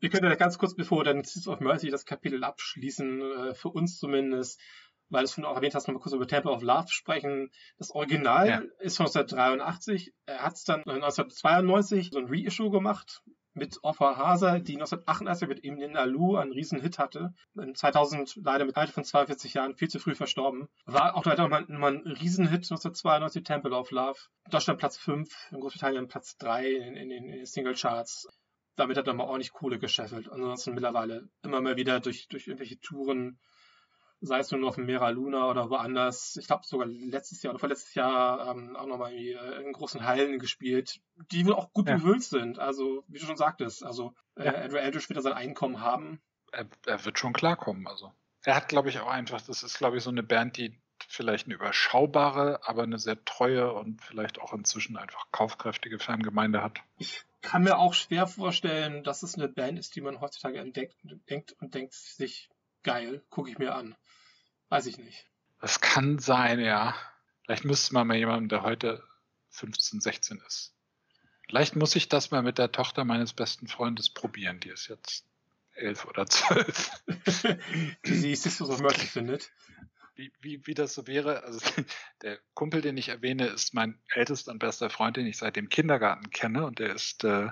Wir können ja ganz kurz, bevor dann Sisters of Mercy das Kapitel abschließen, äh, für uns zumindest, weil du es schon auch erwähnt hast, noch mal kurz über Temple of Love sprechen. Das Original Ja. ist von 1983. Er hat es dann 1992 so ein Reissue gemacht mit Offa Hasa, die 1988 mit ihm in Alu einen riesen Hit hatte. In 2000 leider mit Alter von 42 Jahren viel zu früh verstorben. War auch leider nochmal nochmal ein Riesenhit 1992, Temple of Love. In Deutschland Platz 5, in Großbritannien Platz 3 in, in, in den Single-Charts damit hat er mal ordentlich Kohle gescheffelt. Ansonsten mittlerweile immer mal wieder durch, durch irgendwelche Touren, sei es nur noch in Mera Luna oder woanders. Ich glaube sogar letztes Jahr oder vorletztes Jahr ähm, auch nochmal äh, in großen Hallen gespielt, die wohl auch gut Ja. befüllt sind. Also, wie du schon sagtest, also äh, Ja. Andrew Eldridge wird da sein Einkommen haben. Er, er wird schon klarkommen. Also er hat, glaube ich, auch einfach, das ist, glaube ich, so eine Band, die vielleicht eine überschaubare, aber eine sehr treue und vielleicht auch inzwischen einfach kaufkräftige Fangemeinde hat. Kann mir auch schwer vorstellen, dass es eine Band ist, die man heutzutage entdeckt, denkt und denkt sich, geil, gucke ich mir an. Weiß ich nicht. Das kann sein, ja. Vielleicht müsste man mal jemanden, der heute 15, 16 ist. Vielleicht muss ich das mal mit der Tochter meines besten Freundes probieren. Die ist jetzt elf oder zwölf. <laughs> die sie Sisters of Mercy findet. Wie, wie, wie das so wäre. Also <laughs> der Kumpel, den ich erwähne, ist mein ältester und bester Freund, den ich seit dem Kindergarten kenne und der ist äh,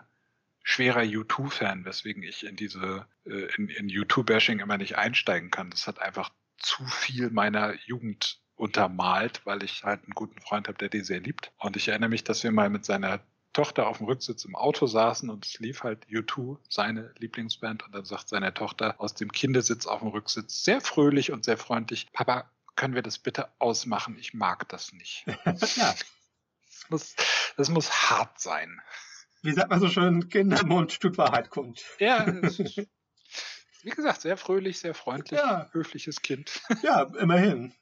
schwerer U2-Fan, weswegen ich in diese äh, in, in U2-Bashing immer nicht einsteigen kann. Das hat einfach zu viel meiner Jugend untermalt, weil ich halt einen guten Freund habe, der die sehr liebt. Und ich erinnere mich, dass wir mal mit seiner Tochter auf dem Rücksitz im Auto saßen und es lief halt U2, seine Lieblingsband. Und dann sagt seine Tochter aus dem Kindersitz auf dem Rücksitz sehr fröhlich und sehr freundlich, Papa, können wir das bitte ausmachen? Ich mag das nicht. <laughs> ja, Das muss, das muss hart sein. Wie sagt man so schön, Kindermund tut Wahrheit kund. Ja, <laughs> wie gesagt, sehr fröhlich, sehr freundlich, Ja. höfliches Kind. <laughs> Ja, immerhin.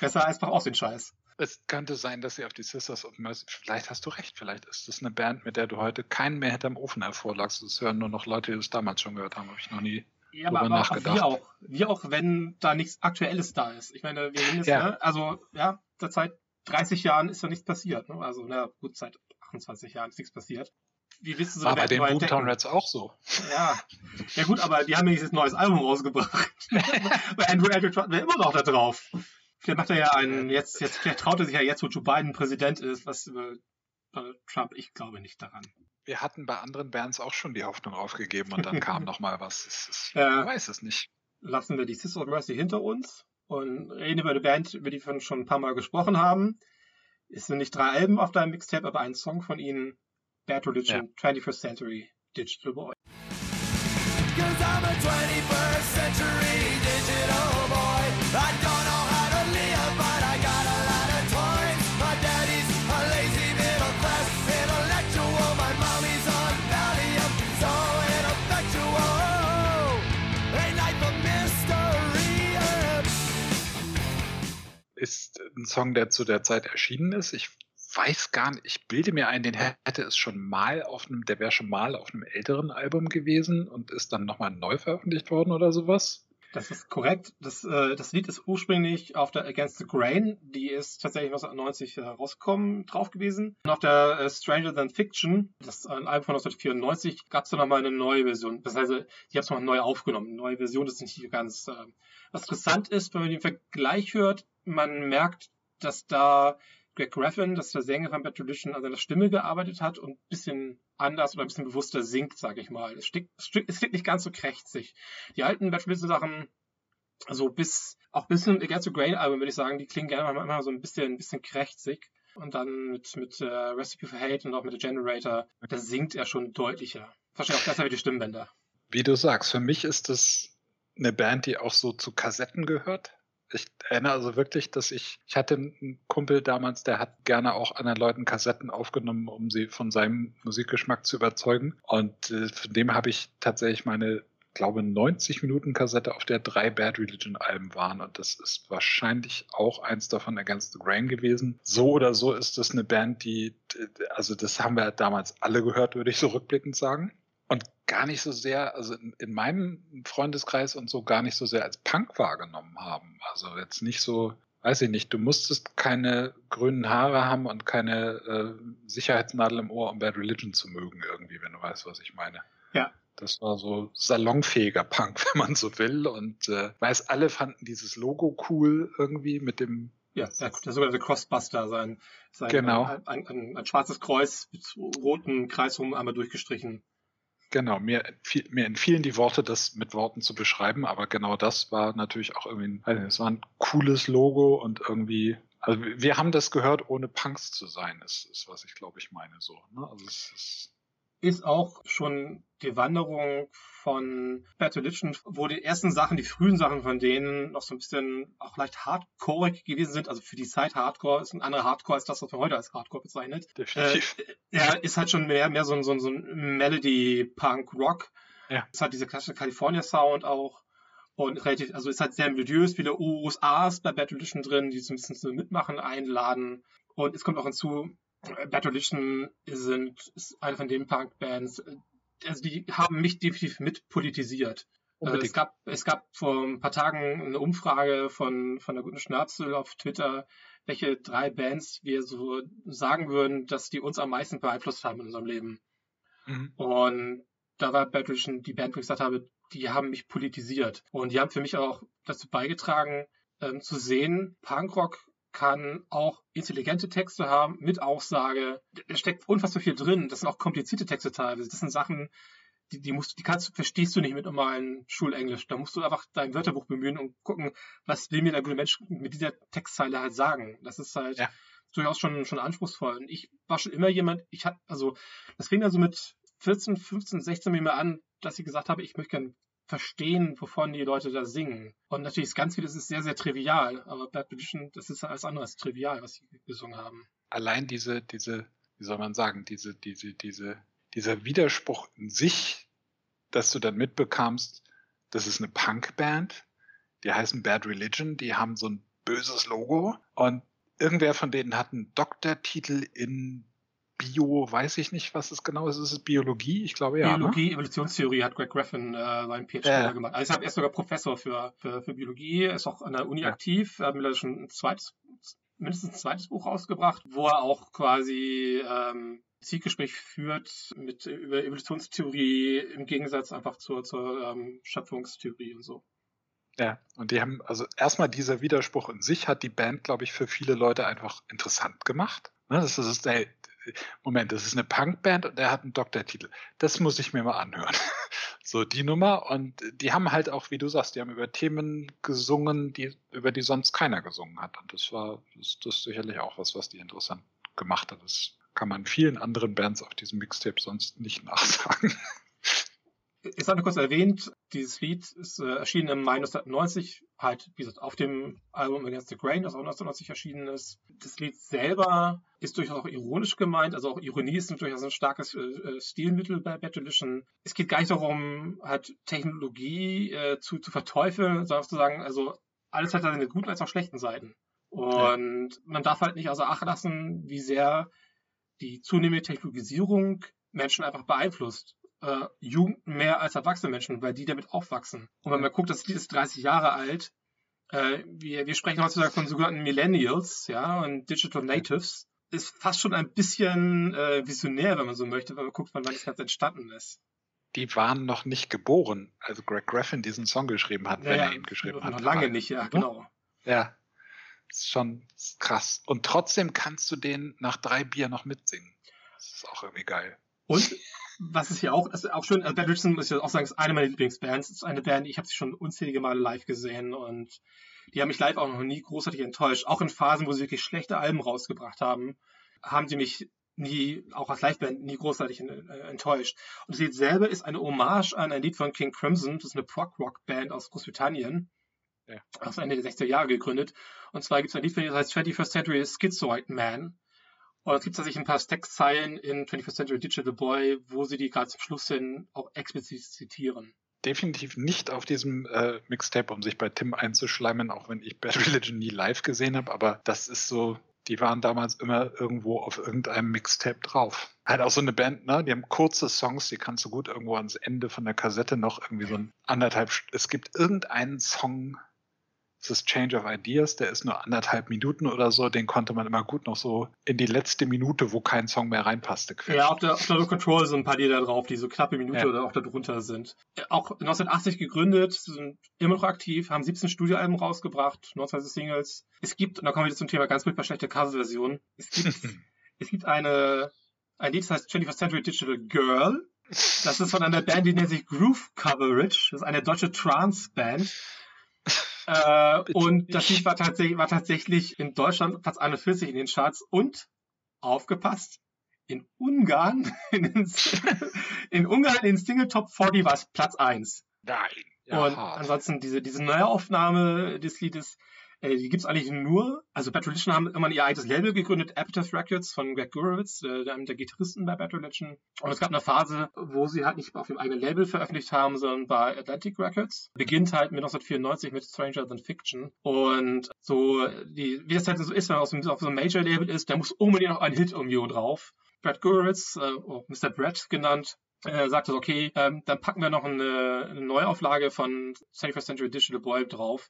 Besser einfach aus den Scheiß. Es könnte sein, dass sie auf die Sisters of Mercy, vielleicht hast du recht, vielleicht ist das eine Band, mit der du heute keinen mehr hinterm Ofen hervorlagst. Das hören nur noch Leute, die das damals schon gehört haben, habe ich noch nie. Ja, aber, nachgedacht. wir auch. Wir auch, wenn da nichts Aktuelles da ist. Ich meine, wir reden jetzt, Ja. ne? also, ja, seit seit 30 Jahren ist da nichts passiert. Ne? Also, na gut, seit 28 Jahren ist nichts passiert. Wie willst du so War eine bei den Boomtown? Rats auch so. Ja. Ja gut, aber die haben ja dieses neues Album rausgebracht. <laughs> Bei Andrew Eldridge warten wir immer noch da drauf. Vielleicht macht er ja einen, jetzt, jetzt, vielleicht traut er sich ja jetzt, wo Joe Biden Präsident ist, was über Donald Trump, ich glaube nicht daran. Wir hatten bei anderen Bands auch schon die Hoffnung aufgegeben und dann kam <laughs> noch mal was. Es ist, Ja. Ich weiß es nicht. Lassen wir die Sisters of Mercy hinter uns und reden über eine Band, über die wir schon ein paar Mal gesprochen haben. Es sind nicht drei Alben auf deinem Mixtape, aber ein Song von ihnen, Bad Religion, 21st Century Digital Boy. Cause I'm a 21st century digital boy. I don't know how to live, but I got a lot of toys. My daddy's a lazy middle class intellectual. My mommy's on Valium, so ineffectual. A life of mystery. Ist ein Song, der zu der Zeit erschienen ist. Ich weiß gar nicht, ich bilde mir ein, den hätte es schon mal auf einem, der wäre schon mal auf einem älteren Album gewesen und ist dann nochmal neu veröffentlicht worden oder sowas. Das ist korrekt. Das, äh, das Lied ist ursprünglich auf der Against the Grain, die ist tatsächlich 1990 äh, rausgekommen, drauf gewesen. Und auf der äh, Stranger Than Fiction, das ein Album von 1994, gab es dann nochmal eine neue Version. Das heißt, die haben es nochmal neu aufgenommen. Eine neue Version ist nicht ganz. Äh, was interessant ist, wenn man den Vergleich hört, man merkt, dass da Greg Graffin, das ist der Sänger von Bad Tradition, an seiner Stimme gearbeitet hat und ein bisschen anders oder ein bisschen bewusster singt, sage ich mal. Es klingt, es klingt nicht ganz so krächzig. Die alten Bad Tradition Sachen, also bis, auch bis zum Against the Grain Album, würde ich sagen, die klingen gerne mal, mal so ein bisschen, ein bisschen krächzig. Und dann mit, mit äh, Recipe for Hate und auch mit The Generator, da singt er schon deutlicher. Wahrscheinlich auch besser wie die Stimmbänder. Wie du sagst, für mich ist das eine Band, die auch so zu Kassetten gehört. Ich erinnere also wirklich, dass ich, ich hatte einen Kumpel damals, der hat gerne auch anderen Leuten Kassetten aufgenommen, um sie von seinem Musikgeschmack zu überzeugen. Und äh, von dem habe ich tatsächlich meine, glaube 90 Minuten Kassette, auf der drei Bad Religion Alben waren. Und das ist wahrscheinlich auch eins davon Against the Grain gewesen. So oder so ist das eine Band, die, also das haben wir damals alle gehört, würde ich so rückblickend sagen gar nicht so sehr, also in, in, meinem Freundeskreis und so gar nicht so sehr als Punk wahrgenommen haben. Also jetzt nicht so, weiß ich nicht, du musstest keine grünen Haare haben und keine äh, Sicherheitsnadel im Ohr, um Bad Religion zu mögen, irgendwie, wenn du weißt, was ich meine. Ja. Das war so salonfähiger Punk, <laughs> wenn man so will. Und äh, weiß, alle fanden dieses Logo cool irgendwie mit dem ja, der, der sogenannte Crossbuster, sein, sein genau. ein, ein, ein, ein schwarzes Kreuz mit roten Kreis rum einmal durchgestrichen. Genau, mir, mir entfielen die Worte, das mit Worten zu beschreiben, aber genau das war natürlich auch irgendwie, es war ein cooles Logo und irgendwie, also wir haben das gehört, ohne Punks zu sein, ist, ist was ich glaube ich meine so. Ne? Also es ist ist auch schon die Wanderung von Religion, wo die ersten Sachen, die frühen Sachen von denen noch so ein bisschen auch leicht hardcore gewesen sind. Also für die Zeit Hardcore ist ein anderer Hardcore als das, was man heute als Hardcore bezeichnet. Definitiv. Äh, er ist halt schon mehr, mehr so ein, so ein, so ein Melody-Punk-Rock. Ja. Es hat dieser klassische California-Sound auch. Und relativ, also ist halt sehr melodiös, viele USAs bei Religion drin, die so ein bisschen zum Mitmachen einladen. Und es kommt auch hinzu, Bad Religion sind, ist eine von den Punk-Bands, also die haben mich definitiv mitpolitisiert. Unbedingt. Es gab, es gab vor ein paar Tagen eine Umfrage von, von der guten Schnapsel auf Twitter, welche drei Bands wir so sagen würden, dass die uns am meisten beeinflusst haben in unserem Leben. Mhm. Und da war Bad Religion die Band, wo ich gesagt habe, die haben mich politisiert. Und die haben für mich auch dazu beigetragen, ähm, zu sehen, Punkrock kann auch intelligente Texte haben mit Aussage. Da steckt unfassbar viel drin. Das sind auch komplizierte Texte teilweise. Das sind Sachen, die, die musst, die kannst, verstehst du nicht mit normalen Schulenglisch. Da musst du einfach dein Wörterbuch bemühen und gucken, was will mir der gute Mensch mit dieser Textzeile halt sagen. Das ist halt Ja. durchaus schon, schon anspruchsvoll. Und ich war schon immer jemand, ich hatte, also, das fing dann so mit 14, 15, 16 mir mal an, dass ich gesagt habe, ich möchte gerne verstehen, wovon die Leute da singen. Und natürlich ist ganz vieles ist sehr, sehr trivial, aber Bad Religion, das ist alles andere als trivial, was sie gesungen haben. Allein diese, diese, wie soll man sagen, diese, diese, diese, dieser Widerspruch in sich, dass du dann mitbekamst, das ist eine Punkband, die heißen Bad Religion, die haben so ein böses Logo und irgendwer von denen hat einen Doktortitel in Bio, weiß ich nicht, was es genau ist. Ist es Biologie? Ich glaube ja. Biologie, Evolutionstheorie hat Greg Graffin äh, seinen PhD Ja. gemacht. Also er ist sogar Professor für, für, für Biologie, er ist auch an der Uni Ja. aktiv, er hat mittlerweile schon ein zweites, mindestens ein zweites Buch rausgebracht, wo er auch quasi ähm, Zielgespräch führt mit über Evolutionstheorie im Gegensatz einfach zur, zur ähm, Schöpfungstheorie und so. Ja. ja. Und die haben, also erstmal dieser Widerspruch in sich hat die Band, glaube ich, für viele Leute einfach interessant gemacht. Ne, das ist, ey, Moment, das ist eine Punkband und er hat einen Doktortitel. Das muss ich mir mal anhören. <laughs> So, die Nummer. Und die haben halt auch, wie du sagst, die haben über Themen gesungen, die, über die sonst keiner gesungen hat. Und das war, das, das ist sicherlich auch was, was die interessant gemacht hat. Das kann man vielen anderen Bands auf diesem Mixtape sonst nicht <laughs> nachsagen. Ich habe kurz erwähnt, dieses Lied ist äh, erschienen im Mai 1990, halt, wie gesagt, auf dem Album Against the Grain, das auch 1990 erschienen ist. Das Lied selber ist durchaus auch ironisch gemeint, also auch Ironie ist durchaus ein starkes äh, äh, Stilmittel bei Bad Religion. Es geht gar nicht darum, halt Technologie äh, zu, zu verteufeln, sondern zu sagen, also alles hat seine guten als auch schlechten Seiten. Und man darf halt nicht außer Acht lassen, wie sehr die zunehmende Technologisierung Menschen einfach beeinflusst äh, Jugend mehr als erwachsene Menschen, weil die damit aufwachsen. Und wenn man guckt, das Lied ist 30 Jahre alt, äh, wir, wir sprechen heutzutage von sogenannten Millennials, ja, und Digital Natives, ist fast schon ein bisschen äh, visionär, wenn man so möchte, wenn man guckt, wann das Ganze entstanden ist. Die waren noch nicht geboren, als Greg Graffin diesen Song geschrieben hat, wenn Ja, er ihn geschrieben hat. Noch lange nicht, ja, genau. Ja, ist schon krass. Und trotzdem kannst du den nach drei Bier noch mitsingen. Das ist auch irgendwie geil. Und was ist hier auch, ist auch schön, also Bad Richardson muss ich auch sagen, ist eine meiner Lieblingsbands. Ist eine Band, ich habe sie schon unzählige Male live gesehen und die haben mich live auch noch nie großartig enttäuscht. Auch in Phasen, wo sie wirklich schlechte Alben rausgebracht haben, haben sie mich nie, auch als Liveband, nie großartig äh, enttäuscht. Und das Lied selber ist eine Hommage an ein Lied von King Crimson, das ist eine Prog-Rock-Band aus Großbritannien, Ja. aus Ende der 60er Jahre gegründet. Und zwar gibt es ein Lied von das heißt 21st Century Schizoid Man. Und es gibt tatsächlich ein paar Textzeilen in 21st Century Digital Boy, wo sie die gerade zum Schluss hin auch explizit zitieren. Definitiv nicht auf diesem äh, Mixtape, um sich bei Tim einzuschleimen, auch wenn ich Bad Religion nie live gesehen habe, aber das ist so, die waren damals immer irgendwo auf irgendeinem Mixtape drauf. Halt auch so eine Band, ne? Die haben kurze Songs, die kannst du gut irgendwo ans Ende von der Kassette noch irgendwie so ein anderthalb. Es gibt irgendeinen Song, das ist Change of Ideas, der ist nur anderthalb Minuten oder so, den konnte man immer gut noch so in die letzte Minute, wo kein Song mehr reinpasste, quetschen. Ja, auf der, auf der Low Control sind ein paar Lieder drauf, die so knappe Minute Ja. oder auch darunter sind. Auch 1980 gegründet, sind immer noch aktiv, haben 17 Studioalben rausgebracht, 29 Singles. Es gibt, und da kommen wir jetzt zum Thema ganz furchtbar schlechte Coverversion, es gibt, <laughs> es gibt eine, ein Lied, das heißt 21st Century Digital Girl. Das ist von einer Band, die nennt sich Groove Coverage. Das ist eine deutsche Trance-Band. Äh, und das. Lied war tatsächlich, war tatsächlich in Deutschland Platz 41 in den Charts und aufgepasst, in Ungarn, <laughs> in, den, in Ungarn in Single Top 40 war es Platz 1. Nein. und hart. ansonsten diese, diese Neuaufnahme des Liedes, äh, die gibt's eigentlich nur, also Bad Religion haben immer ihr eigenes Label gegründet, Epitaph Records von Greg Gurewitz, äh, der, der Gitarristen bei Bad Religion. Und es gab eine Phase, wo sie halt nicht auf dem eigenen Label veröffentlicht haben, sondern bei Atlantic Records. Beginnt halt mit 1994 mit Stranger Than Fiction. Und so, die, wie das halt so ist, wenn man auf so, einem- auf so einem Major-Label ist, da muss unbedingt noch ein Hit irgendwo drauf. Brad Gurewitz, äh, oh, Mr. Brad genannt, äh, sagte, so, okay, ähm, dann packen wir noch eine, eine Neuauflage von 21st Century Digital Boy drauf.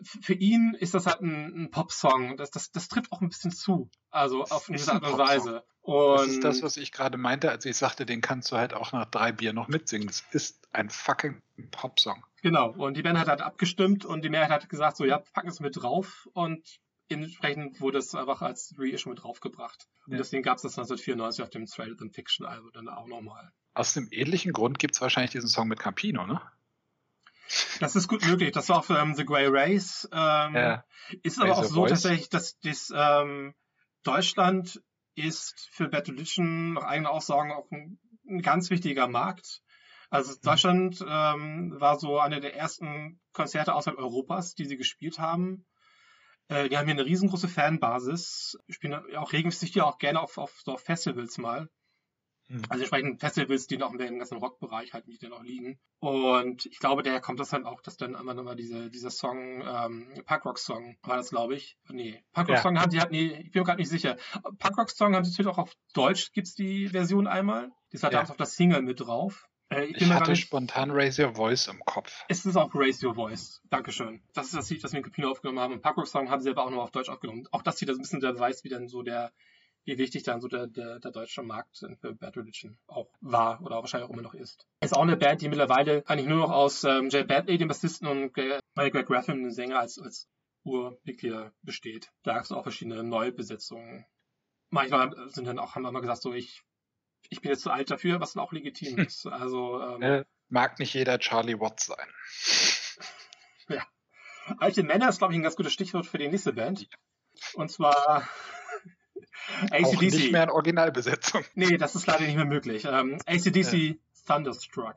F für ihn ist das halt ein, ein Popsong. Das, das, das trifft auch ein bisschen zu. Also auf eine gewisse Art und. Weise. Und Das ist das, was ich gerade meinte, als ich sagte, den kannst du halt auch nach drei Bier noch mitsingen. Das ist ein fucking Popsong. Genau, und die Band hat halt abgestimmt und die Mehrheit hat gesagt, so ja, packen es mit drauf und entsprechend wurde es einfach als Reissue mit draufgebracht. Und Ja. deswegen gab es das 1994 auf dem Stranger Than Fiction Album dann auch nochmal. Aus einem ähnlichen Grund gibt es wahrscheinlich diesen Song mit Campino, ne? Das ist gut möglich. Das war auch ähm, The Grey Race. Ähm, Ist aber Raise auch so Voice. tatsächlich, dass das ähm, Deutschland ist für Bad Religion nach eigenen Aussagen auch ein, ein ganz wichtiger Markt. Also Deutschland ähm, war so eine der ersten Konzerte außerhalb Europas, die sie gespielt haben. Äh, die haben hier eine riesengroße Fanbasis, spielen auch regelmäßig hier auch gerne auf, auf, so auf Festivals mal. Hm. Also entsprechend Festivals, die noch im ganzen Rockbereich halt nicht noch liegen. Und ich glaube, daher kommt das dann auch, dass dann immer nochmal diese, dieser Song, ähm, Punkrock-Song war das, glaube ich. Nee, Punkrock-Song haben sie halt, nee, ich bin mir gerade nicht sicher. Punkrock-Song haben sie natürlich auch auf Deutsch, gibt's die Version einmal. Die ist halt Ja. auch auf das Single mit drauf. Äh, ich Ich hatte nicht, spontan Raise Your Voice im Kopf. es ist auch Raise Your Voice. Dankeschön. Das ist das Lied, das wir in Capino aufgenommen haben. Und Punkrock-Song haben sie aber auch noch auf Deutsch aufgenommen. Auch das hier, das ist ein bisschen der Beweis, wie dann so der, wie wichtig dann so der, der, der deutsche Markt für Bad Religion auch war oder wahrscheinlich auch immer noch ist. Ist auch eine Band, die mittlerweile eigentlich nur noch aus ähm, Jay Bentley, dem Bassisten, und Greg Greg Graffin, dem Sänger, als, als Urmitglieder besteht. Da gab es auch verschiedene Neubesetzungen. Manchmal sind dann auch, haben wir mal gesagt, so ich, ich bin jetzt zu alt dafür, was dann auch legitim <laughs> ist. Also ähm, Äh, mag nicht jeder Charlie Watts sein. <laughs> Alte Männer ist, glaube ich, ein ganz gutes Stichwort für die nächste Band. Und zwar <laughs> Auch nicht ACDC. mehr in Originalbesetzung. Nee, das ist leider nicht mehr möglich. Ähm, ACDC Thunderstruck.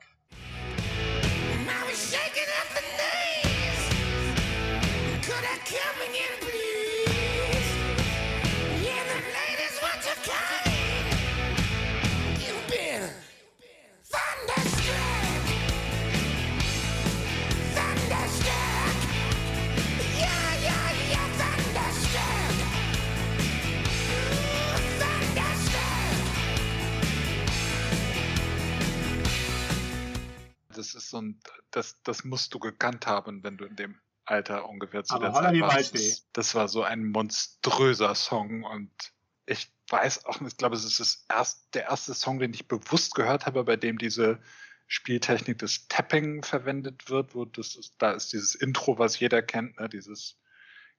Das ist so ein, das, das musst du gekannt haben, wenn du in dem Alter ungefähr zu Aber der Zeit warst. Das, das war so ein monströser Song und ich weiß auch nicht, ich glaube, es ist das erst, der erste Song, den ich bewusst gehört habe, bei dem diese Spieltechnik des Tapping verwendet wird, wo das ist, da ist dieses Intro, was jeder kennt, ne, dieses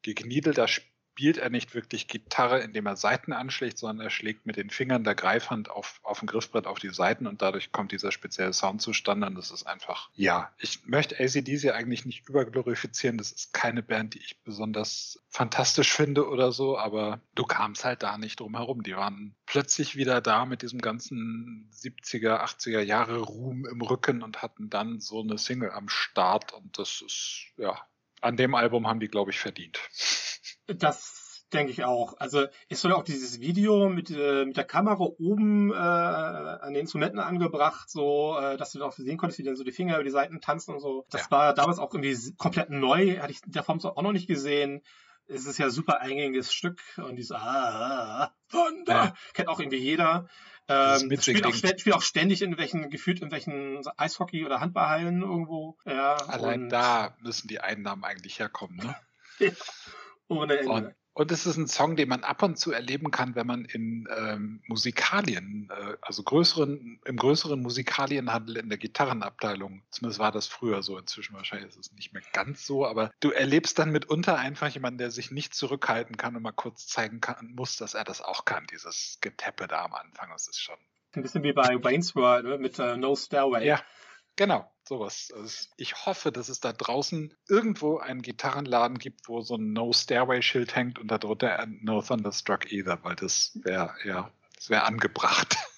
Gegniedel, da sp- spielt er nicht wirklich Gitarre, indem er Saiten anschlägt, sondern er schlägt mit den Fingern der Greifhand auf, auf dem Griffbrett auf die Saiten und dadurch kommt dieser spezielle Sound zustande. Und das ist einfach, ja, ich möchte ACDC eigentlich nicht überglorifizieren. Das ist keine Band, die ich besonders fantastisch finde oder so, aber du kamst halt da nicht drum herum. Die waren plötzlich wieder da mit diesem ganzen 70er, 80er Jahre Ruhm im Rücken und hatten dann so eine Single am Start und das ist, ja, an dem Album haben die, glaube ich, verdient. Das denke ich auch. Also ist soll auch dieses Video mit, äh, mit der Kamera oben äh, an den Instrumenten angebracht, so äh, dass du auch sehen konntest, wie dann so die Finger über die Seiten tanzen und so. Das Ja. war damals auch irgendwie komplett neu, hatte ich in der Form so auch noch nicht gesehen. Es ist ja ein super eingängiges Stück und dieses ah, ah, Thunder Ja. kennt auch irgendwie jeder. Ähm, spielt, auch, spielt auch ständig in welchen, gefühlt in welchen Eishockey- oder Handballhallen irgendwo. Ja, Allein da müssen die Einnahmen eigentlich herkommen. Ne? <laughs> ohne Ende. Und, es ist ein Song, den man ab und zu erleben kann, wenn man in ähm, Musikalien, äh, also größeren, im größeren Musikalienhandel in der Gitarrenabteilung, zumindest war das früher so, inzwischen wahrscheinlich ist es nicht mehr ganz so, aber du erlebst dann mitunter einfach jemanden, der sich nicht zurückhalten kann und mal kurz zeigen kann, muss, dass er das auch kann, dieses Getappe da am Anfang. Das ist schon. Ein bisschen wie bei Wayne's World ne, mit äh, No Stairway. Ja, genau, sowas. Also ich hoffe, dass es da draußen irgendwo einen Gitarrenladen gibt, wo so ein No Stairway-Schild hängt und darunter ein No Thunderstruck Either, weil das wäre, ja, das wäre angebracht. <laughs>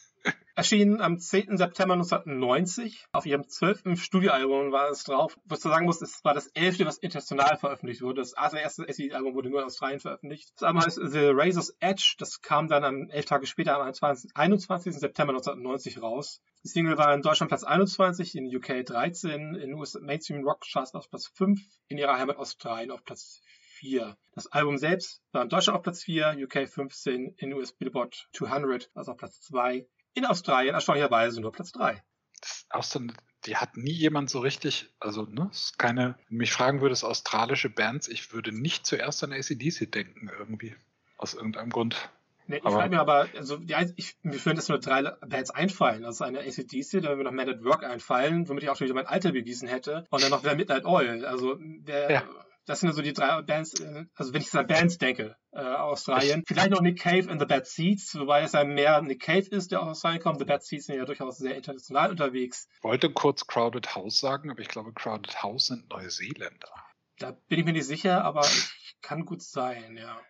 Erschienen am 10. September 1990. Auf ihrem zwölften Studioalbum war es drauf. Was du sagen muss, es war das elfte, was international veröffentlicht wurde. Das allererste SE-Album wurde nur in Australien veröffentlicht. Das Album heißt The Razor's Edge. Das kam dann am elf Tage später, am 21. 21. September 1990 raus. Die Single war in Deutschland Platz 21, in UK 13, in US Mainstream Rock Charts auf Platz 5, in ihrer Heimat Australien auf Platz 4. Das Album selbst war in Deutschland auf Platz 4, UK 15, in US Billboard 200, also auf Platz 2. In Australien erstaunlicherweise nur Platz 3. Das ist auch so, eine- die hat nie jemand so richtig, also, ne, keine, wenn mich fragen würdest, australische Bands, ich würde nicht zuerst an ACDC denken, irgendwie. Aus irgendeinem Grund. Nee, ich frage mir aber, also die, ein- ich, mir würden jetzt nur drei Bands einfallen. Das ist eine ACDC, da würde mir noch Man at Work einfallen, womit ich auch schon wieder mein Alter bewiesen hätte. Und dann noch wieder Midnight Oil. Also der, Ja. Das sind ja so die drei Bands, äh, also wenn ich an Bands denke, äh, Australien. Vielleicht noch Nick Cave and the Bad Seeds, wobei es ja mehr Nick Cave ist, der aus Australien kommt. The Bad Seeds sind ja durchaus sehr international unterwegs. Wollte kurz Crowded House sagen, aber ich glaube, Crowded House sind Neuseeländer. Da bin ich mir nicht sicher, aber ich <laughs> kann gut sein, ja.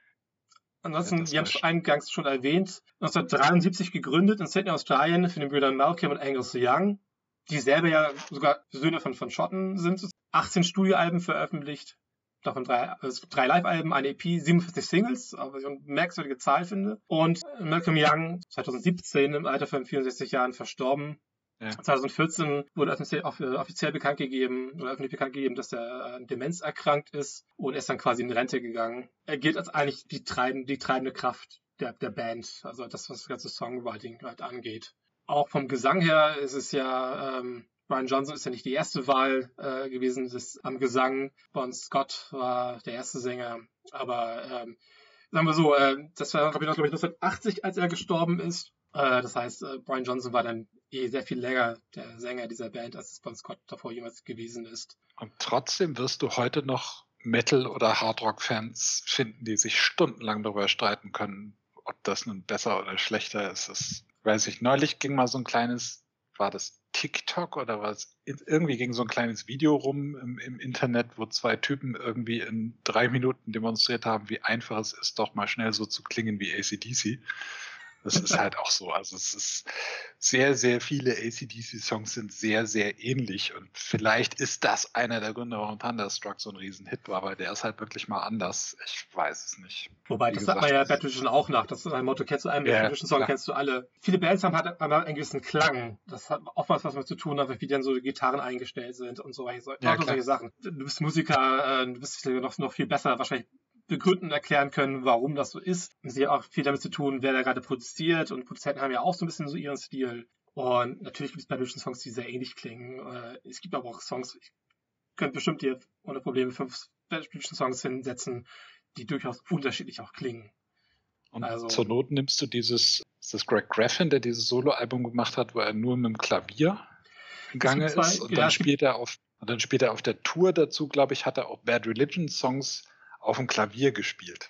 Ansonsten, Ja, wir haben es eingangs schon erwähnt, 1973 gegründet in Sydney, Australien, von den Brüdern Malcolm und Angus Young, die selber ja sogar Söhne von, von Schotten sind. 18 Studioalben veröffentlicht, davon drei, also drei Live-Alben, eine EP, 47 Singles, was ich eine merkwürdige Zahl finde. Und Malcolm Young, 2017 im Alter von 64 Jahren verstorben. Ja. 2014 wurde offiziell, off- äh, offiziell bekannt gegeben, oder öffentlich bekannt gegeben, dass er an Demenz erkrankt ist und ist dann quasi in Rente gegangen. Er gilt als eigentlich die, treiben, die treibende Kraft der, der Band, also das, was das ganze Songwriting halt angeht. Auch vom Gesang her ist es ja, ähm, Brian Johnson ist ja nicht die erste Wahl äh, gewesen das, am Gesang. Bon Scott war der erste Sänger, aber ähm, sagen wir so, äh, das war, glaube ich, 1980, als er gestorben ist. Äh, das heißt, äh, Brian Johnson war dann eh sehr viel länger der Sänger dieser Band, als es Bon Scott davor jemals gewesen ist. Und trotzdem wirst du heute noch Metal- oder Hardrock-Fans finden, die sich stundenlang darüber streiten können, ob das nun besser oder schlechter ist. Das weiß ich. Neulich ging mal so ein kleines, war das TikTok oder was? Irgendwie ging so ein kleines Video rum im, im Internet, wo zwei Typen irgendwie in drei Minuten demonstriert haben, wie einfach es ist, doch mal schnell so zu klingen wie ACDC. Das ist halt auch so. Also es ist sehr, sehr viele ACDC-Songs sind sehr, sehr ähnlich. Und vielleicht ist das einer der Gründe, warum Thunderstruck so ein Riesenhit war, weil der ist halt wirklich mal anders. Ich weiß es nicht. Wobei, Wie das sagt man ja Bad Religion auch nach. Das ist ein Motto, kennst du einen Ja, Song, klar. kennst du alle. Viele Bands haben halt einen gewissen Klang. Das hat oftmals was damit zu tun, wie dann so die Gitarren eingestellt sind und so weiter. So, Ja, solche Sachen. Du bist Musiker, äh, du noch, noch viel besser wahrscheinlich begründen erklären können, warum das so ist. Sie hat auch viel damit zu tun, wer da gerade produziert. Und Produzenten haben ja auch so ein bisschen so ihren Stil. Und natürlich gibt es Bad Religion Songs, die sehr ähnlich klingen. Äh, es gibt aber auch Songs, ich könnte bestimmt hier ohne Probleme fünf Bad Religion Songs hinsetzen, die durchaus unterschiedlich auch klingen. Und Also- zur Not nimmst du dieses, ist das Greg Graffin, der dieses Soloalbum gemacht hat, wo er nur mit dem Klavier zwei- ist. Und ja, dann spielt er auf, und dann spielt er auf der Tour dazu, glaube ich, hat er auch Bad Religion Songs auf dem Klavier gespielt.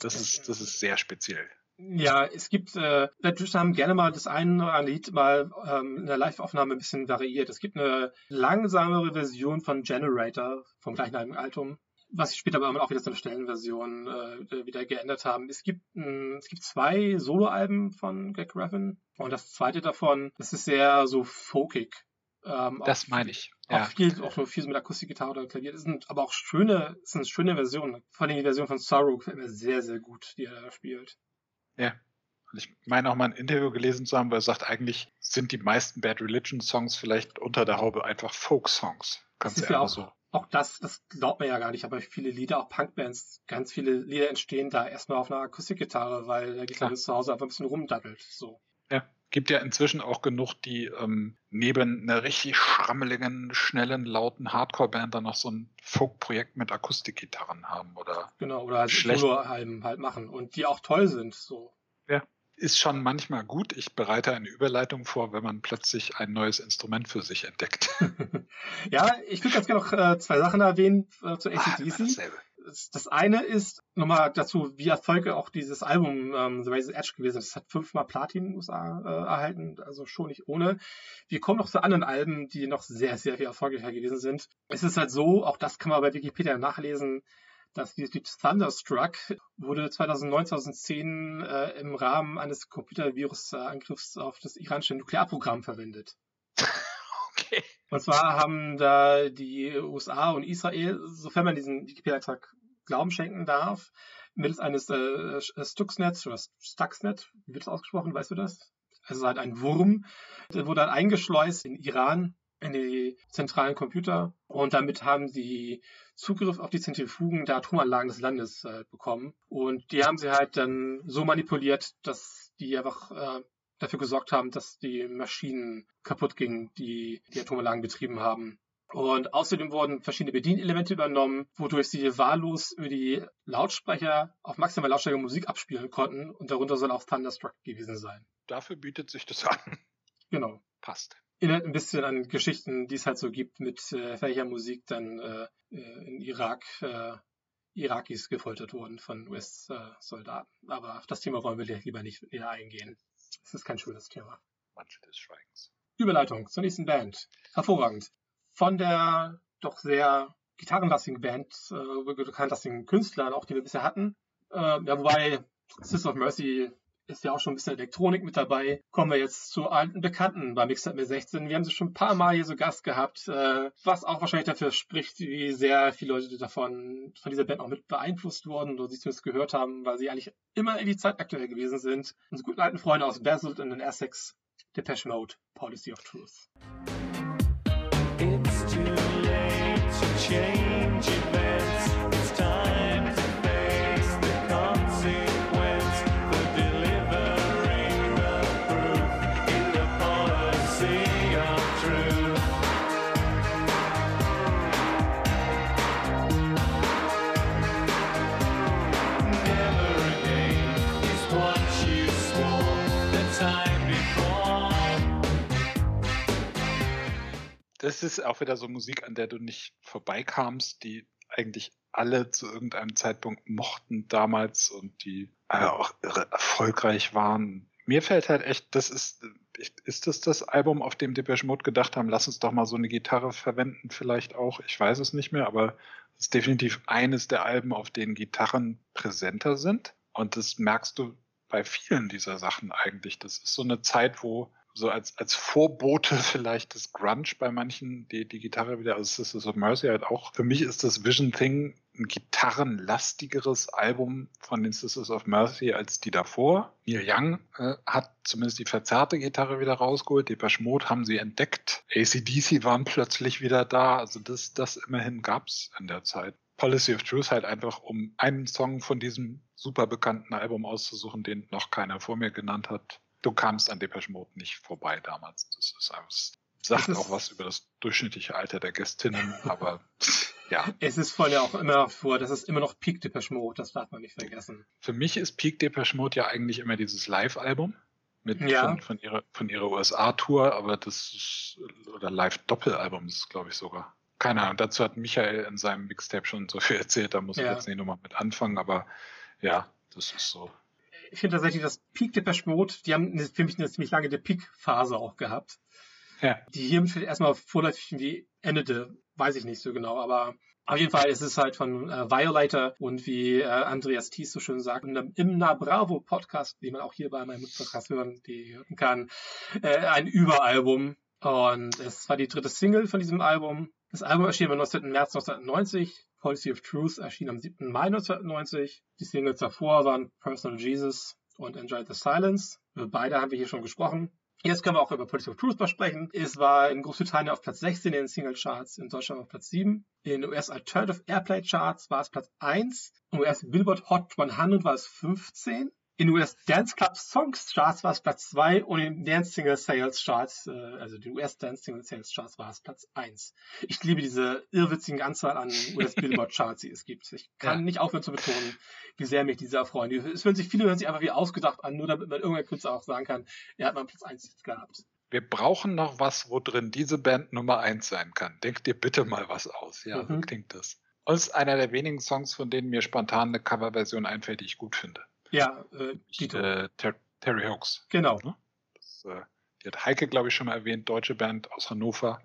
Das ist, das ist sehr speziell. Ja, es gibt, äh, Battleship haben gerne mal das eine oder andere Lied mal ähm, in der Live-Aufnahme ein bisschen variiert. Es gibt eine langsamere Version von Generator vom gleichen Album, was sie später aber auch wieder so eine Stellenversion äh, wieder geändert haben. Es gibt, ein, es gibt zwei Soloalben von Greg Raffin und das zweite davon, das ist sehr so folkig. Ähm, Das meine ich. Auch Ja. viel, auch nur viel so mit Akustikgitarre oder Klavier. Das sind aber auch schöne, das sind schöne Versionen. Vor allem die Version von Sorrow gefällt mir sehr, sehr gut, die er da spielt. Ja. Und ich meine auch mal ein Interview gelesen zu haben, wo er sagt, eigentlich sind die meisten Bad Religion Songs vielleicht unter der Haube einfach Folk-Songs. Ganz ist ja so. Auch das, das glaubt man ja gar nicht, aber viele Lieder, auch Punkbands, ganz viele Lieder entstehen da erstmal auf einer Akustikgitarre, weil der Gitarrist zu Hause einfach ein bisschen rumdattelt. So. Ja. Gibt ja inzwischen auch genug, die ähm, neben einer richtig schrammeligen, schnellen, lauten Hardcore-Band dann noch so ein Folk-Projekt mit Akustikgitarren haben oder Genau, oder halt. Soloalben halt machen und die auch toll sind. So. ist schon manchmal gut. Ich bereite eine Überleitung vor, wenn man plötzlich ein neues Instrument für sich entdeckt. <laughs> ja, ich würde ganz gerne noch äh, zwei Sachen erwähnen äh, zu Ah, ACDC. dasselbe. Das eine ist nochmal dazu, wie Erfolge auch dieses Album ähm, The Razor's Edge gewesen ist. Es hat fünfmal Platin in den USA äh, erhalten, also schon nicht ohne. Wir kommen noch zu anderen Alben, die noch sehr, sehr viel erfolgreicher gewesen sind. Es ist halt so, auch das kann man bei Wikipedia nachlesen, dass dieses Lied Thunderstruck wurde 2009, 2010 äh, im Rahmen eines Computervirus-Angriffs auf das iranische Nuklearprogramm verwendet. Und zwar haben da die USA und Israel, sofern man diesen Wikipedia-Eintrag Glauben schenken darf, mittels eines äh, Stuxnets oder Stuxnet, wie wird das ausgesprochen, weißt du das? Also halt ein Wurm, der wurde dann eingeschleust in Iran in die zentralen Computer und damit haben sie Zugriff auf die Zentrifugen der Atomanlagen des Landes äh, bekommen. Und die haben sie halt dann so manipuliert, dass die einfach äh, dafür gesorgt haben, dass die Maschinen kaputt gingen, die die Atomanlagen betrieben haben. Und außerdem wurden verschiedene Bedienelemente übernommen, wodurch sie wahllos über die Lautsprecher auf maximal Lautstärke Musik abspielen konnten. Und darunter soll auch Thunderstruck gewesen sein. Dafür bietet sich das an. Genau. Passt. Erinnert ein bisschen an Geschichten, die es halt so gibt, mit äh, welcher Musik dann äh, äh, in Irak äh, Irakis gefoltert wurden von US-Soldaten. Aber auf das Thema wollen wir lieber nicht näher eingehen. Es ist kein schönes Thema. Manche des Schweigens. Überleitung zur nächsten Band. Hervorragend. Von der doch sehr gitarrenlastigen Band, äh, gitarrenlastigen Künstlern, auch die wir bisher hatten. Äh, ja, wobei Sisters of Mercy ist ja auch schon ein bisschen Elektronik mit dabei. Kommen wir jetzt zu alten Bekannten bei Mixed Up 16. Wir haben sie schon ein paar Mal hier so Gast gehabt, äh, was auch wahrscheinlich dafür spricht, wie sehr viele Leute davon, von dieser Band auch mit beeinflusst wurden oder sie zumindest gehört haben, weil sie eigentlich immer in die Zeit aktuell gewesen sind. Unsere guten alten Freunde aus Basel und in Essex, Depeche Mode, Policy of Truth. It's too late to change. It's Das ist auch wieder so Musik, an der du nicht vorbeikamst, die eigentlich alle zu irgendeinem Zeitpunkt mochten damals und die äh, auch irre erfolgreich waren. Mir fällt halt echt, das ist, ist das das Album, auf dem Depeche Mode gedacht haben, lass uns doch mal so eine Gitarre verwenden vielleicht auch. Ich weiß es nicht mehr, aber es ist definitiv eines der Alben, auf denen Gitarren präsenter sind. Und das merkst du bei vielen dieser Sachen eigentlich. Das ist so eine Zeit, wo so als, als Vorbote <laughs> vielleicht des Grunge bei manchen die, die Gitarre wieder, also Sisters of Mercy halt auch. Für mich ist das Vision Thing ein gitarrenlastigeres Album von den Sisters of Mercy als die davor. Neil Young äh, hat zumindest die verzerrte Gitarre wieder rausgeholt. Depeche Mode haben sie entdeckt. ACDC waren plötzlich wieder da. Also das, das immerhin gab's in der Zeit. Policy of Truth halt einfach, um einen Song von diesem super bekannten Album auszusuchen, den noch keiner vor mir genannt hat. Du kamst an Depeche Mode nicht vorbei damals. Das ist einfach, sagt ist- auch was über das durchschnittliche Alter der Gästinnen, <laughs> aber ja. Es ist voll ja auch immer vor, das ist immer noch Peak Depeche Mode, das darf man nicht vergessen. Für mich ist Peak Depeche Mode ja eigentlich immer dieses Live-Album mit Ja. von, von ihrer von ihrer USA-Tour, aber das ist oder Live-Doppelalbum ist es, glaube ich sogar. Keine Ahnung. Dazu hat Michael in seinem Mixtape schon so viel erzählt. Da muss ich Ja. jetzt nicht nochmal mit anfangen, aber ja, Das ist so. Ich finde tatsächlich das Peak Depeche Mode, die haben für mich eine ziemlich lange Peak-Phase auch gehabt. Ja. Die hier vielleicht erstmal vorläufig irgendwie endete, weiß ich nicht so genau, aber auf jeden Fall ist es halt von äh, Violator und wie äh, Andreas Thies so schön sagt, im, im Na Bravo Podcast, den man auch hier bei meinem Podcast hören, die hören kann, äh, ein Überalbum. Und es war die dritte Single von diesem Album. Das Album erschien am 19. März 1990. Policy of Truth erschien am 7. Mai 1990. Die Singles davor waren Personal Jesus und Enjoy the Silence. Über beide haben wir hier schon gesprochen. Jetzt können wir auch über Policy of Truth sprechen. Es war in Großbritannien auf Platz 16 in den Singlecharts, in Deutschland auf Platz 7. In den US Alternative Airplay Charts war es Platz 1. Im US Billboard Hot 100 war es 15. In US Dance Club Songs Charts war es Platz 2 und in Dance Single Sales Charts, äh, also den US Dance Single Sales Charts war es Platz 1. Ich liebe diese irrwitzigen Anzahl an US <laughs> Billboard Charts, die es gibt. Ich kann Ja. nicht aufhören zu betonen, wie sehr mich diese erfreuen. Es hören sich viele hören sich einfach wie ausgedacht an, nur damit man irgendein Künstler auch sagen kann, er hat mal Platz 1 gehabt. Wir brauchen noch was, wo drin diese Band Nummer eins sein kann. Denkt dir bitte mal was aus. Ja, so Mhm. klingt das. Und es ist einer der wenigen Songs, von denen mir spontan eine Coverversion einfällt, die ich gut finde. Ja, äh, Dito. Äh, Ter Terry Hawks. genau. Das, äh, die hat Heike, glaube ich, schon mal erwähnt, deutsche Band aus Hannover.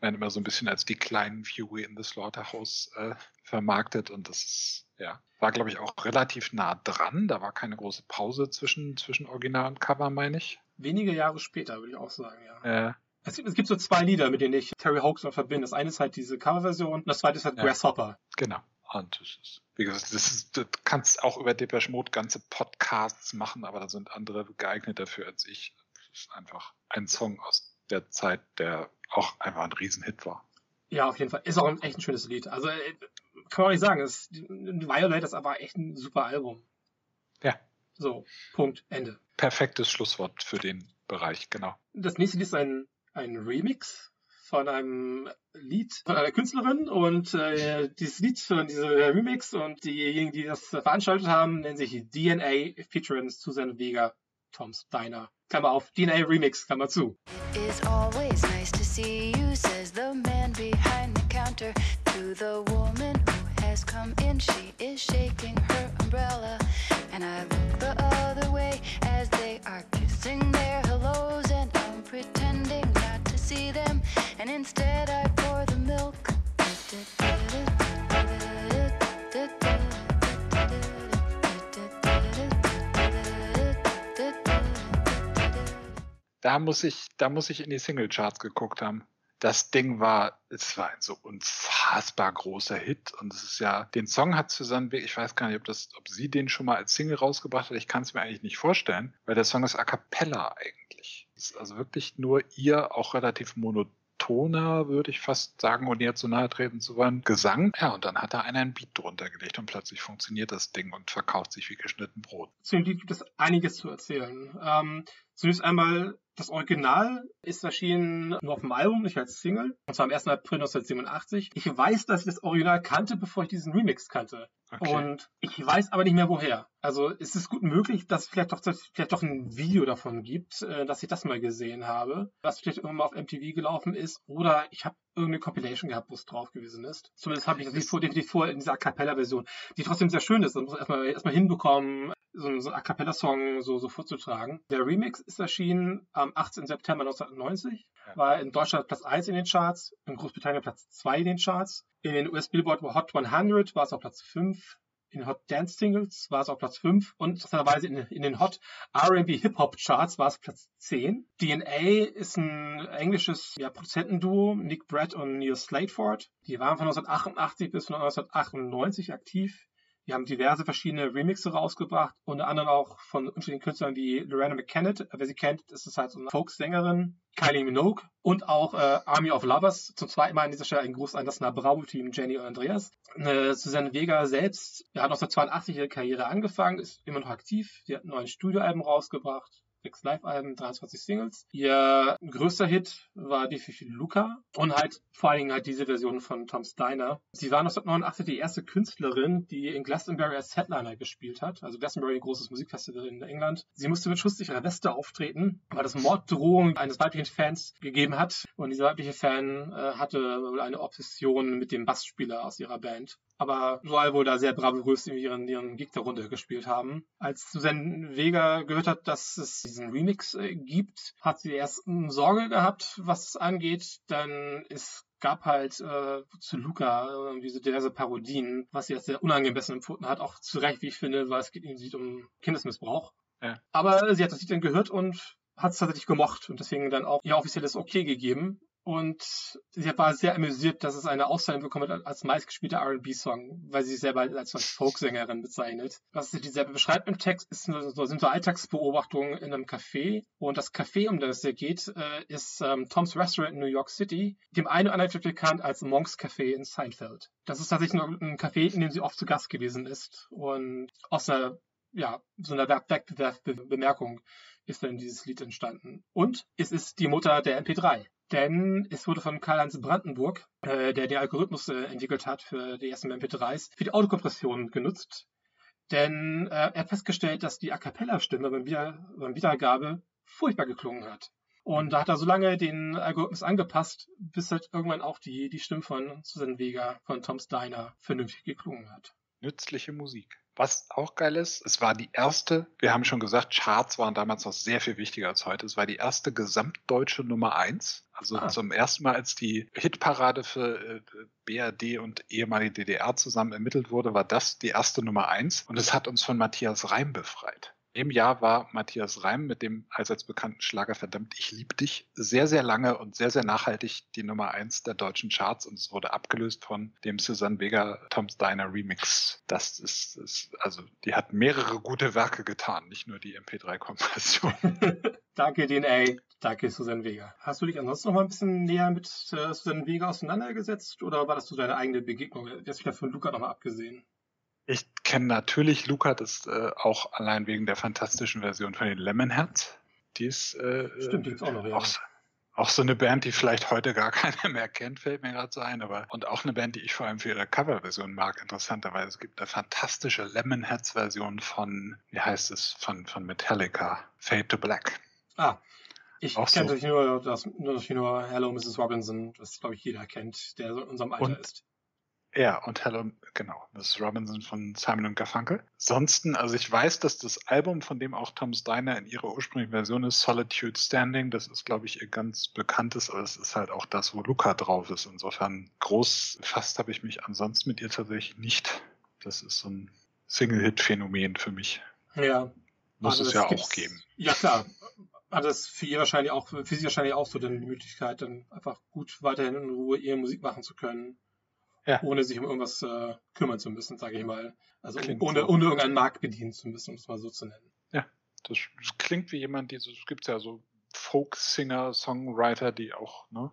Werden immer so ein bisschen als die kleinen Fury in the Slaughterhouse äh, vermarktet und das ist, ja, war, glaube ich, auch relativ nah dran. Da war keine große Pause zwischen, zwischen Original und Cover, meine ich. Wenige Jahre später, würde ich auch sagen, ja. Äh, Es gibt, es gibt so zwei Lieder, mit denen ich Terry Hawks noch verbinde. Das eine ist halt diese Coverversion und das zweite ist halt Ja. Grasshopper. genau. Und das ist, wie gesagt, das ist, du kannst auch über Depeche Mode ganze Podcasts machen, aber da sind andere geeignet dafür als ich. Das ist einfach ein Song aus der Zeit, der auch einfach ein Riesenhit war. Ja, auf jeden Fall. Ist auch ein, echt ein schönes Lied. Also äh, kann man auch nicht sagen. Es, Violet ist aber echt ein super Album. Ja. So, Punkt, Ende. Perfektes Schlusswort für den Bereich, genau. Das nächste Lied ist ein, ein Remix von einem Lied von einer Künstlerin und äh, dieses Lied von diesem Remix und diejenigen, die das veranstaltet haben, nennen sich DNA featuring Susan Vega, Tom's Diner. Klammer auf, DNA Remix, Klammer zu. It's always nice to see you, says the man behind the counter to the woman who has come in. She is shaking her umbrella, and I look the other way as they are kissing their hellos, and I'm pretending not to see them, instead I pour the milk. Da muss ich, da muss ich in die Singlecharts geguckt haben. Das Ding war, es war ein so unfassbar großer Hit und es ist ja, den Song hat Susanne Weg, ich weiß gar nicht, ob das, ob sie den schon mal als Single rausgebracht hat, ich kann es mir eigentlich nicht vorstellen, weil der Song ist a cappella eigentlich. Es ist also wirklich nur ihr, auch relativ monotoner, würde ich fast sagen, und ihr zu nahe treten zu wollen, Gesang. Ja, und dann hat da einer einen Beat drunter gelegt und plötzlich funktioniert das Ding und verkauft sich wie geschnitten Brot. Zu dem Lied gibt es einiges zu erzählen. Ähm, zunächst einmal, das Original ist erschienen nur auf dem Album, nicht als Single. Und zwar am 1. April 1987. Ich weiß, dass ich das Original kannte, bevor ich diesen Remix kannte. Okay. Und ich weiß aber nicht mehr woher. Also es ist gut möglich, dass es vielleicht doch, vielleicht doch ein Video davon gibt, äh, dass ich das mal gesehen habe, was vielleicht irgendwann mal auf MTV gelaufen ist. Oder ich habe irgendeine Compilation gehabt, wo es drauf gewesen ist. Zumindest habe ich das nicht vor, definitiv vor in dieser A Cappella-Version, die trotzdem sehr schön ist. Das muss man erstmal, erstmal hinbekommen, so, einen- so einen A Cappella-Song so, so vorzutragen. Der Remix ist erschienen am 18. September 1990, Ja. war in Deutschland Platz 1 in den Charts, in Großbritannien Platz 2 in den Charts. In den US Billboard Hot 100 war es auf Platz 5. In Hot Dance Singles war es auf Platz 5 und interessanterweise in, in den Hot R&B Hip Hop Charts war es Platz 10. DNA ist ein englisches ja, Produzentenduo, Nick Brett und Neil Slateford. Die waren von 1988 bis 1998 aktiv. Die haben diverse verschiedene Remixe rausgebracht, unter anderem auch von unterschiedlichen Künstlern wie Lorena McKennitt, wer sie kennt, ist es halt so eine Folksängerin, Kylie Minogue und auch äh, Army of Lovers. Zum zweiten Mal an dieser Stelle ein Gruß an das Na Bravo-Team Jenny und Andreas. Äh, Susanne Vega selbst ja, hat 1982 ihre Karriere angefangen, ist immer noch aktiv. Sie hat neues Studioalbum rausgebracht sechs Live-Alben, 23 Singles. Ihr größter Hit war definitiv Luca und halt vor allen Dingen halt diese Version von Tom Steiner. Sie war 1989 die erste Künstlerin, die in Glastonbury als Headliner gespielt hat. Also Glastonbury, ein großes Musikfestival in England. Sie musste mit schusssicherer Weste auftreten, weil es Morddrohungen eines weiblichen Fans gegeben hat. Und dieser weibliche Fan äh, hatte wohl eine Obsession mit dem Bassspieler aus ihrer Band. Aber soll wohl da sehr bravourös ihren, ihren Gig der Runde gespielt haben. Als Susan Vega gehört hat, dass es diesen Remix äh, gibt, hat sie erst Sorge gehabt, was es angeht, denn es gab halt äh, zu Luca äh, diese diverse Parodien, was sie als sehr unangemessen empfunden hat, auch zu Recht, wie ich finde, weil es geht ihnen um Kindesmissbrauch. Ja. Aber sie hat das Lied dann gehört und hat es tatsächlich gemocht und deswegen dann auch ihr offizielles Okay gegeben. Und sie war sehr amüsiert, dass es eine Auszeichnung bekommen hat als meistgespielter R&B-Song, weil sie sich selber als Folksängerin bezeichnet. Was sie selber beschreibt im Text, ist, sind so Alltagsbeobachtungen in einem Café. Und das Café, um das es hier geht, äh, ist ähm, Tom's Restaurant in New York City, dem einen oder anderen bekannt als Monks Café in Seinfeld. Das ist tatsächlich ein Café, in dem sie oft zu Gast gewesen ist. Und aus einer, ja, so einer Wettbewerbsbemerkung ist dann dieses Lied entstanden. Und es ist die Mutter der MP3 denn es wurde von Karl-Heinz Brandenburg, äh, der den Algorithmus äh, entwickelt hat für die ersten MP3s, für die Autokompression genutzt. Denn äh, er hat festgestellt, dass die A Cappella-Stimme beim, Wieder beim Wiedergabe furchtbar geklungen hat. Und da hat er so lange den Algorithmus angepasst, bis halt irgendwann auch die, die Stimme von Susan Vega von Tom's Diner vernünftig geklungen hat. Nützliche Musik. Was auch geil ist, es war die erste, wir haben schon gesagt, Charts waren damals noch sehr viel wichtiger als heute. Es war die erste gesamtdeutsche Nummer eins. Also Ah. zum ersten Mal, als die Hitparade für äh, BRD und ehemalige DDR zusammen ermittelt wurde, war das die erste Nummer eins. Und es hat uns von Matthias Reim befreit. Im Jahr war Matthias Reim mit dem allseits bekannten Schlager Verdammt, ich lieb dich sehr, sehr lange und sehr, sehr nachhaltig die Nummer eins der deutschen Charts und es wurde abgelöst von dem Susan Vega Tom's Diner Remix. Das ist, ist also die hat mehrere gute Werke getan, nicht nur die MP3-Kompression. <laughs> danke DNA, danke Susan Vega. Hast du dich ansonsten noch mal ein bisschen näher mit äh, Susan Vega auseinandergesetzt oder war das so deine eigene Begegnung? Jetzt wieder von Luca nochmal abgesehen. Ich kenne natürlich Luca, das äh, auch allein wegen der fantastischen Version von den Lemonheads. Die ist äh, Stimmt, gibt's auch noch, ja. auch, so- auch so eine Band, die vielleicht heute gar <laughs> keiner mehr kennt, fällt mir gerade so ein. Aber und auch eine Band, die ich vor allem für ihre Coverversion mag, interessanterweise. Es gibt eine fantastische Lemonheads-Version von, wie heißt es, von, von Metallica, Fade to Black. Ah, ich Auch kenne so. natürlich nur, das, natürlich nur Hello Mrs. Robinson, das glaube ich jeder kennt, der so in unserem Alter Und- ist. Ja, und Hello, genau, Mrs. Robinson von Simon und Garfunkel. Ansonsten, also ich weiß, dass das Album, von dem auch Tom's Diner in ihrer ursprünglichen Version ist, Solitude Standing, das ist, glaube ich, ihr ganz bekanntes, aber es ist halt auch das, wo Luca drauf ist. Insofern groß fast habe ich mich ansonsten mit ihr tatsächlich nicht. Das ist so ein Single-Hit-Phänomen für mich. Ja. Muss Also es das ja auch geben. Ja, klar. Hat es für ihr wahrscheinlich auch, für sie wahrscheinlich auch so dann die Möglichkeit, dann einfach gut weiterhin in Ruhe ihre Musik machen zu können. Ja. Ohne sich um irgendwas äh, kümmern zu müssen, sage ich mal. Also Klingt ohne, so. ohne irgendeinen Markt bedienen zu müssen, um es mal so zu nennen. Das, das klingt wie jemand, die, es gibt ja so Folk-Singer, Songwriter, die auch, ne?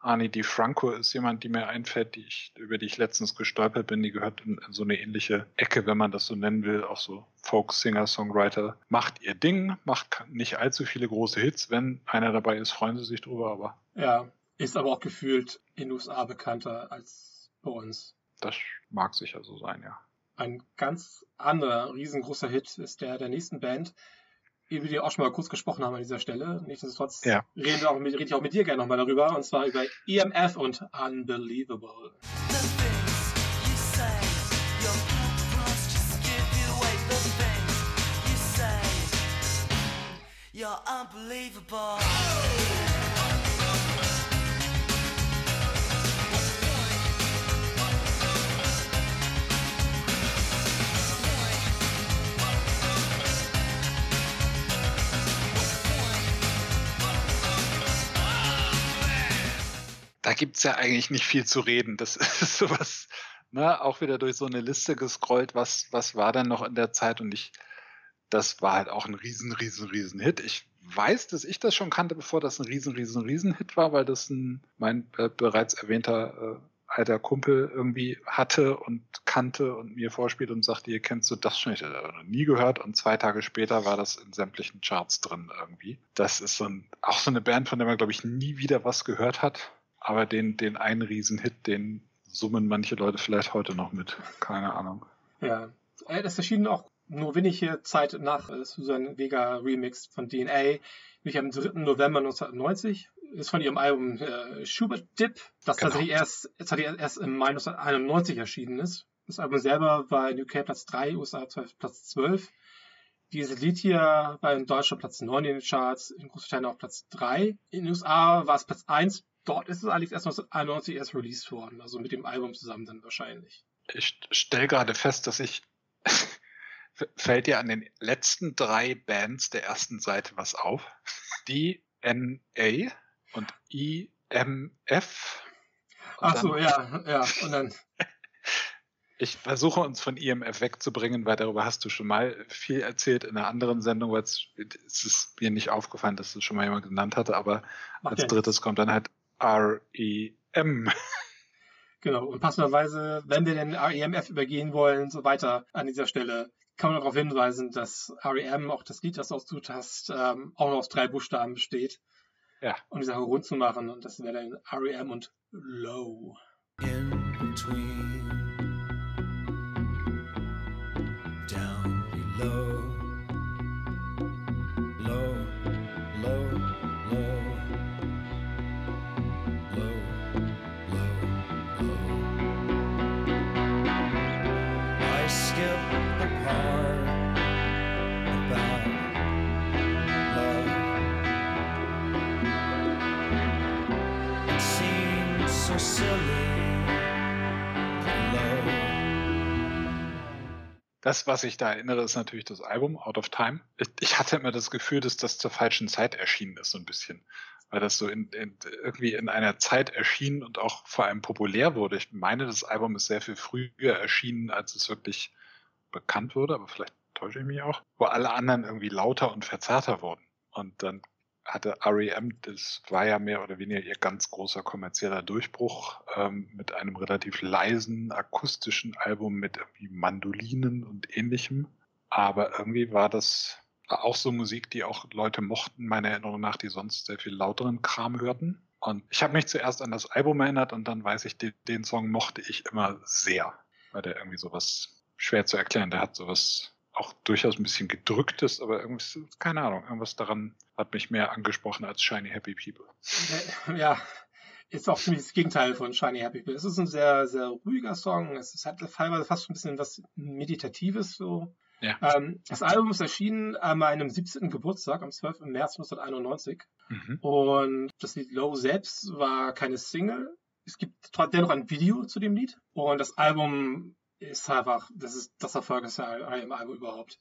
Ani Di Franco ist jemand, die mir einfällt, die ich, über die ich letztens gestolpert bin. Die gehört in, in so eine ähnliche Ecke, wenn man das so nennen will. Auch so Folk-Singer, Songwriter. Macht ihr Ding, macht nicht allzu viele große Hits. Wenn einer dabei ist, freuen sie sich drüber, aber Ja, ist aber auch gefühlt in den USA bekannter als bei uns. das mag sicher so sein, ja. Ein ganz anderer, riesengroßer Hit ist der der nächsten Band, über die wir auch schon mal kurz gesprochen haben an dieser Stelle. Nichtsdestotrotz Ja. reden wir auch mit, rede ich auch mit dir gerne nochmal darüber, und zwar über EMF und Unbelievable. The things da gibt's ja eigentlich nicht viel zu reden. Das <laughs> ist sowas, ne, auch wieder durch so eine Liste gescrollt, was, was war denn noch in der Zeit und ich, das war halt auch ein riesen, riesen, riesen Hit. Ich weiß, dass ich das schon kannte, bevor das ein riesen, riesen, riesen Hit war, weil das ein, mein äh, bereits erwähnter äh, alter Kumpel irgendwie hatte und kannte und mir vorspielt und sagte, ihr kennst du das schon? Ich habe noch nie gehört und zwei Tage später war das in sämtlichen Charts drin irgendwie. Das ist so ein, auch so eine Band, von der man glaube ich nie wieder was gehört hat, aber den, den einen Riesenhit, den summen manche Leute vielleicht heute noch mit. Keine Ahnung. Ja, Äh, das erschien auch nur wenige Zeit nach äh, Susan Vega Remix von DNA, nämlich am 3. November 1990 ist von ihrem Album äh, Schubert Dip, das Genau. tatsächlich erst, tatsächlich erst im Mai 1991 erschienen ist. Das Album selber war in UK Platz 3, USA Platz 12. Dieses Lied hier war in Deutschland Platz 9 in den Charts, in Großbritannien auf Platz 3. In den USA war es Platz 1. Dort ist es allerdings erst 1991 erst released worden, also mit dem Album zusammen dann wahrscheinlich. Ich stelle gerade fest, dass ich. <laughs> Fällt dir an den letzten drei Bands der ersten Seite was auf? DNA und IMF. Und Ach so, ja, ja. Und dann, <laughs> Ich versuche uns von IMF wegzubringen, weil darüber hast du schon mal viel erzählt in einer anderen Sendung, weil es es ist mir nicht aufgefallen, dass das schon mal jemand genannt hatte, aber als Okay. drittes kommt dann halt REM. Genau, und passenderweise, wenn wir den REMF übergehen wollen, so weiter an dieser Stelle, kann man darauf hinweisen, dass REM, auch das Lied, das du ausgesucht hast, ähm, auch noch aus drei Buchstaben besteht. Ja. Um die Sache rund zu machen. Und das wäre dann REM und Low. in between, Das, was ich da erinnere, ist natürlich das Album Out of Time. Ich, hatte immer das Gefühl, dass das zur falschen Zeit erschienen ist, so ein bisschen. Weil das so in, in, irgendwie in einer Zeit erschien und auch vor allem populär wurde. Ich meine, das Album ist sehr viel früher erschienen, als es wirklich bekannt wurde, aber vielleicht täusche ich mich auch. Wo alle anderen irgendwie lauter und verzerrter wurden. Und dann hatte REM, das war ja mehr oder weniger ihr ganz großer kommerzieller Durchbruch ähm, mit einem relativ leisen akustischen Album mit irgendwie Mandolinen und ähnlichem. Aber irgendwie war das auch so Musik, die auch Leute mochten, meiner Erinnerung nach, die sonst sehr viel lauteren Kram hörten. Und ich habe mich zuerst an das Album erinnert und dann weiß ich, den, den Song mochte ich immer sehr, weil der irgendwie sowas schwer zu erklären, der hat sowas auch durchaus ein bisschen gedrücktes, aber irgendwie, keine Ahnung, irgendwas daran hat mich mehr angesprochen als Shiny Happy People. Ja, ist auch ziemlich das Gegenteil von Shiny Happy People. Es ist ein sehr, sehr ruhiger Song. Es ist halt teilweise fast schon ein bisschen was Meditatives so. Ja. Ähm, das Album ist erschienen an meinem 17. Geburtstag, am 12. März 1991. Mhm. Und das Lied Low selbst war keine Single. Es gibt trotzdem dennoch ein Video zu dem Lied. Und das Album ist einfach, das ist das erfolgreichste Album überhaupt.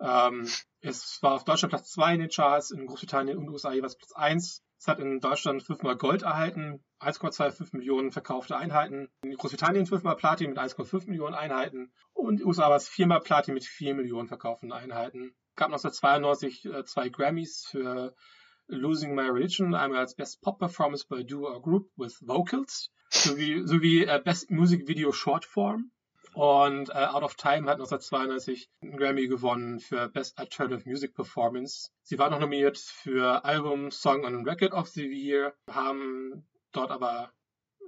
Ähm, es war auf Deutschland Platz 2 in den Charts, in Großbritannien und USA jeweils Platz 1. Es hat in Deutschland fünfmal Gold erhalten, 1,25 Millionen verkaufte Einheiten. In Großbritannien fünfmal Platin mit 1,5 Millionen Einheiten. Und in USA war es viermal Platin mit 4 Millionen verkauften Einheiten. gab 1992 äh, zwei Grammys für Losing My Religion, einmal als Best Pop Performance by Duo or Group with Vocals, sowie, sowie äh, Best Music Video Short Form. Und äh, Out of Time hat 1992 einen Grammy gewonnen für Best Alternative Music Performance. Sie war noch nominiert für Album, Song und Record of the Year, haben dort aber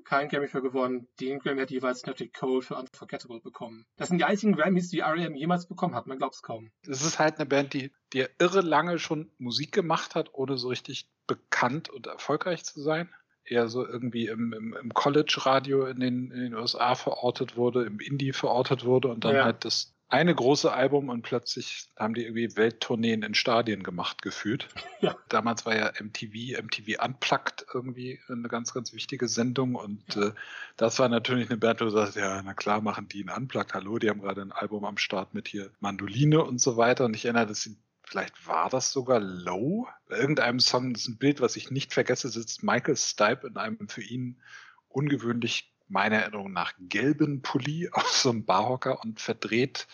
keinen Grammy für gewonnen. Den Grammy hat jeweils Natalie Cole für Unforgettable bekommen. Das sind die einzigen Grammys, die R.E.M. jemals bekommen hat. Man glaubt es kaum. Es ist halt eine Band, die, die irre lange schon Musik gemacht hat, ohne so richtig bekannt und erfolgreich zu sein. Eher so irgendwie im, im, im College-Radio in den, in den USA verortet wurde, im Indie verortet wurde und dann Ja. halt das eine große Album und plötzlich haben die irgendwie Welttourneen in Stadien gemacht, gefühlt. <laughs> Ja. Damals war ja MTV, MTV Unplugged irgendwie eine ganz, ganz wichtige Sendung und äh, das war natürlich eine Band, wo du sagst, ja, na klar machen die ein Unplugged, hallo, die haben gerade ein Album am Start mit hier Mandoline und so weiter und ich erinnere, dass sie, vielleicht war das sogar Low, bei irgendeinem Song, das ist ein Bild, was ich nicht vergesse, sitzt Michael Stipe in einem für ihn ungewöhnlich meiner Erinnerung nach gelben Pulli <laughs> auf so einem Barhocker und verdreht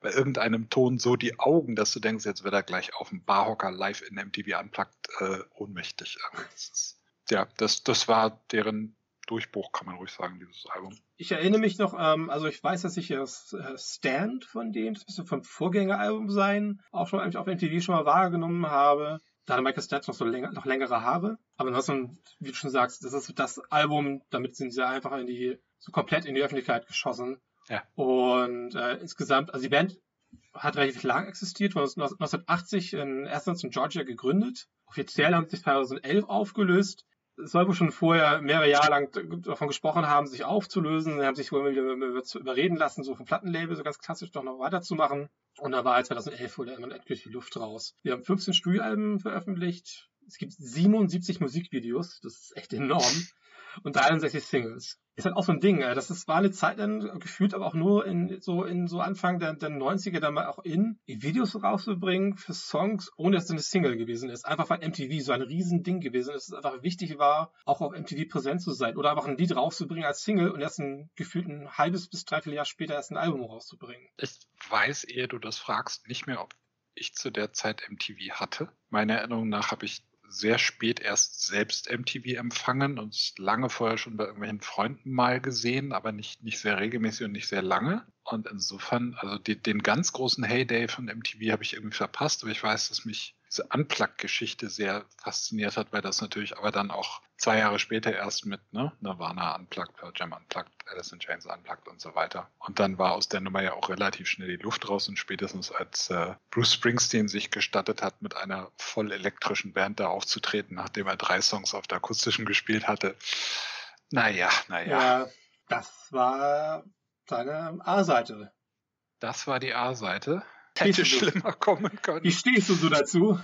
bei irgendeinem Ton so die Augen, dass du denkst, jetzt wird er gleich auf dem Barhocker live in MTV Unplugged äh, ohnmächtig. Ist, ja, das, das war deren Durchbruch, kann man ruhig sagen, dieses Album. Ich erinnere mich noch, ähm, also ich weiß, dass ich das äh, Stand von dem, das müsste vom Vorgängeralbum sein, auch schon eigentlich auf MTV schon mal wahrgenommen habe. Da hatte Michael Stipe noch so länger, noch längere Haare. Aber ansonsten, wie du schon sagst, das ist das Album, damit sind sie einfach in die, so komplett in die Öffentlichkeit geschossen. Ja. Und äh, insgesamt, also die Band hat relativ lang existiert, wurde 1980 in Athens in Georgia gegründet. Offiziell haben sie sich 2011 aufgelöst. Wohl schon vorher mehrere Jahre lang davon gesprochen haben, sich aufzulösen. Sie haben sich wohl wieder überreden lassen, so vom Plattenlabel so ganz klassisch doch noch weiterzumachen. Und da war 2011 wohl immer endlich die Luft raus. Wir haben 15 Studioalben veröffentlicht. Es gibt 77 Musikvideos. Das ist echt enorm. Und 63 Singles ist halt auch so ein Ding. äh, Das ist, war eine Zeit dann gefühlt, aber auch nur in so, in so Anfang der, der 90er dann mal auch in, Videos rauszubringen für Songs, ohne dass es eine Single gewesen ist. Einfach weil MTV so ein Riesending gewesen ist, dass es einfach wichtig war, auch auf MTV präsent zu sein. Oder einfach ein Lied rauszubringen als Single und erst ein gefühlt ein halbes bis dreiviertel Jahr später erst ein Album rauszubringen. Ich weiß, ehe du das fragst, nicht mehr, ob ich zu der Zeit MTV hatte. Meiner Erinnerung nach habe ich sehr spät erst selbst MTV empfangen und lange vorher schon bei irgendwelchen Freunden mal gesehen, aber nicht, nicht sehr regelmäßig und nicht sehr lange. Und insofern, also die, den ganz großen Heyday von MTV habe ich irgendwie verpasst, aber ich weiß, dass mich diese Unplugged-Geschichte sehr fasziniert hat, weil das natürlich aber dann auch zwei Jahre später erst mit ne, Nirvana Unplugged, Pearl Jam Unplugged, Alice in Chains Unplugged und so weiter. Und dann war aus der Nummer ja auch relativ schnell die Luft raus und spätestens als äh, Bruce Springsteen sich gestattet hat, mit einer voll elektrischen Band da aufzutreten, nachdem er drei Songs auf der akustischen gespielt hatte. Naja, naja. Ja, das war seine A-Seite. Das war die A-Seite. Hätte schlimmer kommen können. Wie stehst du so dazu?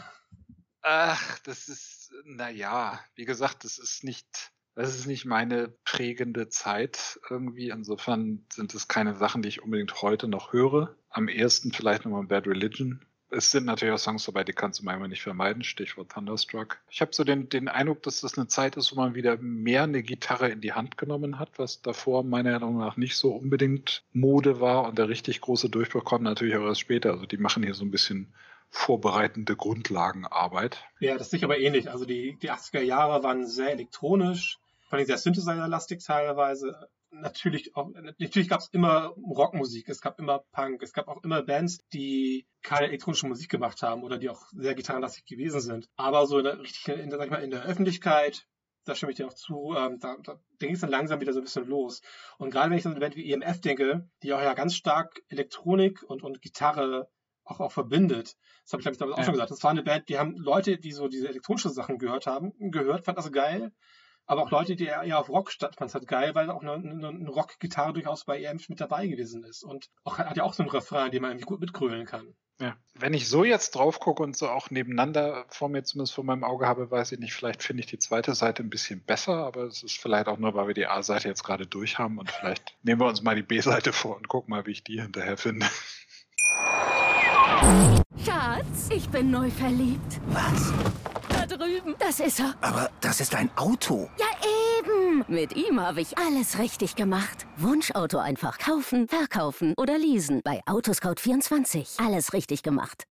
Ach, das ist, naja, wie gesagt, das ist nicht, das ist nicht meine prägende Zeit irgendwie. Insofern sind es keine Sachen, die ich unbedingt heute noch höre. Am ehesten vielleicht nochmal Bad Religion. Es sind natürlich auch Songs dabei, die kannst du manchmal nicht vermeiden. Stichwort Thunderstruck. Ich habe so den, den Eindruck, dass das eine Zeit ist, wo man wieder mehr eine Gitarre in die Hand genommen hat, was davor meiner Erinnerung nach nicht so unbedingt Mode war. Und der richtig große Durchbruch kommt natürlich auch erst später. Also die machen hier so ein bisschen vorbereitende Grundlagenarbeit. Ja, das sehe ich aber ähnlich. Also die, die 80er Jahre waren sehr elektronisch, vor allem sehr Synthesizer-lastig teilweise. Natürlich, auch, natürlich gab es immer Rockmusik, es gab immer Punk, es gab auch immer Bands, die keine elektronische Musik gemacht haben oder die auch sehr gitarrenlastig gewesen sind. Aber so in der, richtig in der, sag ich mal, in der Öffentlichkeit, da stimme ich dir auch zu, ähm, da, da ging es dann langsam wieder so ein bisschen los. Und gerade wenn ich an eine Band wie EMF denke, die auch ja ganz stark Elektronik und, und Gitarre auch, auch verbindet. Das habe ich, glaube ich, damals auch Ja. schon gesagt. Das war eine Band, die haben Leute, die so diese elektronischen Sachen gehört haben, gehört, fand das geil. Aber auch Leute, die eher eher auf Rock statt, fand es halt geil, weil auch eine, eine, eine Rock-Gitarre durchaus bei EMF mit dabei gewesen ist. Und auch, hat ja auch so einen Refrain, den man irgendwie gut mitgrölen kann. Ja. Wenn ich so jetzt drauf gucke und so auch nebeneinander vor mir zumindest vor meinem Auge habe, weiß ich nicht, vielleicht finde ich die zweite Seite ein bisschen besser, aber es ist vielleicht auch nur, weil wir die A-Seite jetzt gerade durch haben und vielleicht <laughs> nehmen wir uns mal die B-Seite vor und gucken mal, wie ich die hinterher finde. Schatz, ich bin neu verliebt. Was? Drüben. Das ist er. Aber das ist ein Auto. Ja, eben. Mit ihm habe ich alles richtig gemacht. Wunschauto einfach kaufen, verkaufen oder leasen. Bei Autoscout24. Alles richtig gemacht.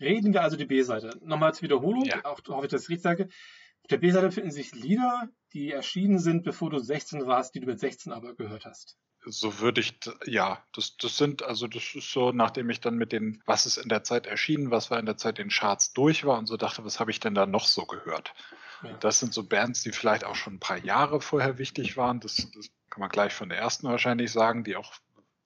Reden wir also die B-Seite. Nochmal zur Wiederholung, Ja. auch hoffe ich, dass ich richtig sage. Auf der B-Seite finden sich Lieder, die erschienen sind, bevor du 16 warst, die du mit 16 aber gehört hast. So würde ich, ja, das, das sind, also das ist so, nachdem ich dann mit den, was ist in der Zeit erschienen, was war in der Zeit in den Charts durch war und so dachte, was habe ich denn da noch so gehört? Ja. Das sind so Bands, die vielleicht auch schon ein paar Jahre vorher wichtig waren. Das, das kann man gleich von der ersten wahrscheinlich sagen, die auch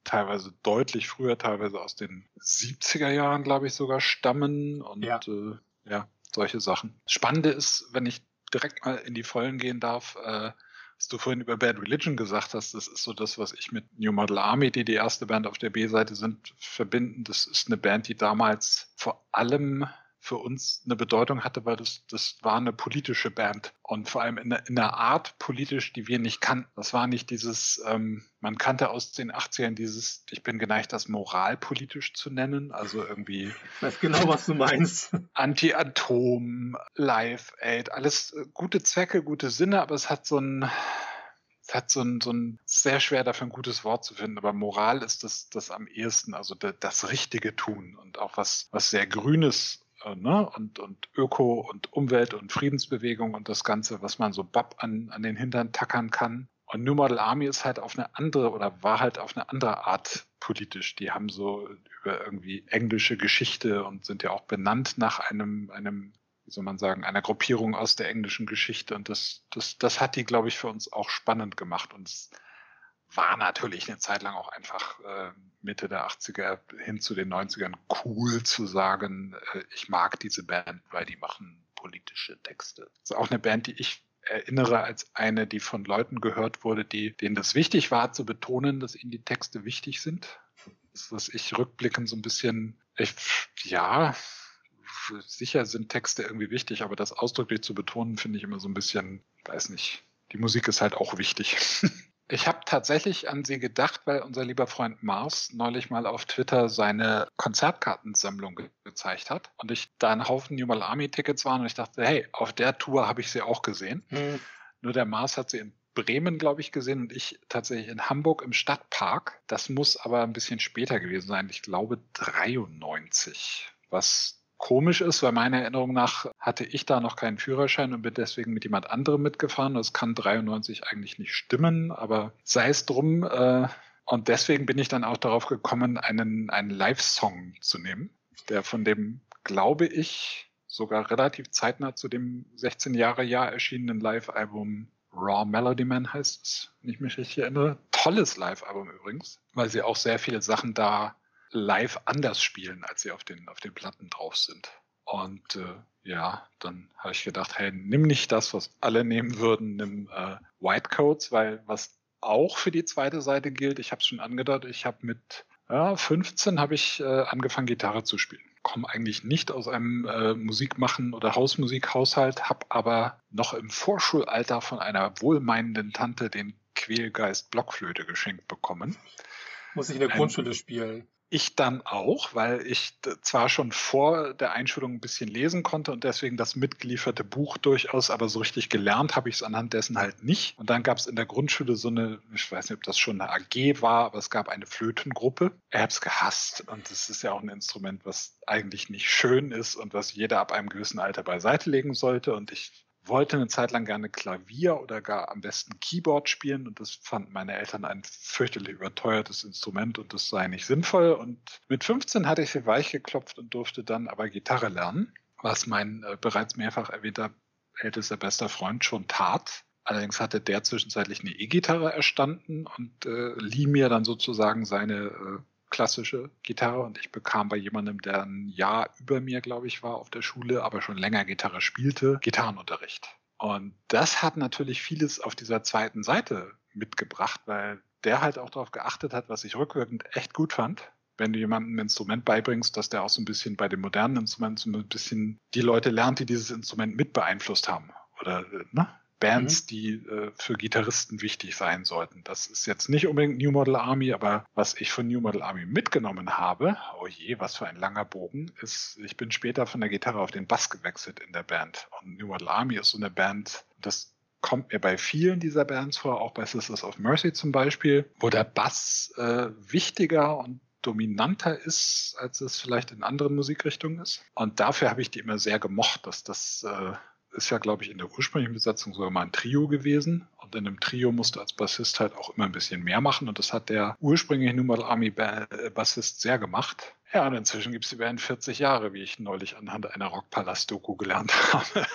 teilweise deutlich früher, teilweise aus den 70er Jahren, glaube ich, sogar stammen und Ja. äh, ja, solche Sachen. Das Spannende ist, wenn ich direkt mal in die Vollen gehen darf, äh, was du vorhin über Bad Religion gesagt hast, das ist so das, was ich mit New Model Army, die die erste Band auf der B-Seite sind, verbinden. Das ist eine Band, die damals vor allem für uns eine Bedeutung hatte, weil das, das war eine politische Band und vor allem in, einer- in einer Art politisch, die wir nicht kannten. Das war nicht dieses, ähm, man kannte aus den 80ern dieses, ich bin geneigt, das moralpolitisch zu nennen, also irgendwie Ich weiß genau, was du meinst. Anti-Atom, Live Aid, alles äh, gute Zwecke, gute Sinne, aber es hat so ein, es hat so ein, so ein sehr schwer dafür ein gutes Wort zu finden. Aber Moral ist das, das am ehesten, also da- das Richtige tun und auch was, was sehr Grünes, äh, ne, und, und Öko und Umwelt und Friedensbewegung und das Ganze, was man so bab an, an den Hintern tackern kann. Und New Model Army ist halt auf eine andere oder war halt auf eine andere Art politisch. Die haben so über irgendwie englische Geschichte und sind ja auch benannt nach einem, einem, wie soll man sagen, einer Gruppierung aus der englischen Geschichte. Und das, das, das hat die, glaube ich, für uns auch spannend gemacht. Und es war natürlich eine Zeit lang auch einfach äh, Mitte der 80er hin zu den 90ern cool zu sagen, äh, ich mag diese Band, weil die machen politische Texte. Das ist auch eine Band, die ich erinnere als eine, die von Leuten gehört wurde, die, denen das wichtig war, zu betonen, dass ihnen die Texte wichtig sind. Das, was ich rückblickend so ein bisschen, ich, ja, sicher sind Texte irgendwie wichtig, aber das ausdrücklich zu betonen, finde ich immer so ein bisschen, weiß nicht. Die Musik ist halt auch wichtig. <laughs> Ich habe tatsächlich an sie gedacht, weil unser lieber Freund Mars neulich mal auf Twitter seine Konzertkartensammlung ge gezeigt hat und ich da ein Haufen New Mal Army Tickets waren und ich dachte, hey, auf der Tour habe ich sie auch gesehen. Mhm. Nur der Mars hat sie in Bremen, glaube ich, gesehen und ich tatsächlich in Hamburg im Stadtpark. Das muss aber ein bisschen später gewesen sein. Ich glaube 93, was komisch ist, weil meiner Erinnerung nach hatte ich da noch keinen Führerschein und bin deswegen mit jemand anderem mitgefahren. Das kann 93 eigentlich nicht stimmen, aber sei es drum. Äh, und deswegen bin ich dann auch darauf gekommen, einen, einen Live-Song zu nehmen, der von dem, glaube ich, sogar relativ zeitnah zu dem 16 Jahre Jahr erschienenen Live-Album Raw Melody Man heißt es, wenn ich mich richtig erinnere. Tolles Live-Album übrigens, weil sie auch sehr viele Sachen da live anders spielen, als sie auf den, auf den Platten drauf sind. Und äh, ja, dann habe ich gedacht, hey, nimm nicht das, was alle nehmen würden, nimm äh, White Coats, weil was auch für die zweite Seite gilt, ich habe es schon angedeutet, ich habe mit ja, 15 habe ich äh, angefangen, Gitarre zu spielen. Komme eigentlich nicht aus einem äh, Musikmachen oder Hausmusikhaushalt, habe aber noch im Vorschulalter von einer wohlmeinenden Tante den Quälgeist Blockflöte geschenkt bekommen. Muss ich in der Grundschule spielen. Ich dann auch, weil ich zwar schon vor der Einschulung ein bisschen lesen konnte und deswegen das mitgelieferte Buch durchaus, aber so richtig gelernt habe ich es anhand dessen halt nicht. Und dann gab es in der Grundschule so eine, ich weiß nicht, ob das schon eine AG war, aber es gab eine Flötengruppe. Ich habe es gehasst und es ist ja auch ein Instrument, was eigentlich nicht schön ist und was jeder ab einem gewissen Alter beiseite legen sollte. Und ich wollte eine Zeit lang gerne Klavier oder gar am besten Keyboard spielen und das fanden meine Eltern ein fürchterlich überteuertes Instrument und das sei nicht sinnvoll. Und mit 15 hatte ich sie weich geklopft und durfte dann aber Gitarre lernen, was mein äh, bereits mehrfach erwähnter ältester bester Freund schon tat. Allerdings hatte der zwischenzeitlich eine E-Gitarre erstanden und äh, lieh mir dann sozusagen seine äh, klassische Gitarre und ich bekam bei jemandem, der ein Jahr über mir, glaube ich, war auf der Schule, aber schon länger Gitarre spielte, Gitarrenunterricht. Und das hat natürlich vieles auf dieser zweiten Seite mitgebracht, weil der halt auch darauf geachtet hat, was ich rückwirkend echt gut fand. Wenn du jemandem ein Instrument beibringst, dass der auch so ein bisschen bei den modernen Instrumenten so ein bisschen die Leute lernt, die dieses Instrument mit beeinflusst haben. Oder, ne? Bands, mhm. die äh, für Gitarristen wichtig sein sollten. Das ist jetzt nicht unbedingt New Model Army, aber was ich von New Model Army mitgenommen habe, oh je, was für ein langer Bogen, ist, ich bin später von der Gitarre auf den Bass gewechselt in der Band. Und New Model Army ist so eine Band, das kommt mir bei vielen dieser Bands vor, auch bei Sisters of Mercy zum Beispiel, wo der Bass äh, wichtiger und dominanter ist, als es vielleicht in anderen Musikrichtungen ist. Und dafür habe ich die immer sehr gemocht, dass das äh, ist ja, glaube ich, in der ursprünglichen Besetzung sogar mal ein Trio gewesen. Und in einem Trio musst du als Bassist halt auch immer ein bisschen mehr machen. Und das hat der ursprüngliche New Model Army äh, Bassist sehr gemacht. Ja, und inzwischen gibt es die Band 40 Jahre, wie ich neulich anhand einer Rockpalast-Doku gelernt <laughs> habe.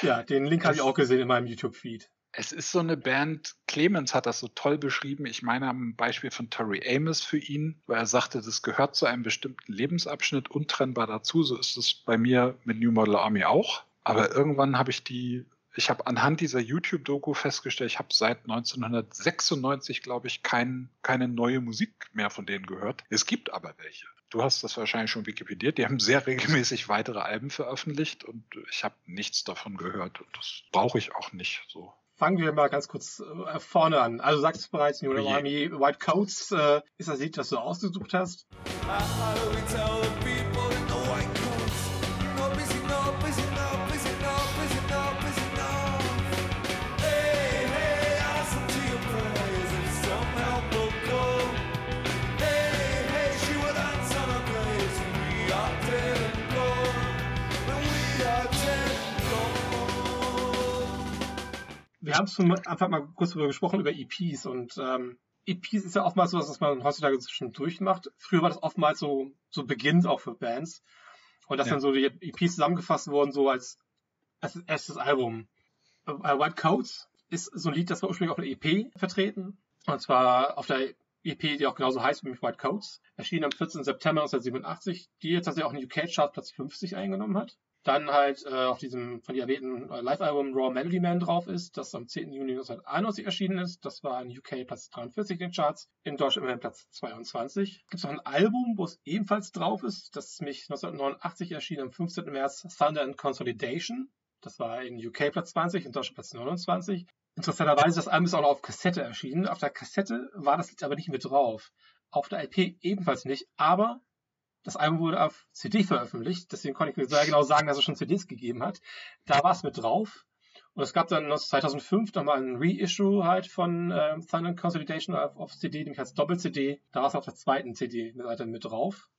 Ja, den Link habe ich auch gesehen in meinem YouTube-Feed. Es ist so eine Band, Clemens hat das so toll beschrieben. Ich meine am Beispiel von Tori Amos für ihn, weil er sagte, das gehört zu einem bestimmten Lebensabschnitt untrennbar dazu. So ist es bei mir mit New Model Army auch. Aber irgendwann habe ich die, ich habe anhand dieser YouTube-Doku festgestellt, ich habe seit 1996, glaube ich, kein, keine neue Musik mehr von denen gehört. Es gibt aber welche. Du hast das wahrscheinlich schon wikipediert. Die haben sehr regelmäßig weitere Alben veröffentlicht und ich habe nichts davon gehört. Und das brauche ich auch nicht so fangen wir mal ganz kurz äh, vorne an. Also du sagst bereits, New oh Army White Coats äh, ist das Lied, das du ausgesucht hast. Wir haben zum Anfang mal kurz darüber gesprochen, über EPs und ähm, EPs ist ja oftmals so, was man heutzutage schon durchmacht. Früher war das oftmals so, so Beginn auch für Bands. Und dass ja. dann so die EPs zusammengefasst wurden, so als, als erstes Album. Äh, White Coats ist so ein Lied, das war ursprünglich auf der EP vertreten. Und zwar auf der EP, die auch genauso heißt wie White Coats. Erschien am 14. September 1987, die jetzt tatsächlich auch in UK Chart Platz 50 eingenommen hat. Dann halt äh, auf diesem von dir erwähnten äh, Live-Album Raw Melody Man drauf ist, das am 10. Juni 1991 erschienen ist. Das war in UK Platz 43 in den Charts, in Deutschland immerhin Platz 22. Gibt es noch ein Album, wo es ebenfalls drauf ist, das mich 1989 erschien, am 15. März, Thunder and Consolidation. Das war in UK Platz 20, in Deutschland Platz 29. Interessanterweise, das Album ist auch noch auf Kassette erschienen. Auf der Kassette war das Lied aber nicht mit drauf. Auf der LP ebenfalls nicht, aber das Album wurde auf CD veröffentlicht, deswegen konnte ich mir sehr genau sagen, dass es schon CDs gegeben hat. Da war es mit drauf. Und es gab dann 2005 nochmal ein Reissue halt von äh, Thunder Consolidation auf, auf CD, nämlich als Doppel-CD. Da war es auf der zweiten CD-Seite mit drauf.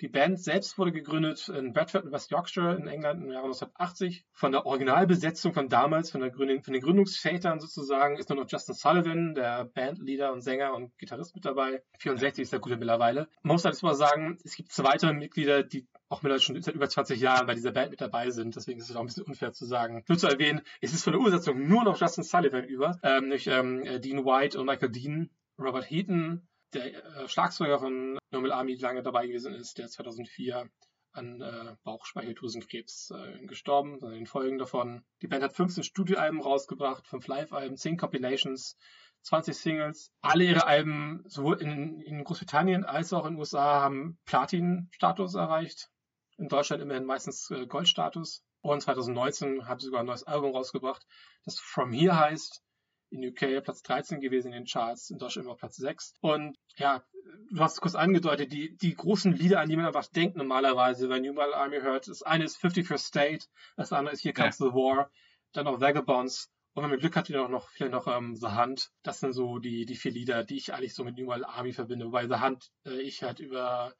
Die Band selbst wurde gegründet in Bradford, West Yorkshire in England im Jahre 1980. Von der Originalbesetzung von damals, von, der Gründung, von den Gründungsvätern sozusagen, ist nur noch Justin Sullivan, der Bandleader und Sänger und Gitarrist mit dabei. 64 ist der gute mittlerweile. Man muss halt mal sagen, es gibt zwei weitere Mitglieder, die auch mittlerweile schon seit über 20 Jahren bei dieser Band mit dabei sind. Deswegen ist es auch ein bisschen unfair zu sagen. Nur zu erwähnen, es ist von der Ursetzung nur noch Justin Sullivan über, ähm, nämlich ähm, Dean White und Michael Dean. Robert Heaton der äh, Schlagzeuger von Normal Army lange dabei gewesen ist, der 2004 an äh, Bauchspeicheldrüsenkrebs äh, gestorben, also den Folgen davon. Die Band hat 15 Studioalben rausgebracht, 5 Live-Alben, 10 Compilations, 20 Singles. Alle ihre Alben, sowohl in, in Großbritannien als auch in den USA, haben Platin-Status erreicht. In Deutschland immerhin meistens äh, Gold-Status. Und 2019 haben sie sogar ein neues Album rausgebracht, das From Here heißt in UK Platz 13 gewesen in den Charts, in Deutschland immer Platz 6. Und ja, du hast es kurz angedeutet, die, die großen Lieder, an die man einfach denkt normalerweise, wenn New Metal Army hört, das eine ist 51st State, das andere ist Here Comes ja. the War, dann noch Vagabonds und wenn man Glück hat, wieder noch, vielleicht noch ähm, The Hunt. Das sind so die, die vier Lieder, die ich eigentlich so mit New Metal Army verbinde, wobei The Hunt äh, ich halt über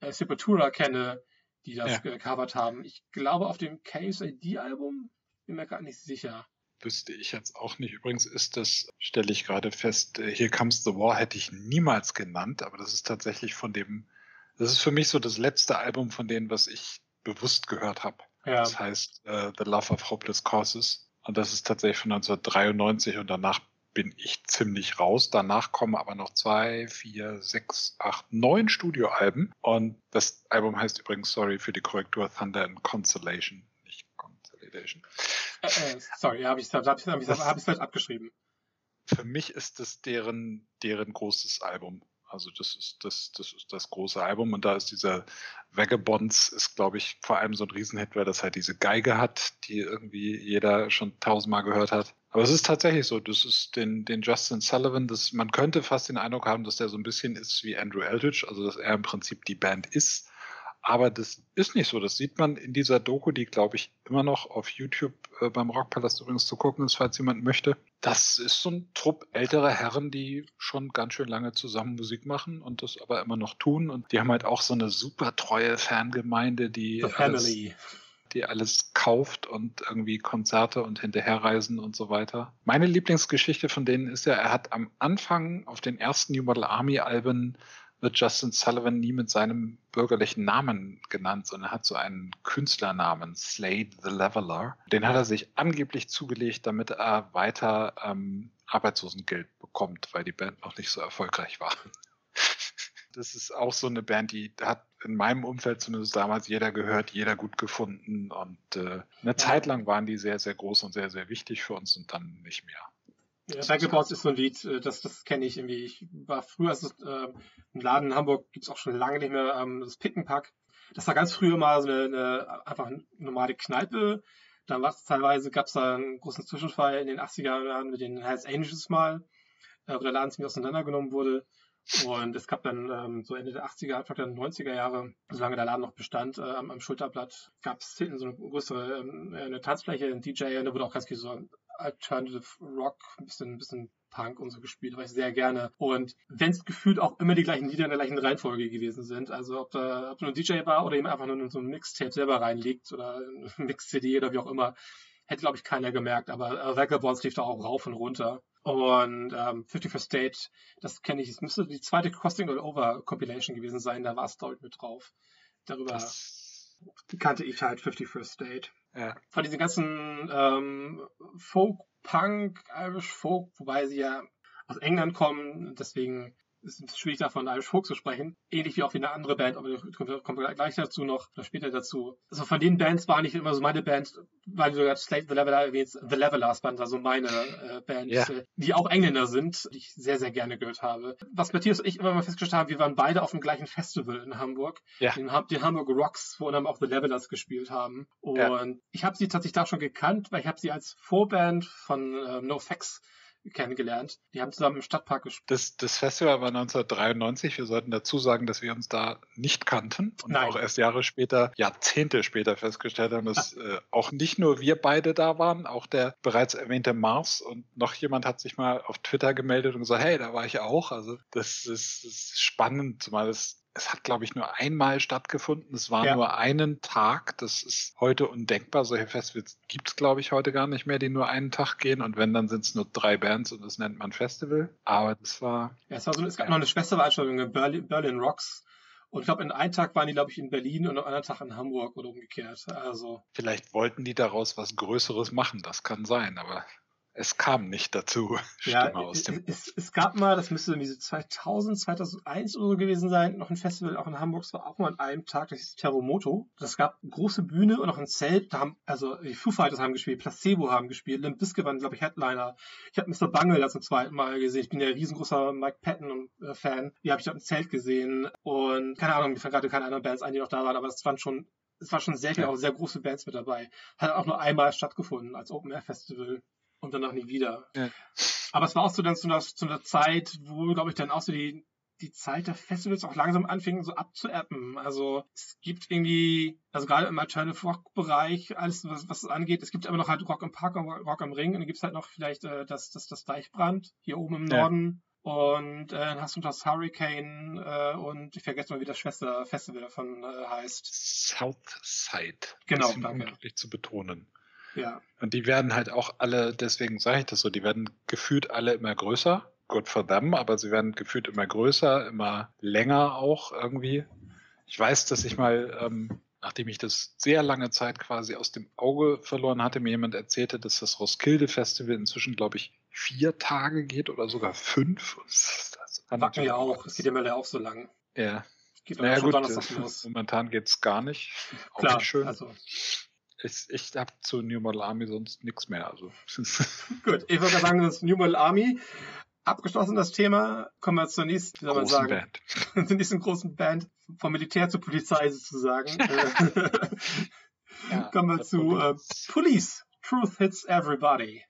äh, Sepultura kenne, die das ja. gecovert haben. Ich glaube auf dem KSID-Album, bin mir gar nicht sicher wüsste ich jetzt auch nicht. Übrigens ist das, stelle ich gerade fest, äh, Here Comes the War hätte ich niemals genannt, aber das ist tatsächlich von dem, das ist für mich so das letzte Album von denen, was ich bewusst gehört habe. Ja. Das heißt uh, The Love of Hopeless Causes. Und das ist tatsächlich von 1993 und danach bin ich ziemlich raus. Danach kommen aber noch zwei, vier, sechs, acht, neun Studioalben. Und das Album heißt übrigens, sorry für die Korrektur, Thunder and Consolation. Consolidation. Äh, äh, sorry, habe ich es hab ich, hab ich, hab falsch abgeschrieben. Für mich ist das deren, deren großes Album. Also das ist das, das ist das große Album und da ist dieser Vagabonds ist, glaube ich, vor allem so ein Riesenhit, weil das halt diese Geige hat, die irgendwie jeder schon tausendmal gehört hat. Aber es ist tatsächlich so, das ist den, den Justin Sullivan, das, man könnte fast den Eindruck haben, dass der so ein bisschen ist wie Andrew Eldridge, also dass er im Prinzip die Band ist aber das ist nicht so. Das sieht man in dieser Doku, die, glaube ich, immer noch auf YouTube äh, beim Rockpalast übrigens zu gucken ist, falls jemand möchte. Das ist so ein Trupp älterer Herren, die schon ganz schön lange zusammen Musik machen und das aber immer noch tun. Und die haben halt auch so eine super treue Fangemeinde, die, alles, die alles kauft und irgendwie Konzerte und hinterherreisen und so weiter. Meine Lieblingsgeschichte von denen ist ja, er hat am Anfang auf den ersten New Model Army Alben wird Justin Sullivan nie mit seinem bürgerlichen Namen genannt, sondern er hat so einen Künstlernamen, Slade the Leveler. Den hat er sich angeblich zugelegt, damit er weiter ähm, Arbeitslosengeld bekommt, weil die Band noch nicht so erfolgreich war. <laughs> Das ist auch so eine Band, die hat in meinem Umfeld zumindest damals jeder gehört, jeder gut gefunden. Und äh, eine Zeit lang waren die sehr, sehr groß und sehr, sehr wichtig für uns und dann nicht mehr. Ja, Backreports ist so ein Lied, äh, das, das kenne ich irgendwie. Ich war früher, also, äh, im Laden in Hamburg gibt es auch schon lange nicht mehr ähm, das Pickenpack. Das war ganz früher mal so eine, eine einfach eine normale Kneipe. Dann war es teilweise, gab es da einen großen Zwischenfall in den 80er Jahren mit den Hells Angels mal, äh, wo der Laden ziemlich auseinandergenommen wurde. Und es gab dann ähm, so Ende der 80er, Anfang der 90er Jahre, solange der Laden noch bestand, äh, am, am Schulterblatt, gab es hinten so eine größere ähm, eine Tanzfläche, ein DJ, und da wurde auch ganz viel so Alternative Rock, ein bisschen, ein bisschen Punk und so gespielt, war ich sehr gerne. Und wenn es gefühlt auch immer die gleichen Lieder in der gleichen Reihenfolge gewesen sind, also ob da ob nur ein DJ war oder eben einfach nur so ein Mixtape selber reinlegt oder ein Mix-CD oder wie auch immer, hätte, glaube ich, keiner gemerkt, aber äh, Vagabonds lief da auch rauf und runter. Und ähm, 51st State, das kenne ich, es müsste die zweite Crossing All Over Compilation gewesen sein, da war es, ich, mit drauf. Darüber das... kannte ich halt 51st State. Ja. Von diesen ganzen ähm, Folk, Punk, Irish Folk, wobei sie ja aus England kommen, deswegen es ist schwierig davon Irish Folk zu sprechen. Ähnlich wie auch wie eine andere Band, aber da kommen wir gleich dazu noch, oder später dazu. Also von den Bands war nicht immer so meine Band, weil du gerade Slate the Leveler erwähnst, The Levelers waren da so meine äh, Bands, Ja. äh, die auch Engländer sind, die ich sehr, sehr gerne gehört habe. Was Matthias und ich immer mal festgestellt haben, wir waren beide auf dem gleichen Festival in Hamburg, Ja. den, den Hamburg Rocks, wo dann auch The Levelers gespielt haben. Und Ja. ich habe sie tatsächlich da schon gekannt, weil ich habe sie als Vorband von äh, NoFX kennengelernt. Die haben zusammen im Stadtpark gespielt. Das, das Festival war 1993. Wir sollten dazu sagen, dass wir uns da nicht kannten und Nein. auch erst Jahre später, Jahrzehnte später festgestellt haben, dass <laughs> äh, auch nicht nur wir beide da waren, auch der bereits erwähnte Mars und noch jemand hat sich mal auf Twitter gemeldet und gesagt, hey, da war ich auch. Also das ist, das ist spannend, zumal es es hat, glaube ich, nur einmal stattgefunden. Es war Ja. nur einen Tag. Das ist heute undenkbar. Solche Festivals gibt es, glaube ich, heute gar nicht mehr, die nur einen Tag gehen. Und wenn, dann sind es nur drei Bands und das nennt man Festival. Aber das war Ja, es, war so, es gab noch eine Schwesterveranstaltung in Berlin, Berlin Rocks. Und ich glaube, in einem Tag waren die, glaube ich, in Berlin und am anderen Tag in Hamburg oder umgekehrt. Also, Vielleicht wollten die daraus was Größeres machen, das kann sein, aber es kam nicht dazu. <laughs> ja, Stimme aus es, dem. es, es gab mal, das müsste irgendwie so 2000, 2001 oder so gewesen sein, noch ein Festival auch in Hamburg. Es war auch mal an einem Tag, das hieß Terremoto. Das gab große Bühne und noch ein Zelt. Da haben, also die Foo Fighters haben gespielt, Placebo haben gespielt, Limp Bizkit waren, glaube ich, Headliner. Ich habe Mr. Bungle da zum zweiten Mal gesehen. Ich bin ja riesengroßer Mike Patton-Fan. Die habe ich dort im Zelt gesehen. Und keine Ahnung, mir fallen gerade keine anderen Bands ein, die noch da waren, aber es waren schon, es war schon sehr viele, Ja. auch sehr große Bands mit dabei. Hat auch nur einmal stattgefunden als Open-Air-Festival und danach nie wieder. Ja. Aber es war auch so dann zu einer, zu einer Zeit, wo, glaube ich, dann auch so die, die Zeit der Festivals auch langsam anfing, so abzuappen. Also es gibt irgendwie, also gerade im Alternative Rock Bereich, alles was, was es angeht, es gibt immer noch halt Rock im Park und Rock am Ring und dann gibt es halt noch vielleicht äh, das, das, das Deichbrand hier oben im Ja. Norden. Und äh, dann hast du das Hurricane äh, und ich vergesse mal, wie das Schwesterfestival davon äh, heißt. Southside. Genau, Bisschen danke. unglücklich zu betonen. Ja. Und die werden halt auch alle, deswegen sage ich das so, die werden gefühlt alle immer größer. Good for them, aber sie werden gefühlt immer größer, immer länger auch irgendwie. Ich weiß, dass ich mal, ähm, nachdem ich das sehr lange Zeit quasi aus dem Auge verloren hatte, mir jemand erzählte, dass das Roskilde Festival inzwischen, glaube ich, vier Tage geht oder sogar fünf. Das, natürlich ja auch. Es geht ja mittlerweile auch so lang. Ja, Geht naja gut, Donnerstag los. momentan geht's gar nicht. Auch Klar, nicht schön. also Ich, ich habe zu New Model Army sonst nichts mehr. Also <laughs> gut. Ich würde sagen, das ist New Model Army. Abgeschlossen das Thema, kommen wir zur nächsten, wie soll man großen sagen, Band. <laughs> zur nächsten großen Band, vom Militär zur Polizei sozusagen. <laughs> Äh, Ja, kommen wir zu äh, Police. Police. Truth hits everybody.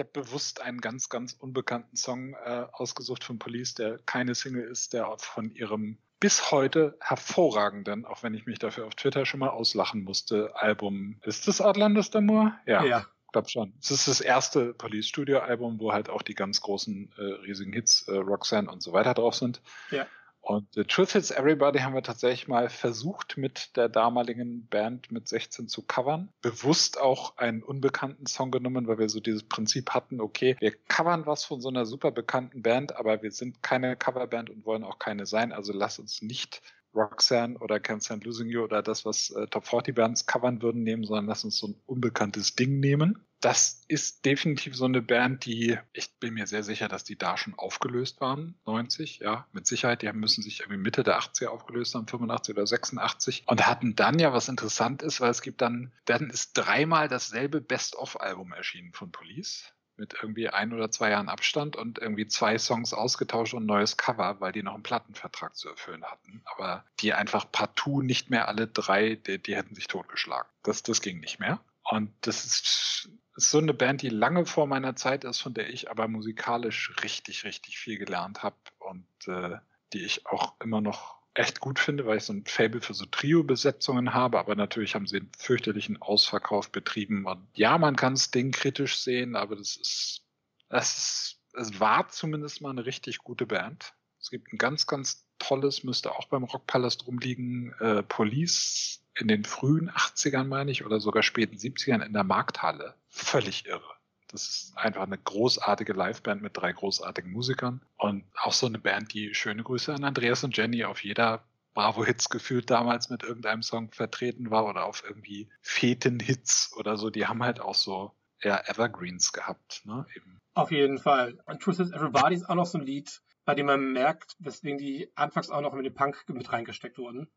Ich habe bewusst einen ganz, ganz unbekannten Song äh, ausgesucht von Police, der keine Single ist, der von ihrem bis heute hervorragenden, auch wenn ich mich dafür auf Twitter schon mal auslachen musste, Album. Ist das Outlanders Damour? Ja, Ja. glaub schon. Es ist das erste Police Studio Album, wo halt auch die ganz großen äh, riesigen Hits, äh, Roxanne und so weiter drauf sind. Ja. Und äh, Truth Hits Everybody haben wir tatsächlich mal versucht mit der damaligen Band mit 16 zu covern. Bewusst auch einen unbekannten Song genommen, weil wir so dieses Prinzip hatten, okay, wir covern was von so einer super bekannten Band, aber wir sind keine Coverband und wollen auch keine sein, also lass uns nicht Roxanne oder Can't Stand Losing You oder das, was äh, Top 40 Bands covern würden, nehmen, sondern lass uns so ein unbekanntes Ding nehmen. Das ist definitiv so eine Band, die, ich bin mir sehr sicher, dass die da schon aufgelöst waren, 90, ja, mit Sicherheit. Die müssen sich irgendwie Mitte der 80er aufgelöst haben, 85 oder 86 und hatten dann ja, was interessant ist, weil es gibt dann, dann ist dreimal dasselbe Best-of-Album erschienen von Police mit irgendwie ein oder zwei Jahren Abstand und irgendwie zwei Songs ausgetauscht und neues Cover, weil die noch einen Plattenvertrag zu erfüllen hatten. Aber die einfach partout nicht mehr alle drei, die, die hätten sich totgeschlagen. Das, das ging nicht mehr. Und das ist, ist so eine Band, die lange vor meiner Zeit ist, von der ich aber musikalisch richtig, richtig viel gelernt habe und äh, die ich auch immer noch echt gut finde, weil ich so ein Fable für so Trio-Besetzungen habe, aber natürlich haben sie einen fürchterlichen Ausverkauf betrieben. Und ja, man kann das Ding kritisch sehen, aber das ist, das ist, es war zumindest mal eine richtig gute Band. Es gibt ein ganz, ganz tolles, müsste auch beim Rockpalast rumliegen, äh, Police in den frühen 80ern, meine ich, oder sogar späten 70ern in der Markthalle. Völlig irre. Das ist einfach eine großartige Liveband mit drei großartigen Musikern und auch so eine Band, die schöne Grüße an Andreas und Jenny auf jeder Bravo-Hits gefühlt damals mit irgendeinem Song vertreten war oder auf irgendwie Feten-Hits oder so. Die haben halt auch so eher Evergreens gehabt, ne? Eben. Auf jeden Fall. Und Truth is Everybody ist auch noch so ein Lied, bei dem man merkt, weswegen die anfangs auch noch mit dem Punk mit reingesteckt wurden.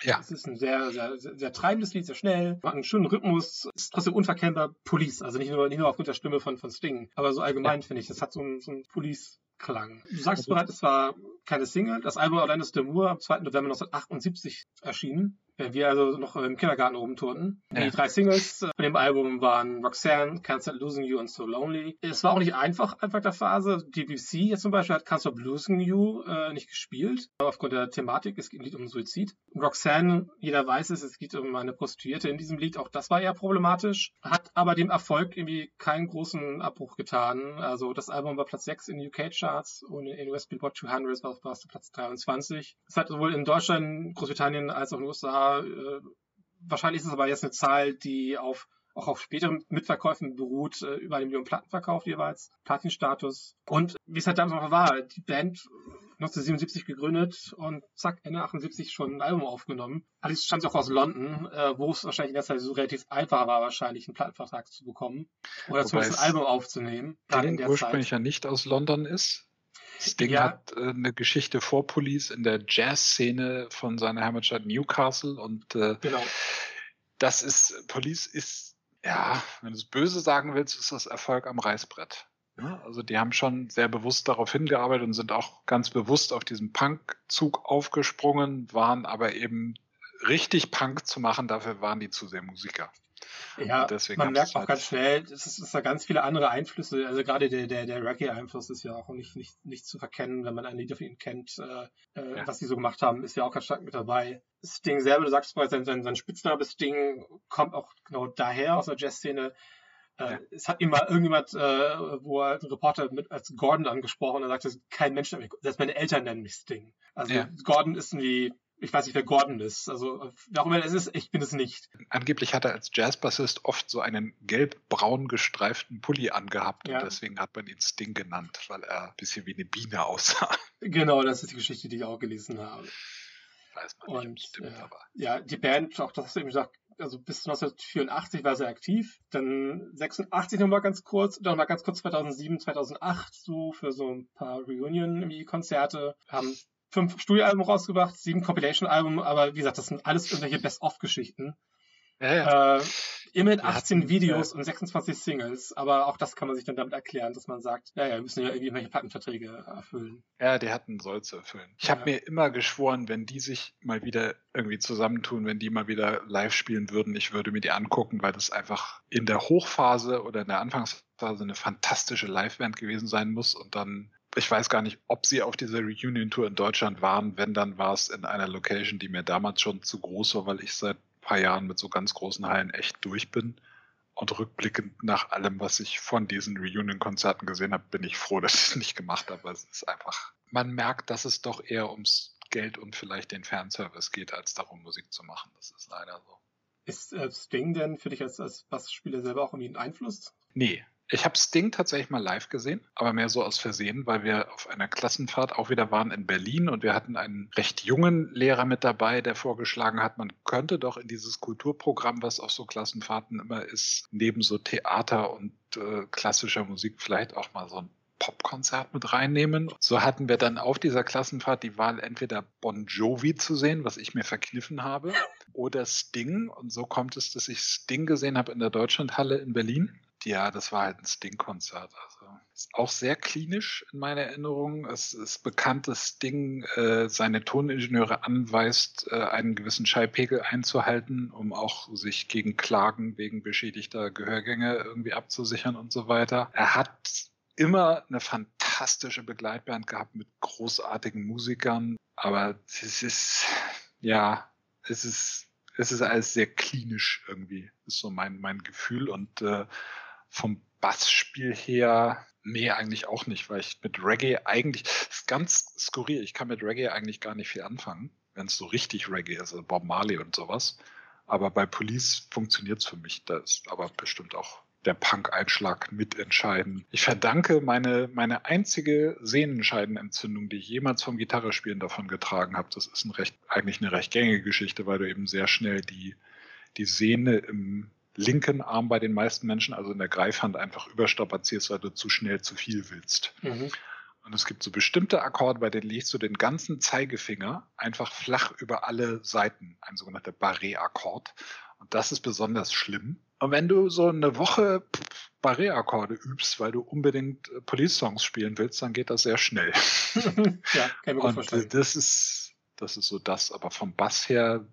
Ja. Es ist ein sehr, sehr, sehr, sehr treibendes Lied, sehr schnell, hat einen schönen Rhythmus, ist trotzdem unverkennbar Police, also nicht nur, nicht nur aufgrund der Stimme von, von Sting, aber so allgemein finde ich, das hat so einen, so einen Police-Klang. Du sagst bereits, es war keine Single, das Album Orlando Moore am 2. November 1978 erschienen. Wenn wir also noch im Kindergarten rumturnten. Ja. Die drei Singles äh, von dem Album waren Roxanne, Can't Stop Losing You und So Lonely. Es war auch nicht einfach, einfach der Phase. DBC jetzt zum Beispiel hat Can't Stop Losing You äh, nicht gespielt, aufgrund der Thematik. Es geht um Suizid. Roxanne, jeder weiß es, es geht um eine Prostituierte in diesem Lied. Auch das war eher problematisch. Hat aber dem Erfolg irgendwie keinen großen Abbruch getan. Also das Album war Platz 6 in UK-Charts und in US Billboard 200 war es Platz 23. Es hat sowohl in Deutschland, Großbritannien als auch in den USA äh, wahrscheinlich ist es aber jetzt eine Zahl, die auf auch auf späteren Mitverkäufen beruht, äh, über eine Million Platten verkauft jeweils, Platinstatus. Und wie es halt damals noch war, die Band 1977 gegründet und zack, Ende 78 schon ein Album aufgenommen. Alles stammt auch aus London, äh, wo es wahrscheinlich in der Zeit so relativ einfach war, wahrscheinlich einen Plattenvertrag zu bekommen. Oder Wobei zumindest es ein Album aufzunehmen. Gerade in Sting der ursprünglich Zeit. ja nicht aus London ist. Sting Ja. hat äh, eine Geschichte vor Police in der Jazz-Szene von seiner Heimatstadt Newcastle und äh, Genau. das ist, Police ist, ja, wenn du es böse sagen willst, ist das Erfolg am Reißbrett. Also die haben schon sehr bewusst darauf hingearbeitet und sind auch ganz bewusst auf diesen Punk-Zug aufgesprungen, waren aber eben richtig Punk zu machen, dafür waren die zu sehr Musiker. Ja, man merkt es auch halt- ganz schnell, es ist, es ist da ganz viele andere Einflüsse. Also gerade der, der, der Reggae-Einfluss ist ja auch nicht, nicht, nicht zu verkennen, wenn man ein Lied von ihnen kennt. Äh, äh, Ja. Was die so gemacht haben, ist ja auch ganz stark mit dabei. Sting selber, du sagst mal, sein, sein, sein Spitzname Sting kommt auch genau daher aus der Jazzszene. Äh, Ja. Es hat ihm mal irgendjemand, äh, wo er ein Reporter mit als Gordon angesprochen und er sagte, kein Mensch selbst meine Eltern nennen mich Sting. Also Ja. Gordon ist irgendwie, ich weiß nicht, wer Gordon ist. Also wer auch immer es ist, ich bin es nicht. Angeblich hat er als Jazzbassist oft so einen gelb-braun gestreiften Pulli angehabt Ja. und deswegen hat man ihn Sting genannt, weil er ein bisschen wie eine Biene aussah. <laughs> Genau, das ist die Geschichte, die ich auch gelesen habe. Weiß man nicht, Und es stimmt, äh, aber. ja, die Band, auch das hast du eben gesagt, also bis 1984 war sie aktiv, dann 86 nochmal ganz kurz, dann mal ganz kurz 2007, 2008 so für so ein paar Reunion-Konzerte, haben fünf Studioalben rausgebracht, sieben Compilation-Alben, aber wie gesagt, das sind alles irgendwelche Best-of-Geschichten. Ja, ja. Äh, immerhin Wir 18 hatten, Videos und 26 Singles, aber auch das kann man sich dann damit erklären, dass man sagt, ja, ja, wir müssen ja irgendwie irgendwelche Plattenverträge erfüllen. ja, die hatten Soll zu erfüllen. Ich habe Ja. mir immer geschworen, wenn die sich mal wieder irgendwie zusammentun, wenn die mal wieder live spielen würden, ich würde mir die angucken, weil das einfach in der Hochphase oder in der Anfangsphase eine fantastische Liveband gewesen sein muss und dann ich weiß gar nicht, ob sie auf dieser Reunion-Tour in Deutschland waren. Wenn, dann war es in einer Location, die mir damals schon zu groß war, weil ich seit ein paar Jahren mit so ganz großen Hallen echt durch bin. Und rückblickend nach allem, was ich von diesen Reunion-Konzerten gesehen habe, bin ich froh, <laughs> dass ich es nicht gemacht habe. Es ist einfach, man merkt, dass es doch eher ums Geld und vielleicht den Fanservice geht, als darum, Musik zu machen. Das ist leider so. Ist äh, Sting denn für dich als, als Bassspieler selber auch irgendwie ein Einfluss? Nee. Ich habe Sting tatsächlich mal live gesehen, aber mehr so aus Versehen, weil wir auf einer Klassenfahrt auch wieder waren in Berlin und wir hatten einen recht jungen Lehrer mit dabei, der vorgeschlagen hat, man könnte doch in dieses Kulturprogramm, was auf so Klassenfahrten immer ist, neben so Theater und äh, klassischer Musik vielleicht auch mal so ein Popkonzert mit reinnehmen. So hatten wir dann auf dieser Klassenfahrt die Wahl, entweder Bon Jovi zu sehen, was ich mir verkniffen habe, oder Sting. Und so kommt es, dass ich Sting gesehen habe in der Deutschlandhalle in Berlin. Ja, das war halt ein Sting-Konzert. Also ist auch sehr klinisch in meiner Erinnerung. Es ist bekannt, dass Sting äh, seine Toningenieure anweist, äh, einen gewissen Schallpegel einzuhalten, um auch sich gegen Klagen wegen beschädigter Gehörgänge irgendwie abzusichern und so weiter. Er hat immer eine fantastische Begleitband gehabt mit großartigen Musikern, aber es ist, ja, es ist, es ist alles sehr klinisch irgendwie, ist so mein, mein Gefühl und äh, vom Bassspiel her, Nee, eigentlich auch nicht, weil ich mit Reggae eigentlich, ist ganz skurril, ich kann mit Reggae eigentlich gar nicht viel anfangen, wenn es so richtig Reggae ist, also Bob Marley und sowas. Aber bei Police funktioniert es für mich. Da ist aber bestimmt auch der Punk-Einschlag mitentscheiden. Ich verdanke meine, meine einzige Sehnenscheidenentzündung, die ich jemals vom Gitarrespielen davon getragen habe. Das ist ein recht, eigentlich eine recht gängige Geschichte, weil du eben sehr schnell die, die Sehne im linken Arm bei den meisten Menschen, also in der Greifhand, einfach überstrapazierst, weil du zu schnell zu viel willst. Mhm. Und es gibt so bestimmte Akkorde, bei denen legst du den ganzen Zeigefinger einfach flach über alle Seiten, ein sogenannter Barré-Akkord. Und das ist besonders schlimm. Und wenn du so eine Woche Barré-Akkorde übst, weil du unbedingt äh, Police-Songs spielen willst, dann geht das sehr schnell. <laughs> ja, kann ich mir gut Und vorstellen. das ist, das ist so das. Aber vom Bass her,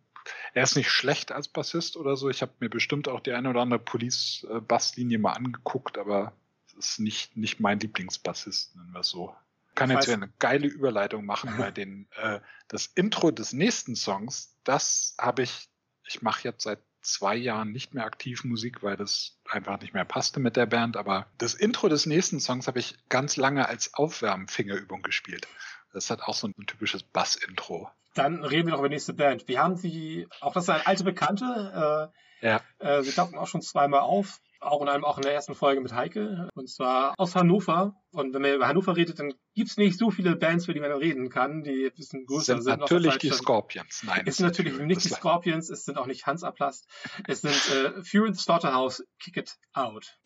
er ist nicht schlecht als Bassist oder so. Ich habe mir bestimmt auch die eine oder andere Police-Basslinie mal angeguckt, aber es ist nicht, nicht mein Lieblingsbassist, nennen wir es so. Kann Ich jetzt weiß- wieder eine geile Überleitung machen bei den, <laughs> äh, das Intro des nächsten Songs, das habe ich, ich mache jetzt seit zwei Jahren nicht mehr aktiv Musik, weil das einfach nicht mehr passte mit der Band, aber das Intro des nächsten Songs habe ich ganz lange als Aufwärmfingerübung gespielt. Das hat auch so ein typisches Bass-Intro. Dann reden wir noch über die nächste Band. Wir haben sie, auch das ist eine alte Bekannte, Ja. äh, äh, sie tauchten auch schon zweimal auf, auch in einem, auch in der ersten Folge mit Heike, und zwar aus Hannover. Und wenn man über Hannover redet, dann gibt's nicht so viele Bands, für die man reden kann, die ein bisschen größer sind sind. natürlich die Scorpions. Nein. Es sind natürlich nicht die Scorpions, es sind auch nicht Hans Aplast, es sind äh, Fury Slaughterhouse, Kick It Out.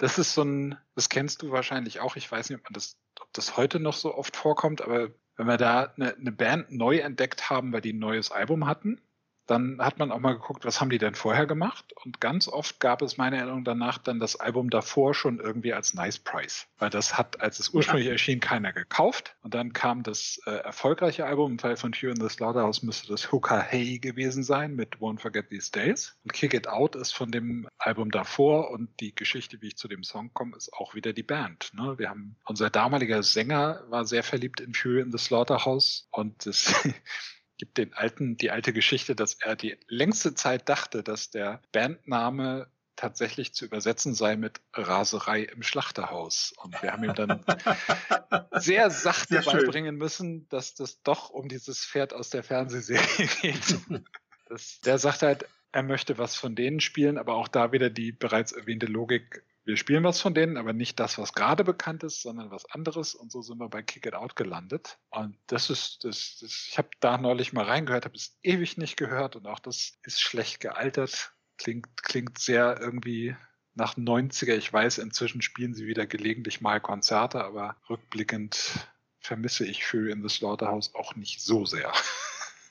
Das ist so ein, das kennst du wahrscheinlich auch. Ich weiß nicht, ob, man das, ob das heute noch so oft vorkommt, aber wenn wir da eine, eine Band neu entdeckt haben, weil die ein neues Album hatten, dann hat man auch mal geguckt, was haben die denn vorher gemacht? Und ganz oft gab es meiner Erinnerung danach dann das Album davor schon irgendwie als Nice Price. Weil das hat, als es ursprünglich erschien, keiner gekauft. Und dann kam das äh, erfolgreiche Album, im Fall von Fear in the Slaughterhouse müsste das Hooker Hey gewesen sein mit Won't Forget These Days. Und Kick It Out ist von dem Album davor und die Geschichte, wie ich zu dem Song komme, ist auch wieder die Band. Ne? Wir haben, unser damaliger Sänger war sehr verliebt in Fury in the Slaughterhouse und es <laughs> gibt den alten, die alte Geschichte, dass er die längste Zeit dachte, dass der Bandname tatsächlich zu übersetzen sei mit Raserei im Schlachterhaus. Und wir haben ihm dann <laughs> sehr sachte Sehr beibringen müssen, dass das doch um dieses Pferd aus der Fernsehserie <laughs> geht. <laughs> Das, der sagt halt, er möchte was von denen spielen, aber auch da wieder die bereits erwähnte Logik, wir spielen was von denen, aber nicht das, was gerade bekannt ist, sondern was anderes. Und so sind wir bei Kick It Out gelandet. Und das ist, das, das ich habe da neulich mal reingehört, habe es ewig nicht gehört und auch das ist schlecht gealtert. Klingt, klingt sehr irgendwie nach 90er. Ich weiß, inzwischen spielen sie wieder gelegentlich mal Konzerte, aber rückblickend vermisse ich Fury in the Slaughterhouse auch nicht so sehr.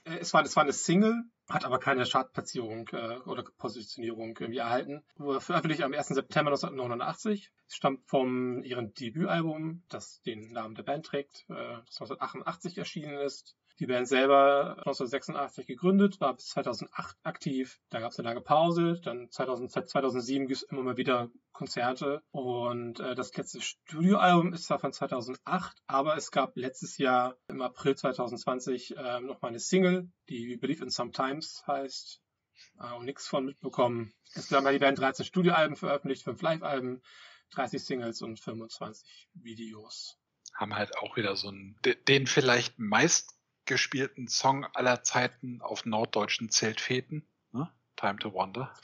Äh, Es war, es war eine Single, hat aber keine Chartplatzierung äh, oder Positionierung irgendwie erhalten. Wurde veröffentlicht am 1. September 1989. Es stammt vom ihrem Debütalbum, das den Namen der Band trägt, äh, das 1988 erschienen ist. Die Band selber 1986 gegründet, war bis 2008 aktiv. Da gab es eine lange Pause. Dann 2000, seit 2007 gibt es immer mal wieder Konzerte. Und äh, das letzte Studioalbum ist zwar von 2008, aber es gab letztes Jahr im April 2020 äh, nochmal eine Single, die Believe in Sometimes heißt. Äh, und nichts von mitbekommen. Insgesamt hat die Band 13 Studioalben veröffentlicht, 5 Live-Alben, 30 Singles und 25 Videos. Haben halt auch wieder so einen, de- den vielleicht meistgespielten Song aller Zeiten auf norddeutschen Zeltfeten. Ne? Time to Wonder. <laughs>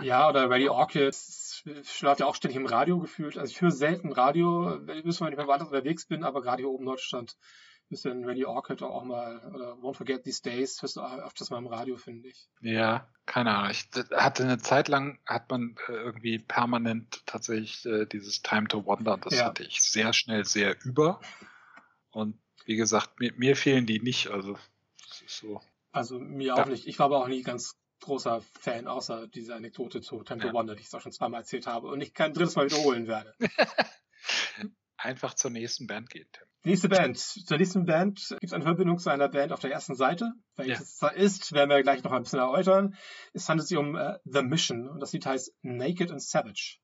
Ja, oder Ready Orchid läuft ja auch ständig im Radio gefühlt. Also ich höre selten Radio, ich wenn ich woanders unterwegs bin, aber gerade hier oben in Deutschland bisschen Ready Orchid auch mal oder Won't Forget These Days hörst du öfters mal im Radio, finde ich. Ja, keine Ahnung. Ich hatte eine Zeit lang, hat man äh, irgendwie permanent tatsächlich äh, dieses Time to Wonder. Das Ja. hatte ich sehr schnell sehr über. Und wie gesagt, mir, mir fehlen die nicht. Also, das ist so. Also mir Ja. auch nicht. Ich war aber auch nie ganz großer Fan, außer diese Anekdote zu Temple Ja. Wonder, die ich auch schon zweimal erzählt habe und ich kein drittes Mal wiederholen werde. <laughs> einfach zur nächsten Band gehen, Tim. Nächste Band. Zur nächsten Band gibt es eine Verbindung zu einer Band auf der ersten Seite. Welches ja. ist, werden wir gleich noch ein bisschen erläutern. Es handelt sich um uh, The Mission und das Lied heißt Naked and Savage.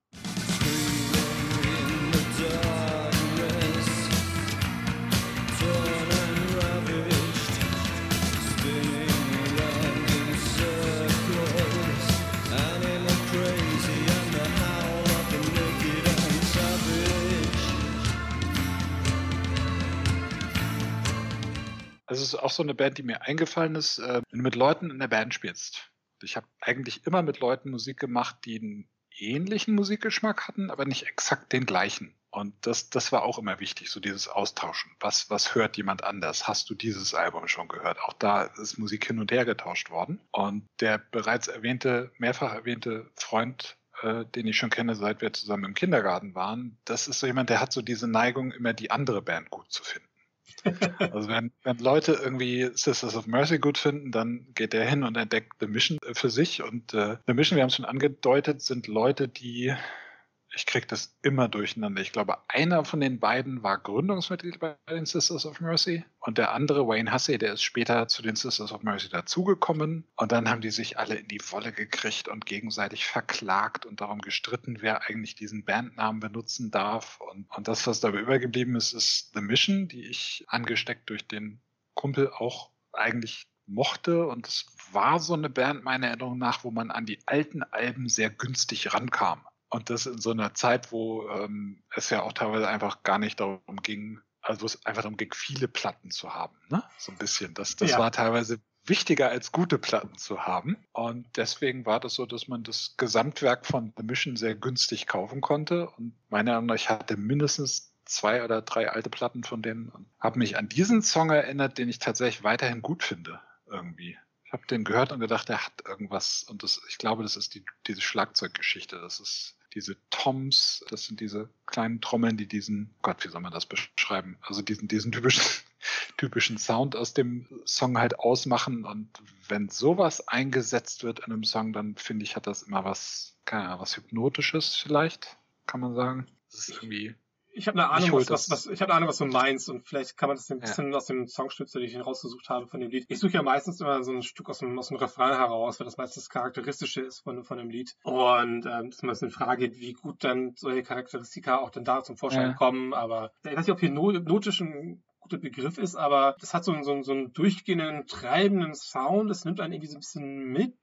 Also es ist auch so eine Band, die mir eingefallen ist, äh, wenn du mit Leuten in der Band spielst. Ich habe eigentlich immer mit Leuten Musik gemacht, die einen ähnlichen Musikgeschmack hatten, aber nicht exakt den gleichen. Und das, das war auch immer wichtig, so dieses Austauschen. Was, was hört jemand anders? Hast du dieses Album schon gehört? Auch da ist Musik hin und her getauscht worden. Und der bereits erwähnte, mehrfach erwähnte Freund, äh, den ich schon kenne, seit wir zusammen im Kindergarten waren, das ist so jemand, der hat so diese Neigung, immer die andere Band gut zu finden. Also wenn, wenn Leute irgendwie Sisters of Mercy gut finden, dann geht der hin und entdeckt The Mission für sich. Und äh, The Mission, wir haben es schon angedeutet, sind Leute, die ich kriege das immer durcheinander. Ich glaube, einer von den beiden war Gründungsmitglied bei den Sisters of Mercy und der andere, Wayne Hussey, der ist später zu den Sisters of Mercy dazugekommen. Und dann haben die sich alle in die Wolle gekriegt und gegenseitig verklagt und darum gestritten, wer eigentlich diesen Bandnamen benutzen darf. Und, und das, was dabei übergeblieben ist, ist The Mission, die ich angesteckt durch den Kumpel auch eigentlich mochte und es war so eine Band meiner Erinnerung nach, wo man an die alten Alben sehr günstig rankam. Und das in so einer Zeit, wo ähm, es ja auch teilweise einfach gar nicht darum ging, also es einfach darum ging, viele Platten zu haben, ne? So ein bisschen. Das, das ja. war teilweise wichtiger als gute Platten zu haben. Und deswegen war das so, dass man das Gesamtwerk von The Mission sehr günstig kaufen konnte. Und meiner Meinung nach, ich hatte mindestens zwei oder drei alte Platten von denen und habe mich an diesen Song erinnert, den ich tatsächlich weiterhin gut finde, irgendwie. Ich habe den gehört und gedacht, er hat irgendwas. Und das, ich glaube, das ist die, diese Schlagzeuggeschichte. Das ist diese Toms, das sind diese kleinen Trommeln, die diesen, Gott, wie soll man das beschreiben? Also diesen, diesen typischen, <laughs> typischen Sound aus dem Song halt ausmachen. Und wenn sowas eingesetzt wird in einem Song, dann finde ich, hat das immer was, keine Ahnung, was Hypnotisches vielleicht, kann man sagen. Das ist irgendwie ich habe eine Ahnung, was, was, was, ich habe eine Ahnung, was du meinst und vielleicht kann man das ein bisschen ja. aus dem Songstütze, den ich rausgesucht habe von dem Lied. Ich suche ja meistens immer so ein Stück aus dem, aus dem Refrain heraus, weil das meistens das Charakteristische ist von, von dem Lied. Und ähm, das ist mal eine Frage, wie gut dann solche Charakteristika auch dann da zum Vorschein ja. kommen. Aber ich weiß nicht, ob hier hypnotisch ein guter Begriff ist, aber das hat so, einen, so, einen, so einen durchgehenden, treibenden Sound. Das nimmt einen irgendwie so ein bisschen mit.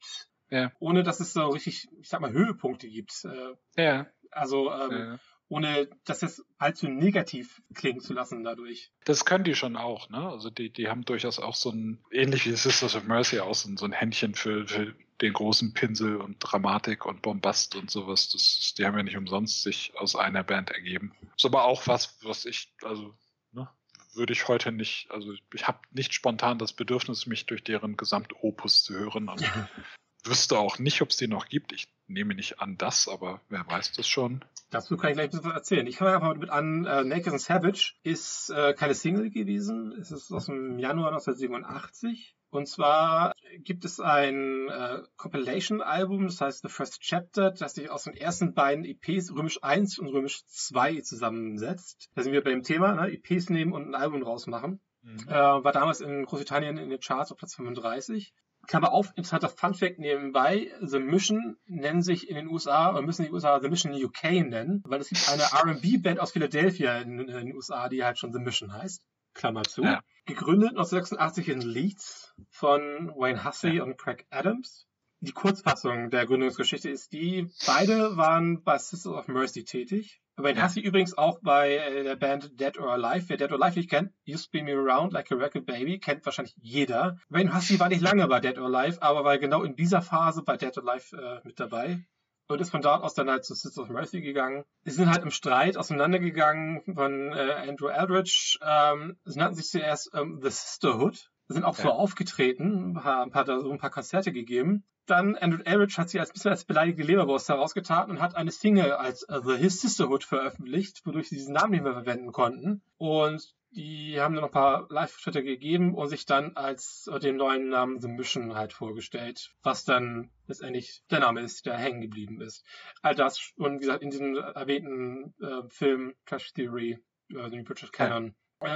Ja. Ohne dass es so richtig, ich sag mal, Höhepunkte gibt. Äh, ja. Also ähm, ja ohne das jetzt allzu negativ klingen zu lassen dadurch. Das können die schon auch, ne? Also die, die haben durchaus auch so ein, ähnlich wie Sisters of Mercy, auch so ein, so ein Händchen für, für den großen Pinsel und Dramatik und Bombast und sowas. Das, die haben ja nicht umsonst sich aus einer Band ergeben. Ist aber auch was, was ich, also, ne, würde ich heute nicht, also ich habe nicht spontan das Bedürfnis, mich durch deren Gesamtopus zu hören und <laughs> wüsste auch nicht, ob es die noch gibt. Ich nehme nicht an das, aber wer weiß das schon. Dazu kann ich gleich ein bisschen was erzählen. Ich fange einfach mit an, äh, Naked and Savage ist äh, keine Single gewesen. Es ist aus dem Januar 1987. Und zwar gibt es ein äh, Compilation-Album, das heißt The First Chapter, das sich aus den ersten beiden EPs, Römisch 1 und Römisch 2, zusammensetzt. Da sind wir beim Thema, ne? EPs nehmen und ein Album rausmachen. Mhm. Äh, war damals in Großbritannien in den Charts auf Platz 35. Klammer auf, interessanter Funfact nebenbei, The Mission nennen sich in den USA, oder müssen die USA The Mission UK nennen, weil es gibt eine R&B-Band aus Philadelphia in, in, den USA, die halt schon The Mission heißt. Klammer zu. Ja. Gegründet 1986 in Leeds von Wayne Hussey ja. und Craig Adams. Die Kurzfassung der Gründungsgeschichte ist die, beide waren bei Sisters of Mercy tätig. Wayne ja. Hussey übrigens auch bei äh, der Band Dead or Alive. Wer Dead or Alive nicht kennt, You Spin Me Around Like a Record Baby, kennt wahrscheinlich jeder. Wayne Hussey war nicht lange bei Dead or Alive, aber war genau in dieser Phase bei Dead or Alive äh, mit dabei. Und ist von dort aus dann halt zu Sisters of Mercy gegangen. Sie sind halt im Streit auseinandergegangen von äh, Andrew Eldridge. Ähm, sie nannten sich zuerst ähm, The Sisterhood. Sind auch ja. so aufgetreten, ein paar, so ein paar Konzerte gegeben. Dann Andrew Eldridge hat sich als bisschen als beleidigte Leberwurst herausgetan und hat eine Single als uh, The His Sisterhood veröffentlicht, wodurch sie diesen Namen nicht mehr verwenden konnten. Und die haben dann noch ein paar Live-Schritte gegeben und sich dann als uh, den neuen Namen The Mission halt vorgestellt, was dann letztendlich der Name ist, der hängen geblieben ist. All das und wie gesagt in diesem erwähnten äh, Film Crash Theory also New British Canon, äh,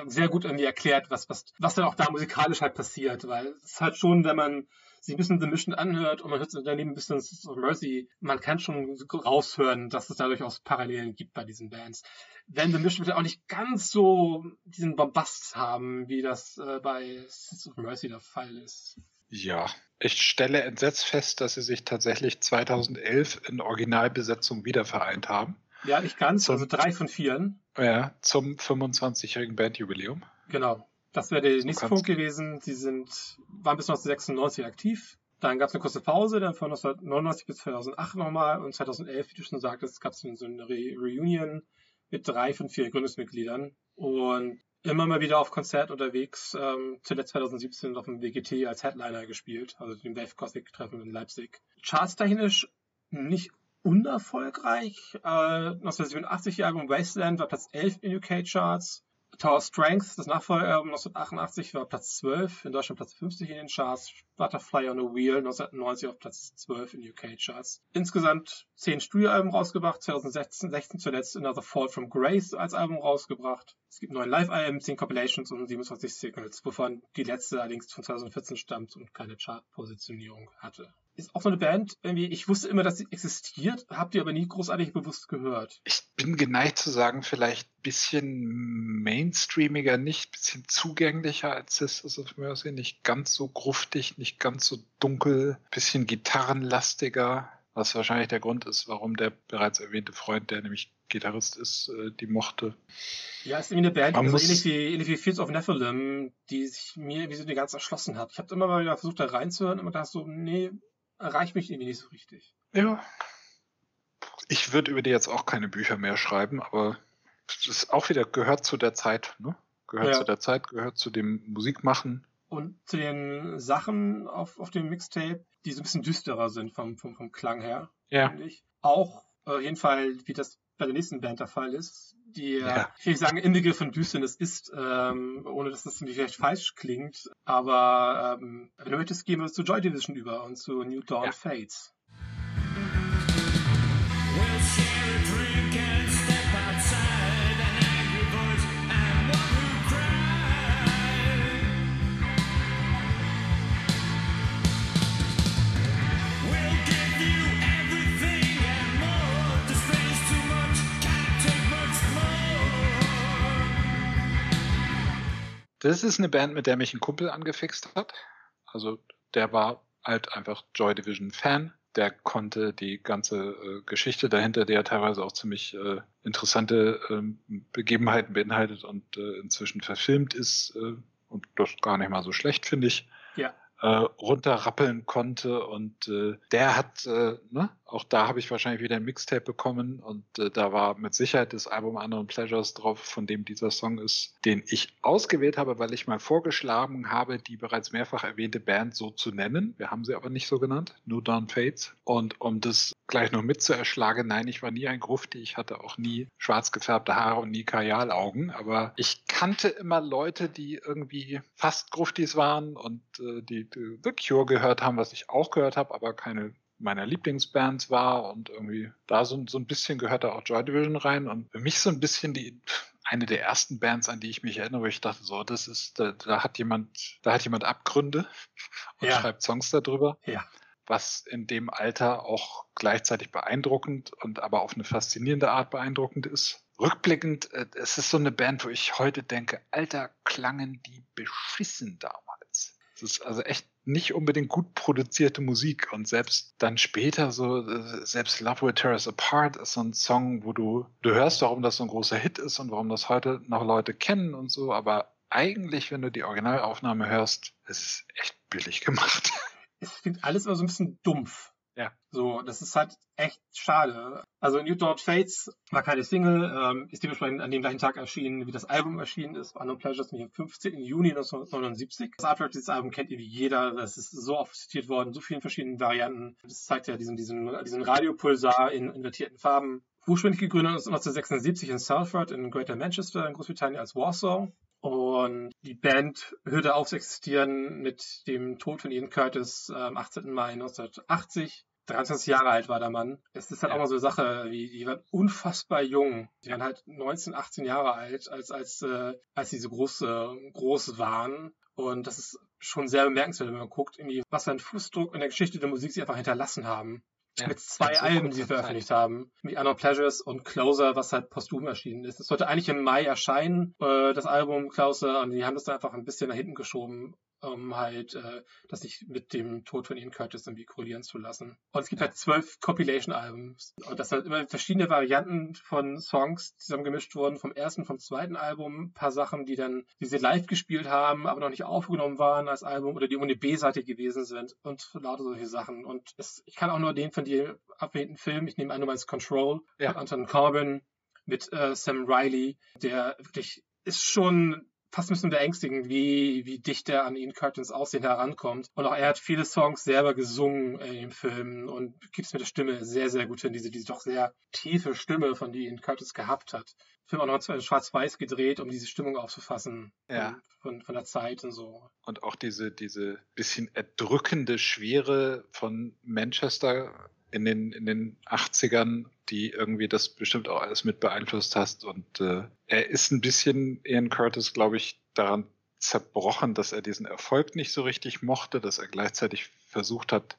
sehr gut irgendwie erklärt, was, was, was dann auch da musikalisch halt passiert, weil es halt schon, wenn man sich ein bisschen The Mission anhört und man hört daneben ein bisschen of Mercy, man kann schon raushören, dass es da durchaus Parallelen gibt bei diesen Bands. Wenn The Mission auch nicht ganz so diesen Bombast haben, wie das äh, bei Sisters of Mercy der Fall ist. Ja, ich stelle entsetzt fest, dass sie sich tatsächlich 2011 in Originalbesetzung wiedervereint haben. Ja, nicht ganz, Zum- also drei von vieren. Ja, zum 25-jährigen Bandjubiläum. Genau. Das wäre der So nächste Punkt gewesen. Sie sind, waren bis 1996 aktiv. Dann gab es eine kurze Pause, dann von 1999 bis 2008 nochmal und 2011, wie du schon sagtest, gab es so eine Re Reunion mit drei von vier Gründungsmitgliedern und immer mal wieder auf Konzert unterwegs, ähm, zuletzt 2017 auf dem WGT als Headliner gespielt, also dem Wave Gothic Treffen in Leipzig. Chartstechnisch nicht unerfolgreich. Äh, 1987 Album Wasteland war Platz 11 in UK Charts. Tower Strength, das Nachfolgealbum 1988 war Platz 12, in Deutschland Platz 50 in den Charts. Butterfly on a Wheel 1990 auf Platz 12 in UK Charts. Insgesamt 10 Studioalben rausgebracht, 2016 16 zuletzt Another Fall from Grace als Album rausgebracht. Es gibt neun Live-Alben, 10 Compilations und 27 Singles, wovon die letzte allerdings von 2014 stammt und keine Chart-Positionierung hatte. Ist auch so eine Band, irgendwie, ich wusste immer, dass sie existiert, habt ihr aber nie großartig bewusst gehört. Ich bin geneigt zu sagen, vielleicht ein bisschen mainstreamiger, nicht ein bisschen zugänglicher als Sisters of Mercy, nicht ganz so gruftig, nicht ganz so dunkel, bisschen gitarrenlastiger, was wahrscheinlich der Grund ist, warum der bereits erwähnte Freund, der nämlich Gitarrist ist, äh, die mochte. Ja, ist irgendwie eine Band, Man also ähnlich, wie, ähnlich wie Fields of Nephilim, die sich mir wie so ganz erschlossen hat. Ich habe immer mal wieder versucht, da reinzuhören, immer dachte so, nee, erreicht mich irgendwie nicht so richtig. Ja. Ich würde über die jetzt auch keine Bücher mehr schreiben, aber es ist auch wieder, gehört zu der Zeit, ne? Gehört Ja. zu der Zeit, gehört zu dem Musikmachen. Und zu den Sachen auf, auf dem Mixtape, die so ein bisschen düsterer sind vom, vom, vom Klang her, Ja. finde ich. Auch äh, auf jeden Fall, wie das bei der nächsten Band der Fall ist, die, äh, Ja. ich will nicht sagen, Inbegriff von Düsternis ist, ähm, ohne dass das vielleicht falsch klingt, aber ähm, wenn du möchtest, gehen wir zu Joy Division über und zu New Dawn Ja. Fates. Das ist eine Band, mit der mich ein Kumpel angefixt hat. Also der war halt einfach Joy Division Fan. Der konnte die ganze äh, Geschichte dahinter, die ja teilweise auch ziemlich äh, interessante ähm, Begebenheiten beinhaltet und äh, inzwischen verfilmt ist äh, und das gar nicht mal so schlecht, finde ich. Ja. Äh, runterrappeln konnte und äh, der hat, äh, ne, auch da habe ich wahrscheinlich wieder ein Mixtape bekommen und äh, da war mit Sicherheit das Album Unknown Pleasures drauf, von dem dieser Song ist, den ich ausgewählt habe, weil ich mal vorgeschlagen habe, die bereits mehrfach erwähnte Band so zu nennen. Wir haben sie aber nicht so genannt, New Dawn Fates. Und um das gleich noch mitzuerschlagen, nein, ich war nie ein Grufti, ich hatte auch nie schwarz gefärbte Haare und nie Kajalaugen, aber ich kannte immer Leute, die irgendwie fast Gruftis waren und äh, die, die The Cure gehört haben, was ich auch gehört habe, aber keine meiner Lieblingsbands war und irgendwie da so, so ein bisschen gehört da auch Joy Division rein und für mich so ein bisschen die eine der ersten Bands, an die ich mich erinnere, wo ich dachte, so, das ist, da, da hat jemand, da hat jemand Abgründe <laughs> und Ja. schreibt Songs darüber. Ja. Was in dem Alter auch gleichzeitig beeindruckend und aber auf eine faszinierende Art beeindruckend ist. Rückblickend, äh, es ist so eine Band, wo ich heute denke, Alter, klangen die beschissen damals. Es ist also echt nicht unbedingt gut produzierte Musik und selbst dann später so, äh, selbst Love Will Tear Us Apart ist so ein Song, wo du, du hörst, warum das so ein großer Hit ist und warum das heute noch Leute kennen und so, aber eigentlich, wenn du die Originalaufnahme hörst, es ist echt billig gemacht. es klingt alles immer so ein bisschen dumpf. So, das ist halt echt schade. Also New Dawn Fates war keine Single, ähm, ist dementsprechend an dem gleichen Tag erschienen, wie das Album erschienen ist. Unknown Pleasures nämlich am 15. Juni 1979. Das Artwork dieses Album kennt irgendwie jeder. Das ist so oft zitiert worden, so vielen verschiedenen Varianten. Das zeigt ja diesen, diesen, diesen Radiopulsar in invertierten Farben. Ursprünglich gegründet 1976 in Salford in Greater Manchester in Großbritannien als Warsaw. Und die Band hörte auf zu existieren mit dem Tod von Ian Curtis am 18. Mai 1980. 23 Jahre alt war der Mann. Es ist halt Ja. auch mal so eine Sache, wie, die waren unfassbar jung. Die waren halt 19, 18 Jahre alt, als, als, äh, als sie so groß, äh, groß waren. Und das ist schon sehr bemerkenswert, wenn man guckt, irgendwie, was für einen Fußdruck in der Geschichte der Musik sie einfach hinterlassen haben. Ja, Mit zwei Alben, die sie veröffentlicht Zeit. haben. Wie Unknown Pleasures und Closer, was halt posthum erschienen ist. Es sollte eigentlich im Mai erscheinen, äh, das Album Closer, und die haben das dann einfach ein bisschen nach hinten geschoben, um halt äh, das nicht mit dem Tod von Ian Curtis irgendwie korrelieren zu lassen. Und es gibt halt zwölf Compilation-Albums. Und das sind immer verschiedene Varianten von Songs zusammengemischt wurden, vom ersten, vom zweiten Album, ein paar Sachen, die dann, die sie live gespielt haben, aber noch nicht aufgenommen waren als Album oder die ohne B-Seite gewesen sind und lauter solche Sachen. Und es, ich kann auch nur den von dir erwähnten Film, ich nehme an, du meinst Control, Ja. Anton Corbin mit äh, Sam Riley, der wirklich ist schon fast ein bisschen beängstigend, wie, wie dicht er an Ian Curtins Aussehen herankommt. Und auch er hat viele Songs selber gesungen in dem Film und gibt es mit der Stimme sehr, sehr gut hin, diese, diese doch sehr tiefe Stimme, von die Ian Curtis gehabt hat. Film auch noch in schwarz-weiß gedreht, um diese Stimmung aufzufassen. Ja. Von, von, der Zeit und so. Und auch diese, diese bisschen erdrückende Schwere von Manchester in den, in den 80ern, die irgendwie das bestimmt auch alles mit beeinflusst hast. Und äh, er ist ein bisschen, Ian Curtis, glaube ich, daran zerbrochen, dass er diesen Erfolg nicht so richtig mochte, dass er gleichzeitig versucht hat,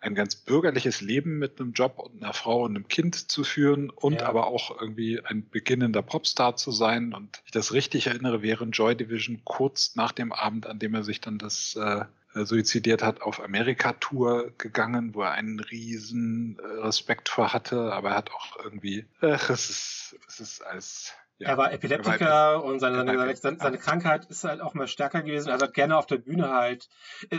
ein ganz bürgerliches Leben mit einem Job und einer Frau und einem Kind zu führen und Ja. aber auch irgendwie ein beginnender Popstar zu sein. Und ich das richtig erinnere, wäre Joy Division kurz nach dem Abend, an dem er sich dann das äh, suizidiert hat, auf Amerika-Tour gegangen, wo er einen riesen äh, Respekt vor hatte, aber er hat auch irgendwie, ach, <laughs> es ist, es ist als ja, er war Epileptiker und seine, er seine, seine, seine Krankheit ist halt auch mal stärker gewesen. Also hat gerne auf der Bühne halt.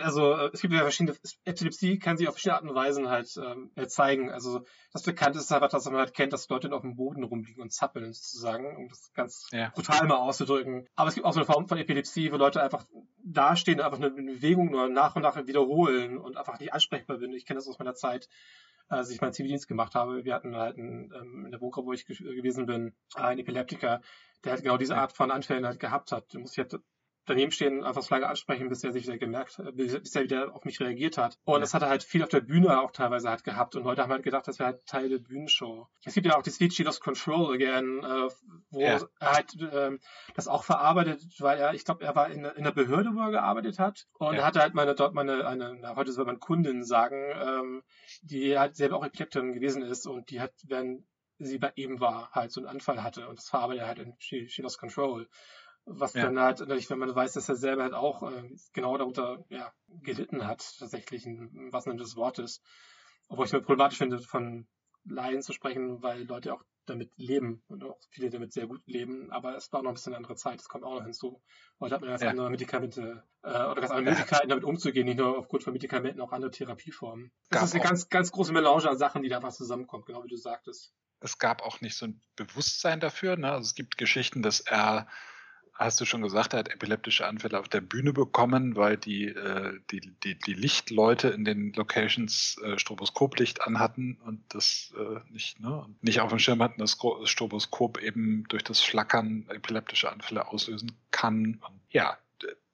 Also äh, es gibt ja verschiedene. Epilepsie kann sich auf verschiedene Arten und Weisen halt ähm, äh, zeigen. Also das Bekannteste ist einfach, dass man halt kennt, dass Leute auf dem Boden rumliegen und zappeln sozusagen, um das ganz Ja. brutal mal auszudrücken. Aber es gibt auch so eine Form von Epilepsie, wo Leute einfach dastehen und einfach eine Bewegung nur nach und nach wiederholen und einfach nicht ansprechbar sind. Ich kenne das aus meiner Zeit als ich meinen Zivildienst gemacht habe. Wir hatten halt einen, ähm, in der Wohngruppe, wo ich ge- gewesen bin, einen Epileptiker, der halt genau diese Art von Anfällen halt gehabt hat. Da musste ich halt daneben stehen einfach das Flagge ansprechen, bis er sich wieder gemerkt, äh, bis er wieder auf mich reagiert hat. Und Ja. das hat er halt viel auf der Bühne auch teilweise halt gehabt. Und Leute haben halt gedacht, das wäre halt Teil der Bühnenshow. Es gibt ja auch das Lied She Lost Control Again, äh, wo Ja. er halt ähm, das auch verarbeitet, weil er, ich glaube, er war in, in der Behörde, wo er gearbeitet hat. Und Ja. er hatte halt meine, dort meine, eine, na, heute soll man Kundin sagen, ähm, die halt selber auch Epileptikerin gewesen ist und die hat, wenn sie bei ihm war, halt so einen Anfall hatte und das verarbeitet er halt in She, She Lost Control. Was Ja. dann halt, natürlich, wenn man weiß, dass er selber halt auch äh, genau darunter ja, gelitten hat, tatsächlich im wahrsten Sinne des Wortes. Obwohl ich es mir problematisch finde, von Laien zu sprechen, weil Leute auch damit leben und auch viele damit sehr gut leben. Aber es war noch ein bisschen eine andere Zeit, das kommt auch noch hinzu. Heute hat man ganz Ja. andere Medikamente äh, oder ganz andere Möglichkeiten, damit umzugehen, nicht nur aufgrund von Medikamenten, auch andere Therapieformen. Das Gab ist eine ganz, ganz große Melange an Sachen, die da einfach zusammenkommt, genau wie du sagtest. es gab auch nicht so ein Bewusstsein dafür. Ne? Also es gibt Geschichten, dass er, hast du schon gesagt, er hat epileptische Anfälle auf der Bühne bekommen, weil die, äh, die, die, die Lichtleute in den Locations äh, Stroboskoplicht anhatten und das äh, nicht, ne? und nicht auf dem Schirm hatten, dass das Stroboskop eben durch das Flackern epileptische Anfälle auslösen kann. Und ja,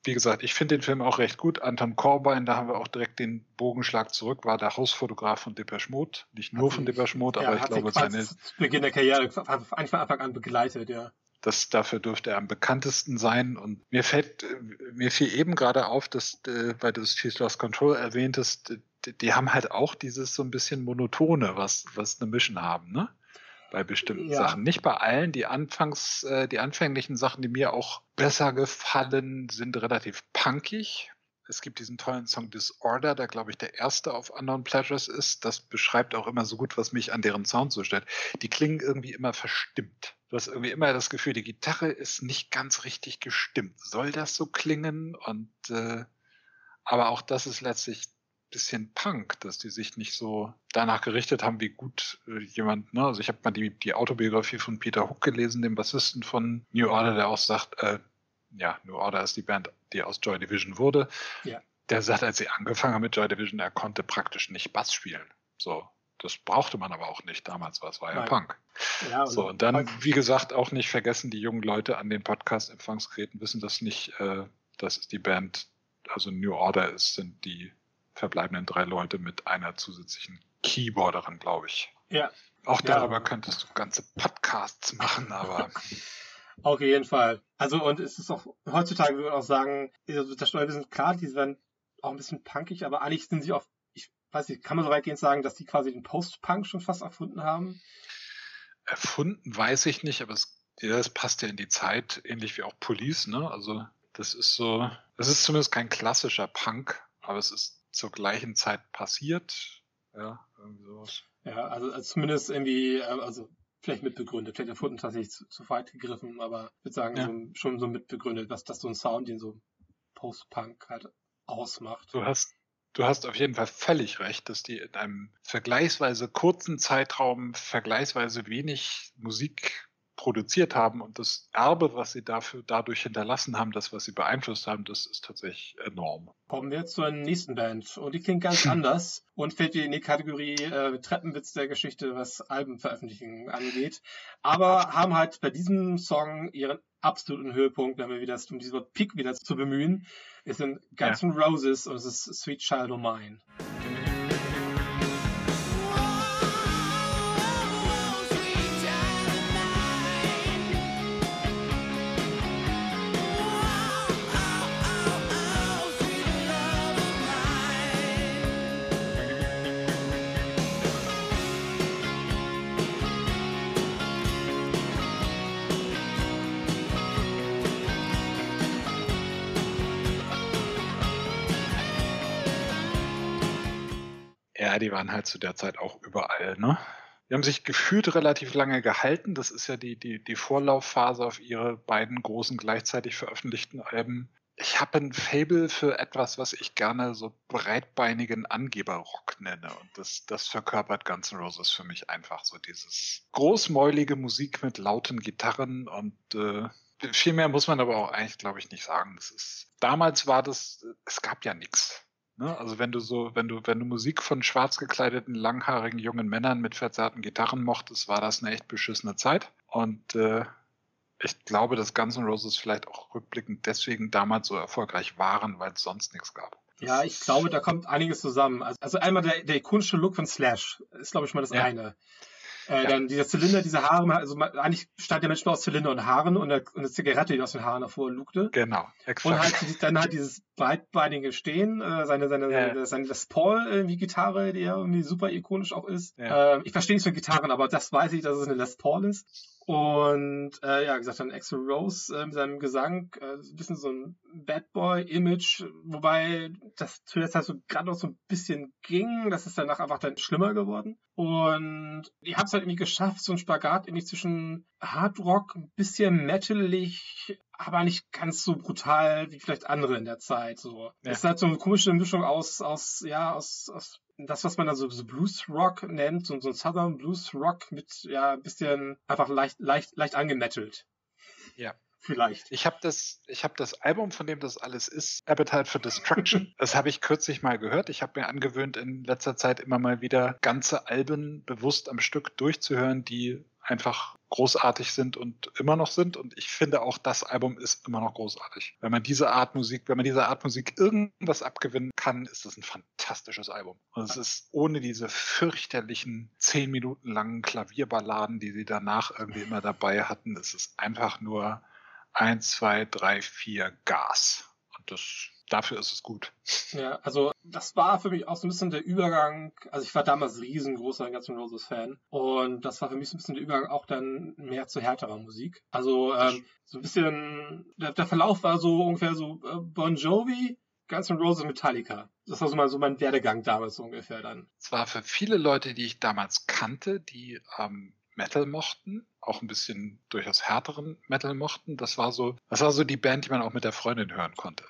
wie gesagt, ich finde den Film auch recht gut. Anton Corbijn, da haben wir auch direkt den Bogenschlag zurück, war der Hausfotograf von Depeche Mode. Nicht nur von Depeche Mode, aber ich hat glaube, seine, zu Beginn der Karriere eigentlich von Anfang an begleitet, ja. Das dafür dürfte er am bekanntesten sein. Und mir fällt, mir fiel eben gerade auf, dass, äh, weil du das She's Lost Control erwähntest, die, die haben halt auch dieses so ein bisschen monotone, was, was eine Mission haben, ne? Bei bestimmten Ja. Sachen. Nicht bei allen. Die Anfangs, äh, die anfänglichen Sachen, die mir auch besser gefallen, sind relativ punkig. Es gibt diesen tollen Song Disorder, der glaube ich der erste auf Unknown Pleasures ist. Das beschreibt auch immer so gut, was mich an deren Sound so stört. Die klingen irgendwie immer verstimmt. Du hast irgendwie immer das Gefühl, die Gitarre ist nicht ganz richtig gestimmt. Soll das so klingen? Und äh, aber auch das ist letztlich ein bisschen Punk, dass die sich nicht so danach gerichtet haben, wie gut äh, jemand, ne? Also ich habe mal die, die Autobiografie von Peter Hook gelesen, dem Bassisten von New Order, der auch sagt, äh, ja, New Order ist die Band, die aus Joy Division wurde. Ja. Der sagt, als sie angefangen haben mit Joy Division, er konnte praktisch nicht Bass spielen. So. Das brauchte man aber auch nicht. Damals war es war ja Nein. Punk. ja So, und dann, wie gesagt, auch nicht vergessen, die jungen Leute an den Podcast-Empfangsgeräten wissen das nicht, äh, das ist die Band, also New Order ist, sind die verbleibenden drei Leute mit einer zusätzlichen Keyboarderin, glaube ich. Ja. Auch Ja. darüber könntest du ganze Podcasts machen, aber <laughs> Auf jeden Fall. Also, und es ist auch, heutzutage würde man auch sagen, das Steuerwesen, klar, die werden auch ein bisschen punkig, aber eigentlich sind sie auf, ich weiß nicht, kann man so weitgehend sagen, dass die quasi den Post-Punk schon fast erfunden haben? erfunden weiß ich nicht, aber es, ja, es passt ja in die Zeit, ähnlich wie auch Police, ne? Also das ist so, es ist zumindest kein klassischer Punk, aber es ist zur gleichen Zeit passiert. Ja, irgendwie sowas. Ja, also, also zumindest irgendwie, äh, also vielleicht mitbegründet, vielleicht erfunden tatsächlich zu, zu weit gegriffen, aber ich würde sagen, Ja. so, schon so mitbegründet, dass das so ein Sound, den so Post-Punk halt ausmacht. Du hast, du hast auf jeden Fall völlig recht, dass die in einem vergleichsweise kurzen Zeitraum vergleichsweise wenig Musik produziert haben und das Erbe, was sie dafür dadurch hinterlassen haben, das, was sie beeinflusst haben, das ist tatsächlich enorm. Kommen wir zur nächsten Band. Und die klingt ganz <laughs> anders und fällt in die Kategorie äh, Treppenwitz der Geschichte, was Albenveröffentlichungen angeht. Aber haben halt bei diesem Song ihren absoluten Höhepunkt, wenn wir wieder, um dieses Wort Peak wieder zu bemühen, es sind Guns N' Roses und es ist Sweet Child O' Mine. Die waren halt zu der Zeit auch überall, ne? Die haben sich gefühlt relativ lange gehalten. Das ist ja die, die, die Vorlaufphase auf ihre beiden großen gleichzeitig veröffentlichten Alben. Ich habe ein Fable für etwas, was ich gerne so breitbeinigen Angeberrock nenne. Und das, das verkörpert Guns N' Roses für mich einfach so dieses großmäulige Musik mit lauten Gitarren und äh, viel mehr muss man aber auch eigentlich, glaube ich, nicht sagen. Das ist, damals war das, es gab ja nichts. Ne? Also wenn du so, wenn du, wenn du Musik von schwarz gekleideten, langhaarigen jungen Männern mit verzerrten Gitarren mochtest, war das eine echt beschissene Zeit. Und äh, ich glaube, dass Guns N' Roses vielleicht auch rückblickend deswegen damals so erfolgreich waren, weil es sonst nichts gab. Ja, ich glaube, da kommt einiges zusammen. Also, also einmal der, der ikonische Look von Slash ist, glaube ich, mal das Ja. eine. Äh, Ja. Dann dieser Zylinder, diese Haare, also man- eigentlich stand der Mensch nur aus Zylinder und Haaren und eine, und eine Zigarette, die aus den Haaren hervorlugte. Genau, Und exakt. halt dieses- dann halt dieses breitbeinige Stehen, äh, seine, seine, Ja. seine, seine Les Paul irgendwie Gitarre, die ja irgendwie super ikonisch auch ist. Ja. Ähm, ich verstehe nichts von Gitarren, aber das weiß ich, dass es eine Les Paul ist. Und äh, ja, gesagt, dann Axel Rose äh, mit seinem Gesang, äh, ein bisschen so ein Bad Boy-Image, wobei das zu der Zeit so gerade noch so ein bisschen ging. Das ist danach einfach dann schlimmer geworden. Und die haben es halt irgendwie geschafft, so ein Spagat irgendwie zwischen Hard Rock, ein bisschen metalig, aber nicht ganz so brutal wie vielleicht andere in der Zeit. So. Ja. Es ist halt so eine komische Mischung aus, aus, ja, aus, aus das, was man dann so, so Blues Rock nennt, so, so ein Southern Blues Rock mit, ja, ein bisschen einfach leicht, leicht, leicht angemettelt. Ja. Vielleicht. Ich habe das, ich habe das Album, von dem das alles ist, Appetite for Destruction. <laughs> das habe ich kürzlich mal gehört. Ich habe mir angewöhnt, in letzter Zeit immer mal wieder ganze Alben bewusst am Stück durchzuhören, die einfach großartig sind und immer noch sind. Und ich finde auch, das Album ist immer noch großartig. Wenn man diese Art Musik, wenn man dieser Art Musik irgendwas abgewinnen kann, ist das ein fantastisches Album. Und es ist ohne diese fürchterlichen zehn Minuten langen Klavierballaden, die sie danach irgendwie immer dabei hatten. Es ist einfach nur eins, zwei, drei, vier Gas. Und das, dafür ist es gut. Ja, also das war für mich auch so ein bisschen der Übergang. Also ich war damals riesengroßer Guns N' Roses Fan und das war für mich so ein bisschen der Übergang auch dann mehr zu härterer Musik. Also ähm, so ein bisschen der, der Verlauf war so ungefähr so äh, Bon Jovi, Guns N' Roses, Metallica. Das war so mal so mein Werdegang damals so ungefähr dann. Es war für viele Leute, die ich damals kannte, die ähm, Metal mochten, auch ein bisschen durchaus härteren Metal mochten. Das war so, das war so die Band, die man auch mit der Freundin hören konnte.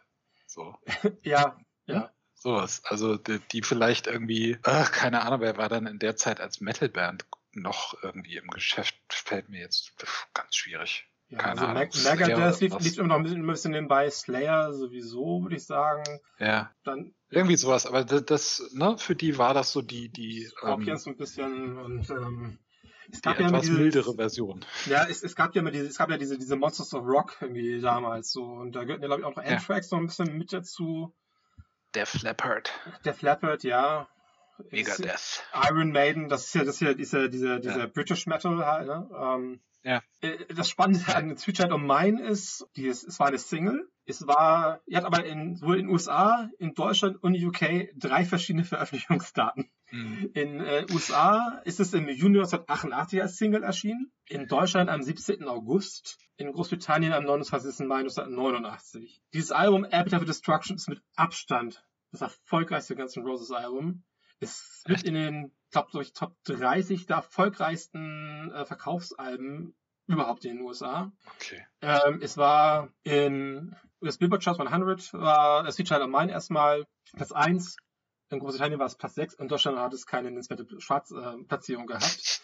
So. <laughs> Ja, ja. Sowas. Also die, die vielleicht irgendwie, ach, keine Ahnung, wer war dann in der Zeit als Metalband noch irgendwie im Geschäft, fällt mir jetzt ganz schwierig. Ja, Keine also Ahnung. Megadeth liegt, liegt immer noch ein bisschen, ein bisschen nebenbei. Slayer sowieso, würde ich sagen. Ja, Dann irgendwie sowas. Aber das, das ne, für die war das so die, die, ähm, Scorpions so ein bisschen und ähm, es die gab ja immer etwas diese, mildere Version. Ja, es, es gab ja immer diese, es gab ja diese, diese Monsters of Rock irgendwie damals so und da gehörten ja glaube ich auch noch Ja. Anthrax noch ein bisschen mit dazu. Def Leppard. Def Leppard, ja. Megadeth. Iron Maiden, das ist ja, das ist ja dieser, dieser, dieser Ja. British Metal halt, ne? Ähm, Ja. äh, Das Spannende an Sweet Child of Mine ist, die ist, es war eine Single. Es war, die hat aber in, sowohl in den USA, in Deutschland und UK drei verschiedene Veröffentlichungsdaten. Mhm. In äh, USA ist es im Juni 1988 als Single erschienen, in Deutschland am 17. August, in Großbritannien am 29. Mai 1989. Dieses Album Appetite for Destruction ist mit Abstand das erfolgreichste Guns N' Roses Album. Ist mit in den Top, durch Top 30 der erfolgreichsten äh, Verkaufsalben überhaupt in den USA. Okay. Ähm, es war in US Billboard Charts 100 war das Sweet Child of Mine erstmal Platz 1. In Großbritannien war es Platz 6. In Deutschland hat es keine nennenswerte Schwarzplatzierung äh, Platzierung gehabt.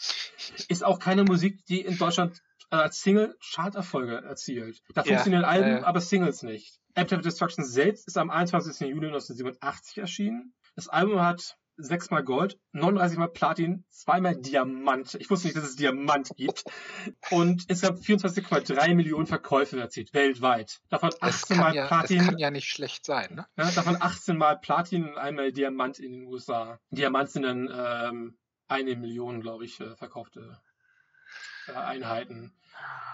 Ist auch keine Musik, die in Deutschland äh, als Single Charterfolge erzielt. Da Ja, funktionieren Alben, äh. aber Singles nicht. Appetite Destruction selbst ist am 21. Juli 1987 erschienen. Das Album hat sechsmal Gold, 39 mal Platin, zweimal Diamant. Ich wusste nicht, dass es Diamant gibt. Und es gab 24,3 Millionen Verkäufe erzielt, weltweit. Davon Das 18 kann, mal ja, das Platin. kann ja nicht schlecht sein, ne? Ja, davon 18 mal Platin und einmal Diamant in den USA. Diamant sind dann ähm, eine Million, glaube ich, äh, verkaufte äh, Einheiten.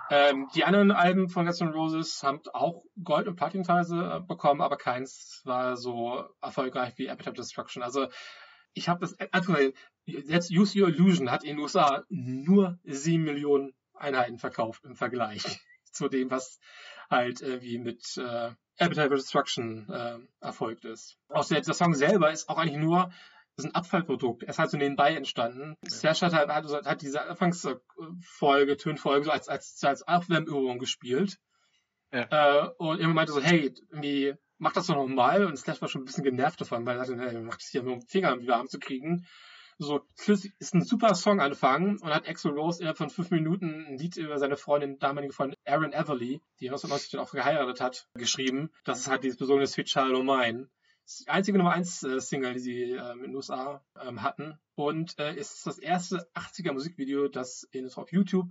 Ähm, die anderen Alben von Guns N' Roses haben auch Gold- und Platinteile äh, bekommen, aber keins war so erfolgreich wie Appetite Destruction. Also ich habe das einfach jetzt Use Your Illusion hat in den USA nur 7 Millionen Einheiten verkauft im Vergleich <laughs> zu dem, was halt irgendwie mit äh, Appetite Destruction äh, erfolgt ist. Auch der, der Song selber ist auch eigentlich nur ist ein Abfallprodukt. Er ist halt so nebenbei entstanden. Slash hat, halt, hat, hat diese Anfangsfolge, Tönfolge so als, als, als Aufwärmübung gespielt. Ja. Äh, und irgendwann meinte so, hey, irgendwie, mach das doch nochmal. Und Slash war schon ein bisschen genervt davon, weil er dachte, hey, mach das hier nur um Finger wieder warm zu kriegen. So, ist ein super Song anfangen und hat Axel Rose innerhalb von fünf Minuten ein Lied über seine Freundin, damalige Freundin Erin Everly, die 1990 dann auch geheiratet hat, geschrieben. Das ist halt dieses besondere Sweet Child O' Mine. Das ist die einzige Nummer 1 äh, Single, die sie ähm, in den USA ähm, hatten. Und äh, ist das erste 80er Musikvideo, das in, auf YouTube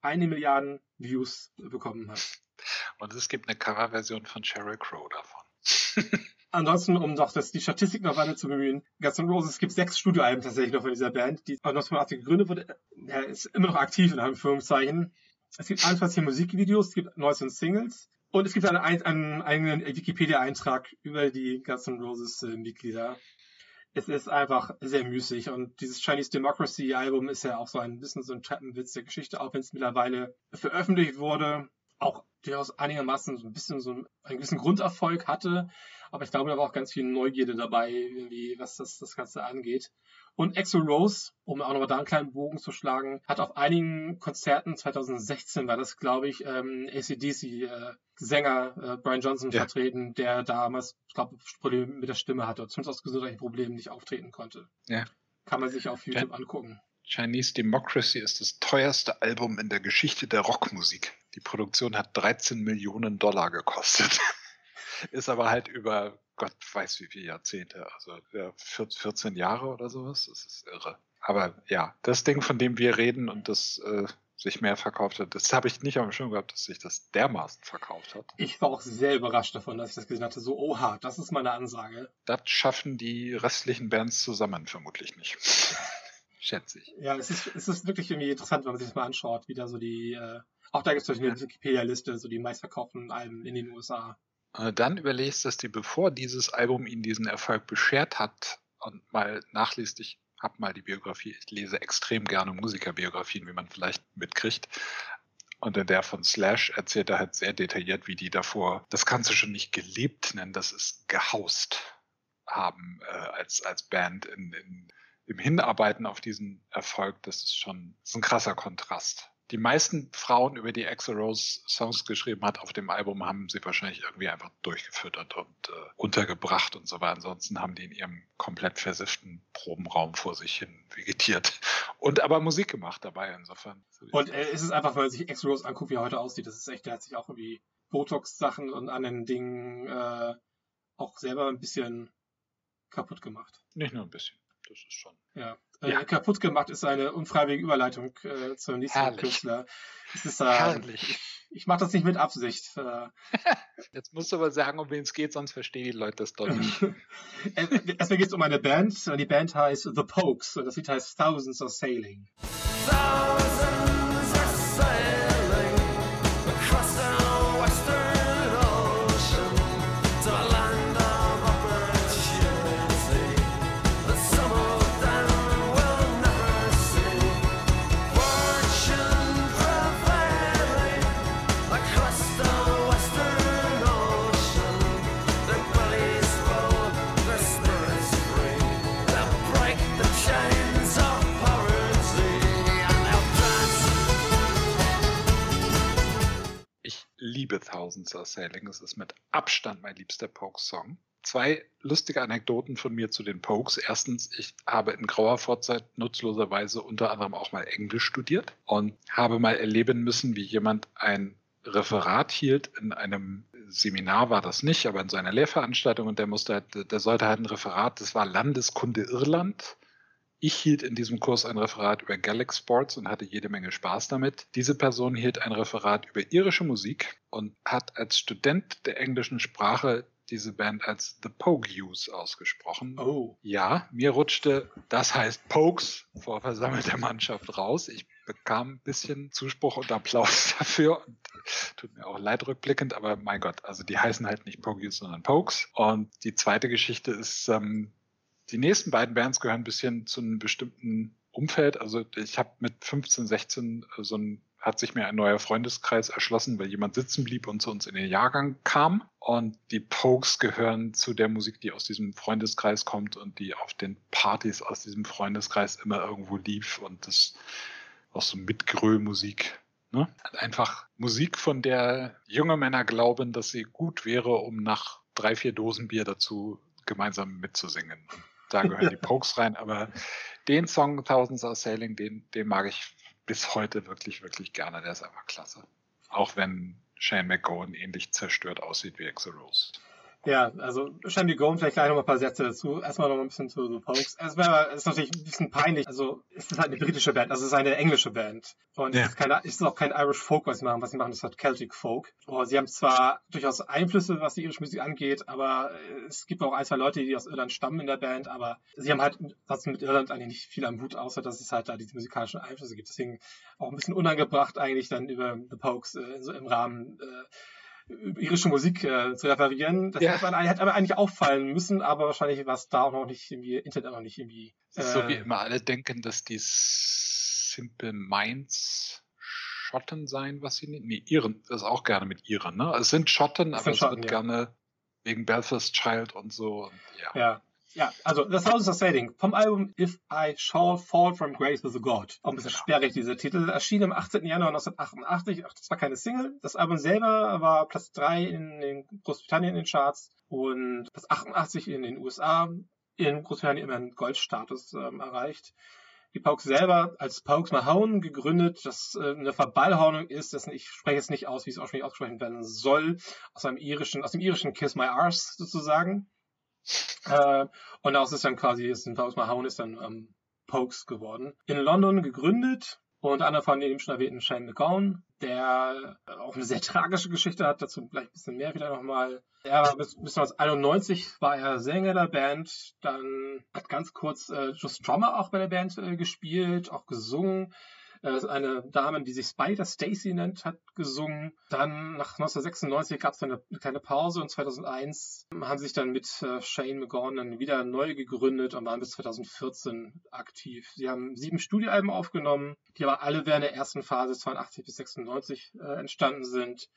eine Milliarde Views bekommen hat. Und es gibt eine Coverversion von Sheryl Crow davon. Ansonsten, um noch das, die Statistik noch weiter zu bemühen, Guns N' Roses, es gibt sechs Studioalben tatsächlich noch von dieser Band, die 1980 gegründet wurde. Er ist immer noch aktiv in Anführungszeichen. Es gibt 21 Musikvideos, es gibt 19 Singles und es gibt einen, einen eigenen Wikipedia-Eintrag über die Guns N' Roses äh. Es ist einfach sehr müßig und dieses Chinese Democracy Album ist ja auch so ein bisschen so ein Treppenwitz der Geschichte, auch wenn es mittlerweile veröffentlicht wurde, auch durchaus einigermaßen so ein bisschen so einen, einen gewissen Grunderfolg hatte. Aber ich glaube, da war auch ganz viel Neugierde dabei, irgendwie, was das, das Ganze angeht. Und Exo Rose, um auch nochmal da einen kleinen Bogen zu schlagen, hat auf einigen Konzerten, 2016 war das, glaube ich, ähm, ACDC-Sänger äh, Brian Johnson Ja. vertreten, der damals, ich glaube, Probleme mit der Stimme hatte, oder zumindest aus gesundheitlichen Problemen nicht auftreten konnte. Ja. Kann man sich auf YouTube angucken. Chinese Democracy ist das teuerste Album in der Geschichte der Rockmusik. Die Produktion hat 13 Millionen Dollar gekostet. <laughs> ist aber halt über Gott weiß wie viele Jahrzehnte, also ja, 14 Jahre oder sowas. Das ist irre. Aber ja, das Ding, von dem wir reden und das äh, sich mehr verkauft hat, das habe ich nicht auf dem Schirm gehabt, dass sich das dermaßen verkauft hat. Ich war auch sehr überrascht davon, dass ich das gesehen hatte. So, oha, das ist meine Ansage. Das schaffen die restlichen Bands zusammen vermutlich nicht. <laughs> Schätze ich. Ja, es ist, es ist wirklich irgendwie interessant, wenn man sich das mal anschaut, wie da so die, äh, auch da gibt es zum Beispiel eine Wikipedia-Liste, so die meistverkauften Alben in den USA. Äh, Dann überlegst, dass die, bevor dieses Album ihnen diesen Erfolg beschert hat, und mal nachliest, ich habe mal die Biografie, ich lese extrem gerne Musikerbiografien, wie man vielleicht mitkriegt. Und in der von Slash erzählt er halt sehr detailliert, wie die davor, das kannst du schon nicht gelebt nennen, das ist gehaust haben äh, als, als Band in, in, im Hinarbeiten auf diesen Erfolg. Das ist schon das ist ein krasser Kontrast. Die meisten Frauen, über die Axl Rose Songs geschrieben hat auf dem Album, haben sie wahrscheinlich irgendwie einfach durchgefüttert und äh, untergebracht und so weiter. Ansonsten haben die in ihrem komplett versifften Probenraum vor sich hin vegetiert <laughs> und aber Musik gemacht dabei insofern. Und äh, es ist einfach, wenn man sich Exo Rose anguckt, wie er heute aussieht, das ist echt, der hat sich auch irgendwie Botox-Sachen und anderen Dingen äh, auch selber ein bisschen kaputt gemacht. Nicht nur ein bisschen, das ist schon. Ja. Äh, Ja. Kaputt gemacht ist eine unfreiwillige Überleitung äh, zum nächsten Herrlich. Künstler. Es ist, äh, Herrlich. Ich mache das nicht mit Absicht. Äh, <laughs> Jetzt musst du aber sagen, um wen es geht, sonst verstehen die Leute das doch nicht. <laughs> Erstmal geht es um eine Band. Die Band heißt The Pokes und das Lied heißt Thousands Are Sailing. Thousands liebe Thousands Are Sailing. Es ist mit Abstand mein liebster Pokes-Song. Zwei lustige Anekdoten von mir zu den Pokes. Erstens, ich habe in grauer Vorzeit nutzloserweise unter anderem auch mal Englisch studiert und habe mal erleben müssen, wie jemand ein Referat hielt in einem Seminar war das nicht, aber in seiner Lehrveranstaltung und der musste halt, der sollte halt ein Referat, das war Landeskunde Irland. Ich hielt in diesem Kurs ein Referat über Gaelic Sports und hatte jede Menge Spaß damit. Diese Person hielt ein Referat über irische Musik und hat als Student der englischen Sprache diese Band als The Pogues ausgesprochen. Oh. Ja, mir rutschte, das heißt Pokes vor versammelter Mannschaft raus. Ich bekam ein bisschen Zuspruch und Applaus <laughs> dafür. Und tut mir auch leid rückblickend, aber mein Gott, also die heißen halt nicht Pogues, sondern Pokes. Und die zweite Geschichte ist, ähm, die nächsten beiden Bands gehören ein bisschen zu einem bestimmten Umfeld. Also ich habe mit 15, 16 so ein hat sich mir ein neuer Freundeskreis erschlossen, weil jemand sitzen blieb und zu uns in den Jahrgang kam. Und die Pokes gehören zu der Musik, die aus diesem Freundeskreis kommt und die auf den Partys aus diesem Freundeskreis immer irgendwo lief. Und das auch so Mitgröl-Musik. Ne? Einfach Musik, von der junge Männer glauben, dass sie gut wäre, um nach drei, vier Dosen Bier dazu gemeinsam mitzusingen. Da <laughs> gehören die Pokes rein, aber den Song Thousands Are Sailing, den, den mag ich bis heute wirklich, wirklich gerne. Der ist einfach klasse. Auch wenn Shane McGowan ähnlich zerstört aussieht wie Exo Rose. Ja, also Shandy Gone, vielleicht gleich noch mal ein paar Sätze dazu. Erstmal noch ein bisschen zu The Pokes. Erstmal ist natürlich ein bisschen peinlich. Also es ist halt eine britische Band, also es ist eine englische Band. Und Ja. es, ist keine, es ist auch kein Irish Folk, was sie machen. Was sie machen, ist halt Celtic Folk. Und sie haben zwar durchaus Einflüsse, was die irische Musik angeht, aber es gibt auch ein, zwei Leute, die aus Irland stammen in der Band, aber sie haben halt sonst mit Irland eigentlich nicht viel am Hut, außer dass es halt da diese musikalischen Einflüsse gibt. Deswegen auch ein bisschen unangebracht eigentlich dann über The Pokes äh, so im Rahmen äh, irische Musik äh, zu referieren. Das Ja. hätte, man, hätte aber eigentlich auffallen müssen, aber wahrscheinlich war es da auch noch nicht irgendwie, Internet auch noch nicht irgendwie. Es ist so wie äh, immer alle denken, dass die Simple Minds Schotten sein, was sie nennen. Nee, Iren, das ist auch gerne mit Iren, ne? Es sind Schotten, Es aber sind es Schotten, wird ja. gerne wegen Belfast Child und so. Und ja. Ja. Ja, also das House of Sailing vom Album If I Shall Fall from Grace with a God. Auch ein bisschen sperrig, dieser Titel. Erschien am 18. Januar 1988. Ach, das war keine Single. Das Album selber war Platz 3 in den Großbritannien in den Charts und Platz 88 in den USA. In Großbritannien immer einen Goldstatus ähm, erreicht. Die Pokes selber als Pokes Mahone gegründet, das äh, eine Verballhornung ist, das, ich spreche jetzt nicht aus, wie es ursprünglich ausgesprochen werden soll, aus einem irischen, aus dem irischen Kiss My Arse sozusagen. Äh, und daraus ist dann quasi, ist ein Pokes Mahone ist dann ähm, Pokes geworden. In London gegründet, und einer von dem schon erwähnten Shane McGowan, der auch eine sehr <laughs> tragische Geschichte hat, dazu gleich ein bisschen mehr wieder nochmal. Er war bis, bis 1991 war er Sänger der Band, dann hat ganz kurz äh, Just Drummer auch bei der Band äh, gespielt, auch gesungen. Äh, eine Dame, die sich Spider Stacy nennt, hat gesungen. Dann nach 1996 gab es eine, eine kleine Pause und 2001 haben sie sich dann mit äh, Shane McGowan wieder neu gegründet und waren bis 2014 aktiv. Sie haben sieben Studioalben aufgenommen, die aber alle während der ersten Phase 82 bis 96 äh, entstanden sind.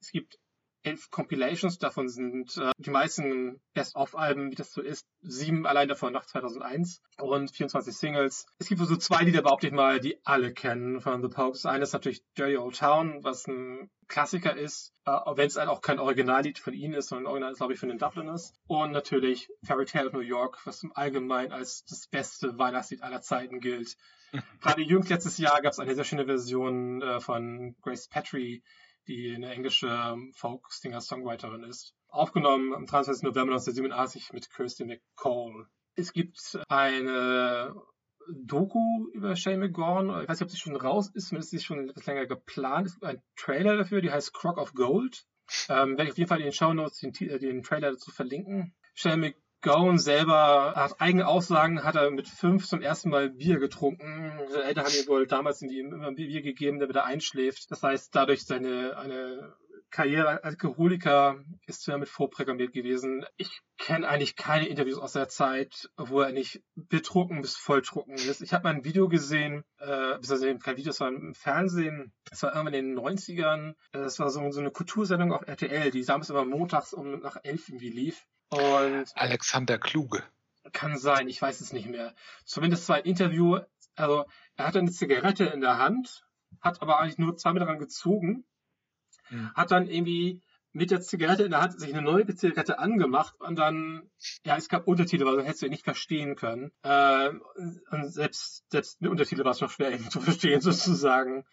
Es gibt elf Compilations, davon sind äh, die meisten Best-of-Alben, wie das so ist, sieben allein davon nach 2001 und 24 Singles. Es gibt so zwei Lieder, behaupte ich mal, die alle kennen von The Pokes. Eines ist natürlich Dirty Old Town, was ein Klassiker ist, äh, wenn es halt auch kein Originallied von ihnen ist, sondern ein Original ist, glaube ich, von den Dubliners. Und natürlich Fairy Tale of New York, was im Allgemeinen als das beste Weihnachtslied aller Zeiten gilt. <laughs> Gerade jüngst letztes Jahr gab es eine sehr schöne Version äh, von Grace Petrie, die eine englische ähm, Folk-Singer-Songwriterin ist. Aufgenommen am 23. November 1987 mit Kirsty McCall. Es gibt eine Doku über Shane McGorn. Ich weiß nicht, ob sie schon raus ist, zumindest ist sie schon etwas länger geplant. Es gibt einen Trailer dafür, die heißt Crock of Gold. Ähm, werde ich auf jeden Fall in den Show Notes den, äh, den Trailer dazu verlinken. Shane McGowan selber hat eigene Aussagen, hat er mit fünf zum ersten Mal Bier getrunken. Seine Eltern haben ihm wohl damals die immer Bier gegeben, damit er einschläft. Das heißt, dadurch seine eine Karriere als Alkoholiker ist damit vorprogrammiert gewesen. Ich kenne eigentlich keine Interviews aus der Zeit, wo er nicht betrunken bis volltrunken ist. Ich habe mal ein Video gesehen, äh, beziehungsweise kein Video, es war im Fernsehen, das war irgendwann in den 90ern. Das war so, so eine Kultursendung auf RTL, die damals immer montags um nach elf irgendwie lief. Und Alexander Kluge. kann sein, ich weiß es nicht mehr. Zumindest war ein Interview, also er hatte eine Zigarette in der Hand, hat aber eigentlich nur zweimal daran gezogen, Mhm. hat dann irgendwie mit der Zigarette in der Hand sich eine neue Zigarette angemacht und dann, ja, es gab Untertitel, weil sonst hättest du ihn nicht verstehen können. Ähm, und selbst, selbst mit Untertitel war es noch schwer, ihn zu verstehen, <laughs> sozusagen.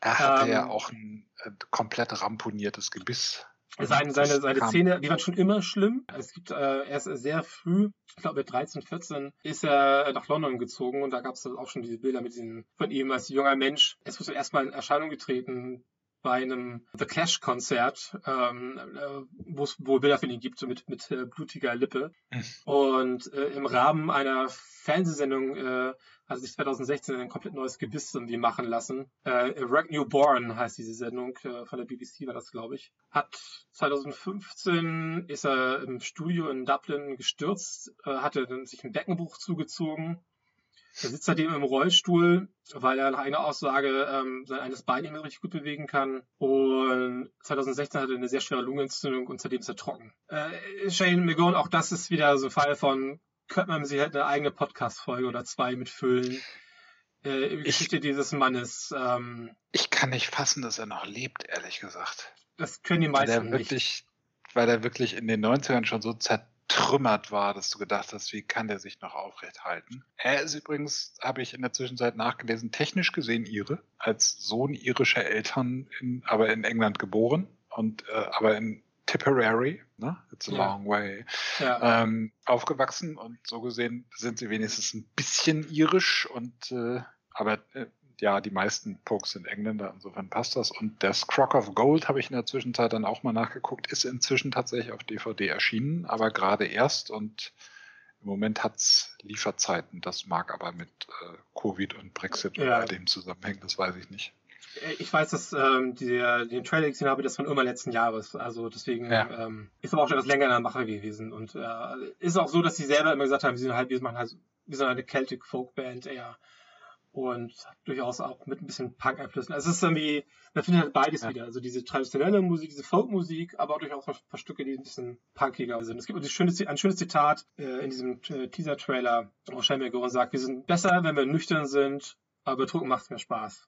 Er hatte Ähm, ja auch ein äh, komplett ramponiertes Gebiss. Seine, Das seine, seine Zähne, die waren schon immer schlimm. Es gibt, äh, er ist sehr früh, ich glaube mit 13, 14, ist er nach London gezogen und da gab es auch schon diese Bilder mit diesen, von ihm als junger Mensch. Es ist erstmal in Erscheinung getreten bei einem The Clash Konzert, ähm, äh, wo es wohl Bilder von ihm gibt, so mit, mit äh, blutiger Lippe. Hm. Und äh, im Rahmen einer Fernsehsendung äh, hat sich 2016 ein komplett neues Gebiss irgendwie machen lassen. Äh, Rock Newborn heißt diese Sendung, äh, von der BBC war das, glaube ich. Hat 2015 ist er im Studio in Dublin gestürzt, äh, hatte dann sich ein Beckenbruch zugezogen. Er sitzt seitdem im Rollstuhl, weil er nach einer Aussage ähm, sein eines Bein nicht mehr richtig gut bewegen kann. Und 2016 hatte er eine sehr schwere Lungenentzündung und seitdem ist er trocken. Äh, Shane McGowan, auch das ist wieder so ein Fall von, könnte man sich halt eine eigene Podcast-Folge oder zwei mitfüllen. Äh, die Geschichte dieses Mannes. Ähm, Ich kann nicht fassen, dass er noch lebt, ehrlich gesagt. das können die Weil er meisten nicht. wirklich, weil er wirklich in den 90ern schon so zertrümmert war, dass du gedacht hast, wie kann der sich noch aufrecht halten? Er ist übrigens, habe ich in der Zwischenzeit nachgelesen, technisch gesehen Ire, als Sohn irischer Eltern, in, aber in England geboren und äh, aber in Tipperary, ne? It's a Ja. long way, Ja. ähm, aufgewachsen und so gesehen sind sie wenigstens ein bisschen irisch und äh, aber äh, ja, die meisten Pokes sind Engländer, insofern passt das. Und das Crock of Gold habe ich in der Zwischenzeit dann auch mal nachgeguckt, ist inzwischen tatsächlich auf DVD erschienen, aber gerade erst und im Moment hat's Lieferzeiten. Das mag aber mit äh, Covid und Brexit Ja. oder dem zusammenhängen, das weiß ich nicht. Äh, Ich weiß, dass ähm, der, den Trailer gesehen habe, das von immer letzten Jahres. Also deswegen Ja. ähm, ist aber auch schon etwas länger in der Mache gewesen. Und äh, ist auch so, dass sie selber immer gesagt haben, wir sind halt, wir machen halt, wir sind eine Celtic Folk Band eher. Und durchaus auch mit ein bisschen Punk-Einflüssen. Also es ist irgendwie, man findet halt beides Ja. wieder. Also diese traditionelle Musik, diese Folkmusik, aber auch durchaus ein paar Stücke, die ein bisschen punkiger sind. Es gibt ein schönes, ein schönes Zitat äh, in diesem äh, Teaser-Trailer, wo Shane McGowan sagt, wir sind besser, wenn wir nüchtern sind, aber betrunken macht mehr Spaß.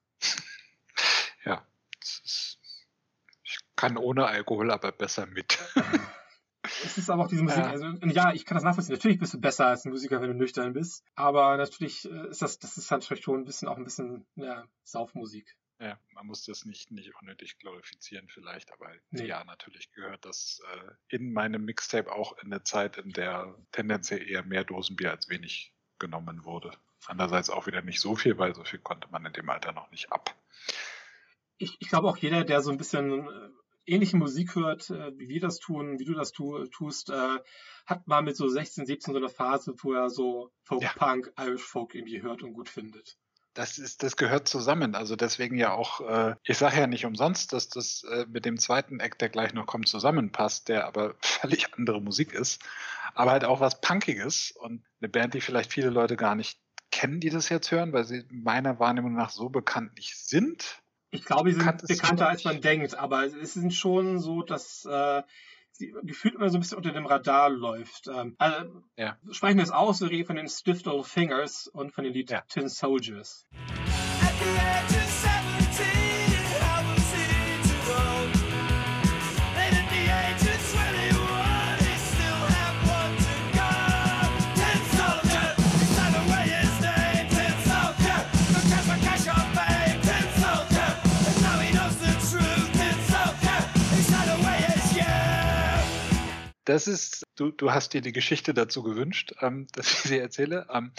Ja, ich kann ohne Alkohol, aber besser mit. <laughs> Es ist aber auch diese Musik, Ja. also ja, ich kann das nachvollziehen. Natürlich bist du besser als ein Musiker, wenn du nüchtern bist. Aber natürlich äh, ist das, das ist halt vielleicht schon ein bisschen auch ein bisschen ja, Saufmusik. Ja, man muss das nicht, nicht unnötig glorifizieren vielleicht, aber Nee. ja, natürlich gehört das äh, in meinem Mixtape auch in eine Zeit, in der tendenziell eher mehr Dosenbier als wenig genommen wurde. Andererseits auch wieder nicht so viel, weil so viel konnte man in dem Alter noch nicht ab. Ich, ich glaube auch jeder, der so ein bisschen äh, ähnliche Musik hört, äh, wie wir das tun, wie du das tu, tust, äh, hat mal mit so 16, 17 so eine Phase, wo er so Folk Ja. Punk, Irish Folk irgendwie hört und gut findet. Das ist, das gehört zusammen. Also deswegen ja auch, äh, ich sage ja nicht umsonst, dass das äh, mit dem zweiten Act, der gleich noch kommt, zusammenpasst, der aber <laughs> völlig andere Musik ist, aber halt auch was Punkiges und eine Band, die vielleicht viele Leute gar nicht kennen, die das jetzt hören, weil sie meiner Wahrnehmung nach so bekannt nicht sind. Ich glaube, sie sind bekannter, als man denkt, aber es sind schon so, dass äh, sie gefühlt immer so ein bisschen unter dem Radar läuft. Ähm, also, Ja. Sprechen wir es aus, wir reden von den Stiff Little Fingers und von den Lied Ja. Tin Soldiers. Das ist, du, du hast dir die Geschichte dazu gewünscht, ähm, <laughs> dass ich sie erzähle. Ähm,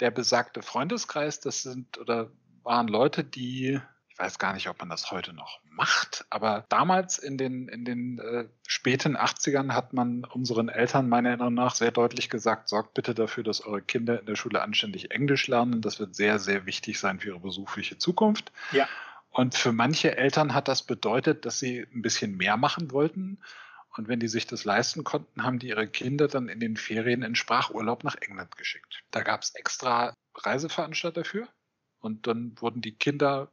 der besagte Freundeskreis, das sind oder waren Leute, die ich weiß gar nicht, ob man das heute noch macht, aber damals in den, in den äh, späten 80ern hat man unseren Eltern meiner Erinnerung nach sehr deutlich gesagt, sorgt bitte dafür, dass eure Kinder in der Schule anständig Englisch lernen. Das wird sehr, sehr wichtig sein für ihre berufliche Zukunft. Ja. Und für manche Eltern hat das bedeutet, dass sie ein bisschen mehr machen wollten. Und wenn die sich das leisten konnten, haben die ihre Kinder dann in den Ferien in Sprachurlaub nach England geschickt. Da gab es extra Reiseveranstalter dafür. Und dann wurden die Kinder,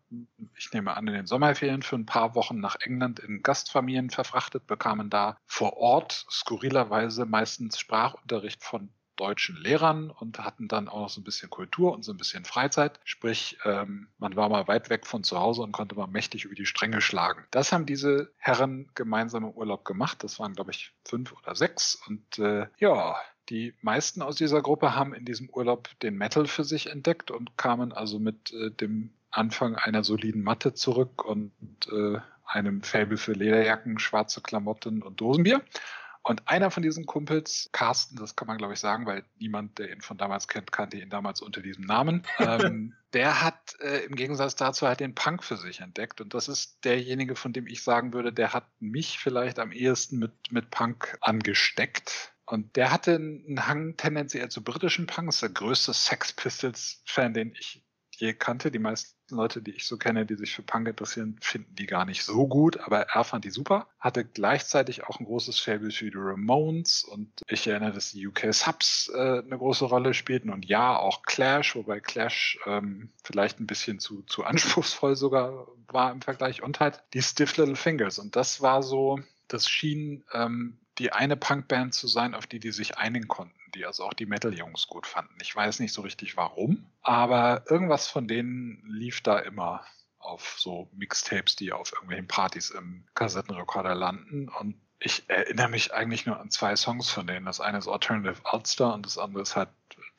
ich nehme an, in den Sommerferien für ein paar Wochen nach England in Gastfamilien verfrachtet, bekamen da vor Ort skurrilerweise meistens Sprachunterricht von deutschen Lehrern und hatten dann auch noch so ein bisschen Kultur und so ein bisschen Freizeit. Sprich, ähm, man war mal weit weg von zu Hause und konnte mal mächtig über die Stränge schlagen. Das haben diese Herren gemeinsam im Urlaub gemacht. Das waren, glaube ich, fünf oder sechs. Und äh, ja, die meisten aus dieser Gruppe haben in diesem Urlaub den Metal für sich entdeckt und kamen also mit äh, dem Anfang einer soliden Matte zurück und äh, einem Faible für Lederjacken, schwarze Klamotten und Dosenbier. Und einer von diesen Kumpels, Carsten, das kann man glaube ich sagen, weil niemand, der ihn von damals kennt, kannte ihn damals unter diesem Namen. <laughs> ähm, der hat äh, im Gegensatz dazu halt den Punk für sich entdeckt. Und das ist derjenige, von dem ich sagen würde, der hat mich vielleicht am ehesten mit, mit Punk angesteckt. Und der hatte einen Hang tendenziell zu britischen Punks, der größte Sex Pistols-Fan, den ich je kannte. Die meisten Leute, die ich so kenne, die sich für Punk interessieren, finden die gar nicht so gut, aber er fand die super. Hatte gleichzeitig auch ein großes Fable für die Ramones und ich erinnere, dass die UK Subs äh, eine große Rolle spielten und ja, auch Clash, wobei Clash ähm, vielleicht ein bisschen zu, zu anspruchsvoll sogar war im Vergleich und halt die Stiff Little Fingers und das war so, das schien ähm, die eine Punkband zu sein, auf die die sich einigen konnten, die also auch die Metal-Jungs gut fanden. Ich weiß nicht so richtig warum, aber irgendwas von denen lief da immer auf so Mixtapes, die auf irgendwelchen Partys im Kassettenrekorder landen und ich erinnere mich eigentlich nur an zwei Songs von denen. Das eine ist Alternative Ulster und das andere ist halt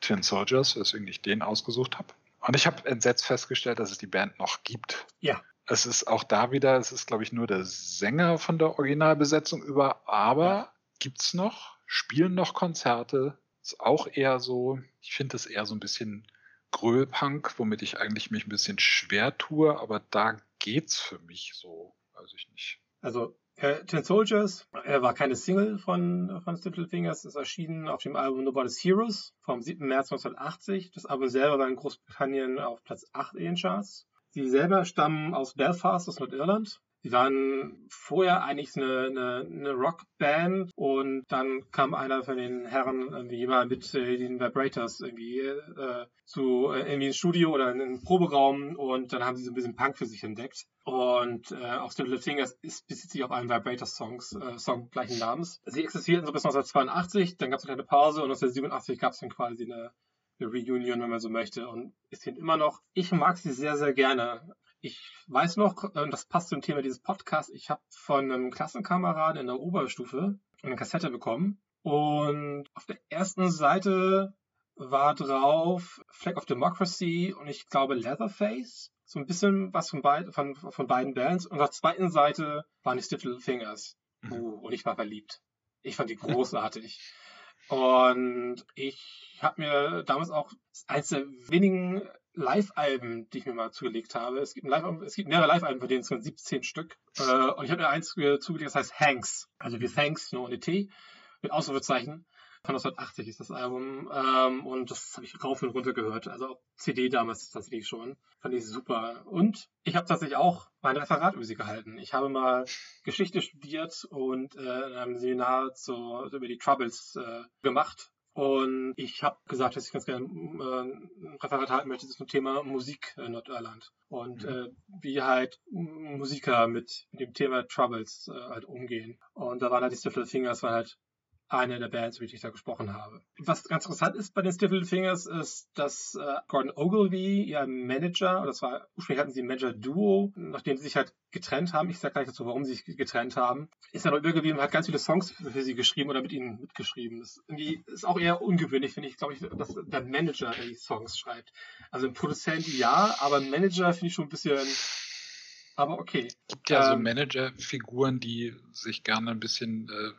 Tin Soldiers, weswegen ich den ausgesucht habe. Und ich habe entsetzt festgestellt, dass es die Band noch gibt. Ja. Es ist auch da wieder, es ist, glaube ich, nur der Sänger von der Originalbesetzung über, aber gibt's noch, spielen noch Konzerte, ist auch eher so, ich finde es eher so ein bisschen Grölpunk, womit ich eigentlich mich ein bisschen schwer tue, aber da geht's für mich so, weiß ich nicht. Also äh, Ten Soldiers äh, war keine Single von, von Stifle Fingers, ist erschienen auf dem Album Nobody's Heroes vom 7. März 1980. Das Album selber war in Großbritannien auf Platz 8 in den Charts. Sie selber stammen aus Belfast, aus Nordirland. Sie waren vorher eigentlich eine, eine, eine Rockband und dann kam einer von den Herren irgendwie mal mit äh, den Vibrators irgendwie äh, zu äh, irgendwie ins Studio oder in einen Proberaum und dann haben sie so ein bisschen Punk für sich entdeckt. Und äh, auch Little Fingers ist bezieht sich auf einen Vibrators-Songs, äh, Song gleichen Namens. Sie existierten so bis 1982, dann gab es eine kleine Pause und 1987 gab es dann quasi eine Reunion, wenn man so möchte. Und es sind immer noch, ich mag sie sehr, sehr gerne. Ich weiß noch, und das passt zum Thema dieses Podcasts, ich habe von einem Klassenkameraden in der Oberstufe eine Kassette bekommen. Und auf der ersten Seite war drauf Flag of Democracy und ich glaube Leatherface. So ein bisschen was von, beid, von, von beiden Bands. Und auf der zweiten Seite waren die Stiff Little Fingers. Uh, und ich war verliebt. Ich fand die großartig. Und ich habe mir damals auch eins der wenigen Live-Alben, die ich mir mal zugelegt habe. Es gibt, es gibt mehrere Live-Alben, von denen es sind 17 Stück. Äh, und ich habe mir eins zugelegt, das heißt Hanks. Also wie Thanks, nur ohne T, mit Ausrufezeichen. Von 1980 ist das Album. Ähm, und das habe ich rauf und runter gehört. Also auch CD damals tatsächlich schon. Fand ich super. Und ich habe tatsächlich auch mein Referat über sie gehalten. Ich habe mal Geschichte studiert und äh, in einem Seminar zu, über die Troubles äh, gemacht. Und ich habe gesagt, dass ich ganz gerne äh, ein Referat halten möchte zum Thema Musik in Nordirland. Und äh, wie halt Musiker mit, mit dem Thema Troubles äh, halt umgehen. Und da waren halt die Stifle Fingers, war halt eine der Bands, über die ich da gesprochen habe. Was ganz interessant ist bei den Stifle Fingers, ist, dass äh, Gordon Ogilvy, ihr Manager, oder das war, ursprünglich hatten sie ein Manager-Duo, nachdem sie sich halt getrennt haben, ich sage gleich dazu, warum sie sich getrennt haben, ist er noch übergeblieben und hat ganz viele Songs für sie geschrieben oder mit ihnen mitgeschrieben. Das ist auch eher ungewöhnlich, finde ich, glaube ich, dass der Manager die Songs schreibt. Also ein Produzent ja, aber ein Manager finde ich schon ein bisschen aber okay. Es gibt ja ähm, so Manager-Figuren, die sich gerne ein bisschen äh,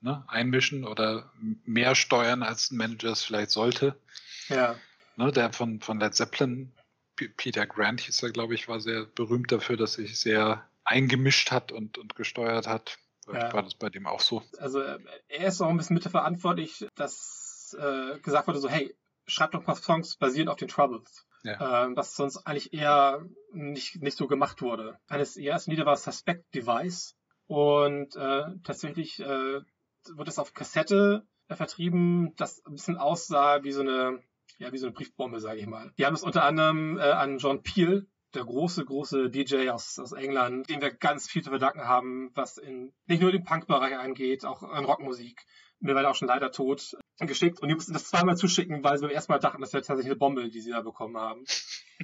ne, einmischen oder mehr steuern, als ein Manager es vielleicht sollte. Ja. Ne, der von, von Led Zeppelin, P Peter Grant hieß er, glaube ich, war sehr berühmt dafür, dass sich sehr eingemischt hat und, und gesteuert hat. Ja. War das bei dem auch so? Also äh, er ist auch ein bisschen mitverantwortlich, dass äh, gesagt wurde so, hey, schreib doch mal Songs basierend auf den Troubles. Ja. Ähm, was sonst eigentlich eher nicht, nicht so gemacht wurde. Eines der ersten Lieder war Suspect Device und äh, tatsächlich äh, wurde es auf Kassette äh, vertrieben, das ein bisschen aussah wie so eine, ja, wie so eine Briefbombe, sage ich mal. Die haben es unter anderem äh, an John Peel, der große, große DJ aus, aus England, dem wir ganz viel zu verdanken haben, was in nicht nur den Punk-Bereich angeht, auch an Rockmusik, mittlerweile auch schon leider tot, geschickt. Und die mussten das zweimal zuschicken, weil sie beim ersten Mal dachten, das wäre tatsächlich eine Bombe, die sie da bekommen haben.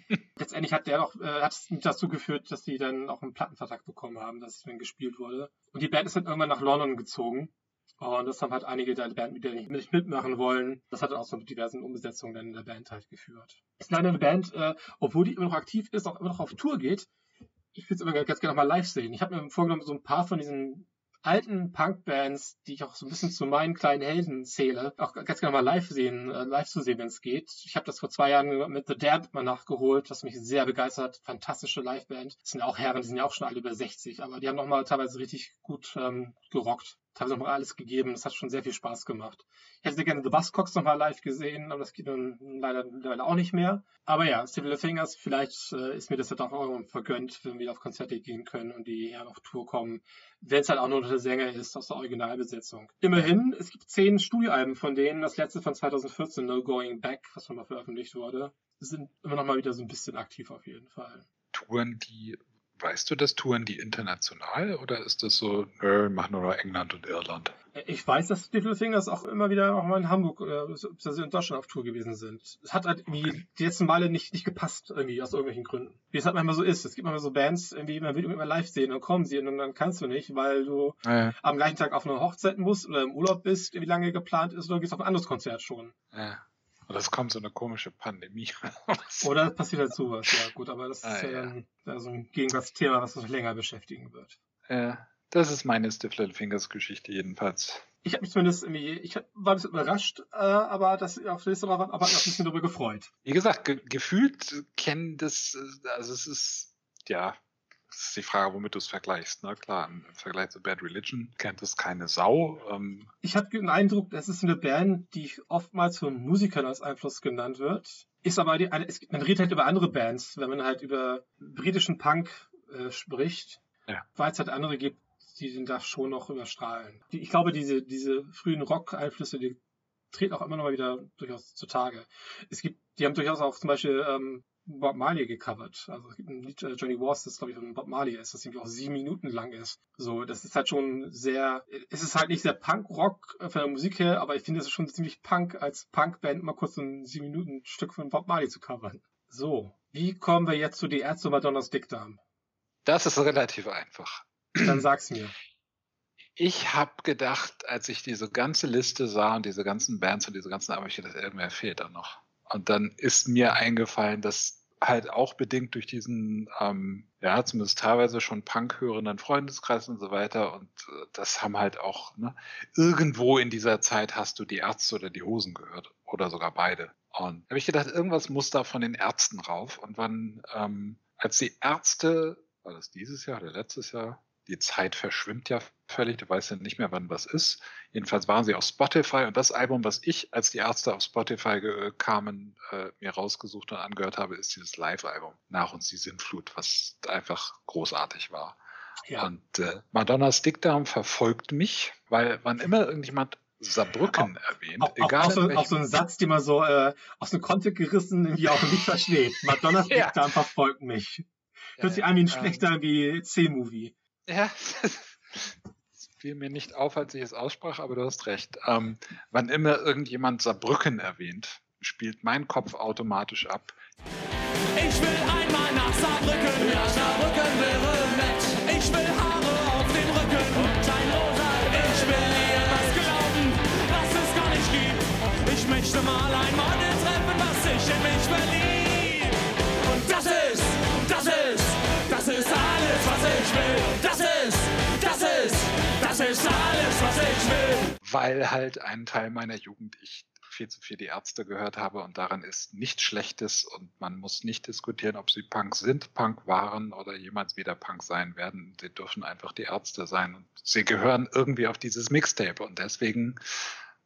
<laughs> Letztendlich hat der noch, äh, hat es dazu geführt, dass die dann auch einen Plattenvertrag bekommen haben, dass es dann gespielt wurde. Und die Band ist dann irgendwann nach London gezogen. Und das haben halt einige der Band, die nicht mitmachen wollen. Das hat dann auch so mit diversen Umbesetzungen dann in der Band halt geführt. Ist leider eine Band, äh, obwohl die immer noch aktiv ist, auch immer noch auf Tour geht. Ich würde es immer ganz gerne noch mal live sehen. Ich habe mir vorgenommen, so ein paar von diesen alten Punk-Bands, die ich auch so ein bisschen zu meinen kleinen Helden zähle, auch ganz gerne mal live sehen, äh, live zu sehen, wenn es geht. Ich habe das vor zwei Jahren mit The Damned mal nachgeholt, was mich sehr begeistert. Fantastische Liveband. Das sind auch Herren, die sind ja auch schon alle über 60, aber die haben nochmal teilweise richtig gut ähm, gerockt. Teilweise nochmal alles gegeben. Das hat schon sehr viel Spaß gemacht. Ich hätte gerne The Buzzcocks nochmal live gesehen, aber das geht nun leider mittlerweile auch nicht mehr. Aber ja, Little Fingers, vielleicht äh, ist mir das halt auch irgendwann vergönnt, wenn wir wieder auf Konzerte gehen können und die Herren auf Tour kommen, wenn es halt auch nur der Sänger ist aus der Originalbesetzung. Immerhin, es gibt zehn Studioalben von denen, das letzte von 2014, No Going Back, was schon mal veröffentlicht wurde, sind immer noch mal wieder so ein bisschen aktiv auf jeden Fall. Touren die, weißt du das, Touren die international oder ist das so, nö, wir machen nur noch England und Irland? Ich weiß, dass Little Fingers auch immer wieder auch mal in Hamburg oder in Deutschland auf Tour gewesen sind. Es hat halt wie die letzten Male nicht, nicht gepasst, irgendwie, aus irgendwelchen Gründen. Wie es halt manchmal so ist. Es gibt manchmal so Bands, irgendwie, man will immer live sehen, dann kommen sie und dann kannst du nicht, weil du Ja, am gleichen Tag auf einer Hochzeit musst oder im Urlaub bist, wie lange geplant ist, oder gehst auf ein anderes Konzert schon. ja. Und es kommt so eine komische Pandemie. <laughs> Oder es passiert halt sowas, ja gut, aber das Ah, ist ja, ja. dann ja, so ein Gegenwartsthema, was uns länger beschäftigen wird. ja, das ist meine Stiff Little Fingers Geschichte jedenfalls. Ich habe mich zumindest irgendwie, ich war ein bisschen überrascht, äh, aber das auf Liste war, aber auch ein bisschen darüber gefreut. Wie gesagt, ge gefühlt kennen das, äh, also es ist, ja, ist die Frage, womit du es vergleichst. Ne? Klar, im Vergleich zu Bad Religion kennt es keine Sau. Ähm, Ich habe den Eindruck, das ist eine Band, die oftmals von Musikern als Einfluss genannt wird. Ist aber die, es, man redet halt über andere Bands, wenn man halt über britischen Punk äh, spricht, Ja. weil es halt andere gibt, die den da schon noch überstrahlen. Die, ich glaube, diese, diese frühen Rock-Einflüsse, die treten auch immer noch mal wieder durchaus zutage. Es gibt, die haben durchaus auch zum Beispiel ähm, Bob Marley gecovert. Also es gibt ein Lied, äh, Johnny Wars, das glaube ich von Bob Marley ist, das irgendwie auch sieben Minuten lang ist. So, das ist halt schon sehr, es ist halt nicht sehr Punk-Rock von der Musik her, aber ich finde es ist schon ziemlich Punk, als Punkband mal kurz so ein sieben Minuten Stück von Bob Marley zu covern. So, wie kommen wir jetzt zu die Ärzte Madonnas Dickdarm? das ist relativ einfach. Dann sag's mir. Ich habe gedacht, als ich diese ganze Liste sah und diese ganzen Bands und diese ganzen ich gedacht, irgendwer fehlt da noch. Und dann ist mir eingefallen, dass halt auch bedingt durch diesen, ähm, ja, zumindest teilweise schon Punk-hörenden Freundeskreis und so weiter. Und äh, das haben halt auch, ne, irgendwo in dieser Zeit hast du die Ärzte oder die Hosen gehört. Oder sogar beide. Und habe ich gedacht, irgendwas muss da von den Ärzten rauf. Und wann, ähm, als die Ärzte, war das dieses Jahr oder letztes Jahr? Die Zeit verschwimmt ja völlig, du weißt ja nicht mehr, wann was ist. Jedenfalls waren sie auf Spotify und das Album, was ich, als die Ärzte auf Spotify ge- kamen, äh, mir rausgesucht und angehört habe, ist dieses Live-Album Nach uns die Sintflut, was einfach großartig war. Ja. Und äh, Madonnas Dickdarm verfolgt mich, weil wann immer irgendjemand Saarbrücken erwähnt, Auch, auch, egal auch, so, auch so ein Satz, den man so äh, aus dem Kontext gerissen irgendwie auch nicht versteht. Madonnas <laughs> Ja. Dickdarm verfolgt mich. Hört sich an wie ein schlechter wie C-Movie. Ja, <laughs> das fiel mir nicht auf, als ich es aussprach, aber du hast recht. Ähm, wann immer irgendjemand Saarbrücken erwähnt, spielt mein Kopf automatisch ab. Ich will einmal nach Saarbrücken, ja, Saarbrücken wäre nett. Ich will Haare auf dem Rücken und ein rosa Ich will ihr was glauben, was es gar nicht gibt. Ich möchte mal ein Model treffen, was sich in mich verliebt. Weil halt einen Teil meiner Jugend ich viel zu viel die Ärzte gehört habe und daran ist nichts Schlechtes und man muss nicht diskutieren, ob sie Punk sind, Punk waren oder jemals wieder Punk sein werden. Sie dürfen einfach die Ärzte sein und sie gehören irgendwie auf dieses Mixtape und deswegen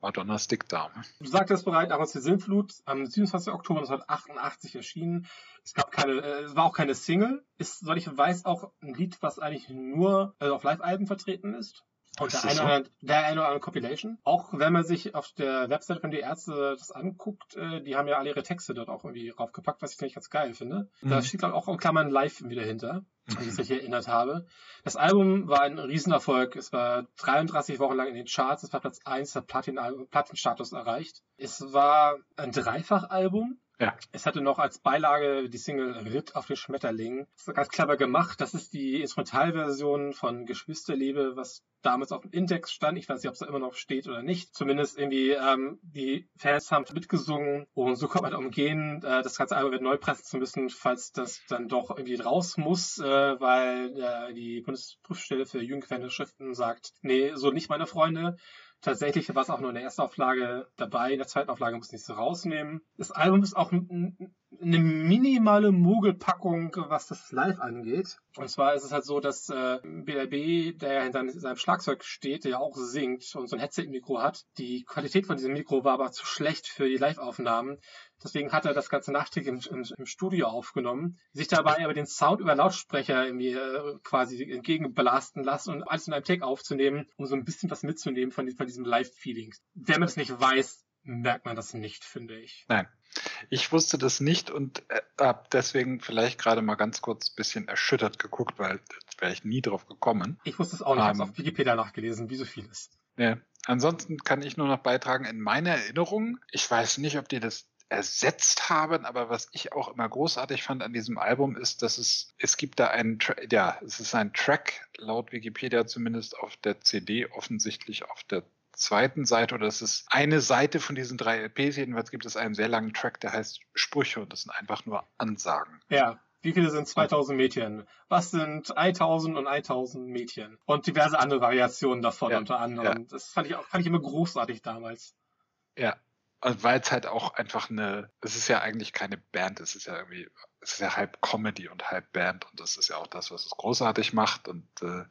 Madonna Stick da. Du sagtest bereits, aber die Sintflut am 27. Oktober 1988 erschienen. Es gab keine, äh, es war auch keine Single. Ist, soweit ich weiß, auch ein Lied, was eigentlich nur also auf Live-Alben vertreten ist. Und der eine, oder, der eine oder andere Compilation. Auch wenn man sich auf der Website von die Ärzte das anguckt, äh, die haben ja alle ihre Texte dort auch irgendwie raufgepackt, was ich eigentlich ganz geil finde. Da Mhm. steht glaub ich, auch in Klammern live wieder hinter, wenn ich <laughs> mich erinnert habe. Das Album war ein Riesenerfolg. Es war 33 Wochen lang in den Charts. Es war Platz 1 der Platin Platinstatus erreicht. Es war ein Dreifachalbum. Ja. Es hatte noch als Beilage die Single Ritt auf den Schmetterling. Das ist ganz clever gemacht. Das ist die Instrumentalversion von Geschwisterliebe, was damals auf dem Index stand. Ich weiß nicht, ob es da immer noch steht oder nicht. Zumindest irgendwie, ähm, die Fans haben mitgesungen und so konnte man umgehen, äh, das ganze Album wird neu pressen zu müssen, falls das dann doch irgendwie raus muss, äh, weil äh, die Bundesprüfstelle für jugendgefährdende Schriften sagt, nee, so nicht meine Freunde. Tatsächlich war es auch nur in der ersten Auflage dabei, in der zweiten Auflage muss ich es rausnehmen. Das Album ist auch eine minimale Mogelpackung, was das Live angeht. Und zwar ist es halt so, dass äh, BLB, der ja hinter seinem Schlagzeug steht, der ja auch singt und so ein Headset-Mikro hat, die Qualität von diesem Mikro war aber zu schlecht für die Live-Aufnahmen. Deswegen hat er das Ganze nachträglich im, im, im Studio aufgenommen, sich dabei aber den Sound über Lautsprecher irgendwie äh, quasi entgegenbelasten lassen und alles in einem Take aufzunehmen, um so ein bisschen was mitzunehmen von, von diesem Live-Feeling. Wenn man das nicht weiß, merkt man das nicht, finde ich. Nein. Ich wusste das nicht und äh, habe deswegen vielleicht gerade mal ganz kurz ein bisschen erschüttert geguckt, weil da wäre ich nie drauf gekommen. Ich wusste es auch nicht, ich habe Ähm. es auf Wikipedia nachgelesen, wie so vieles. Ja. Ansonsten kann ich nur noch beitragen, in meiner Erinnerung, ich weiß nicht, ob die das ersetzt haben, aber was ich auch immer großartig fand an diesem Album ist, dass es, es gibt da einen, ja, es ist ein Track, laut Wikipedia zumindest auf der CD, offensichtlich auf der zweiten Seite, oder es ist eine Seite von diesen drei LPs, jedenfalls gibt es einen sehr langen Track, der heißt Sprüche und das sind einfach nur Ansagen. Ja. Wie viele sind 2000 Mädchen? Was sind 1000 und 1000 Mädchen? Und diverse andere Variationen davon Ja, unter anderem. Das fand ich auch, fand ich immer großartig damals. Ja, weil es halt auch einfach eine, es ist ja eigentlich keine Band, es ist ja irgendwie, es ist ja halb Comedy und halb Band und das ist ja auch das, was es großartig macht und äh,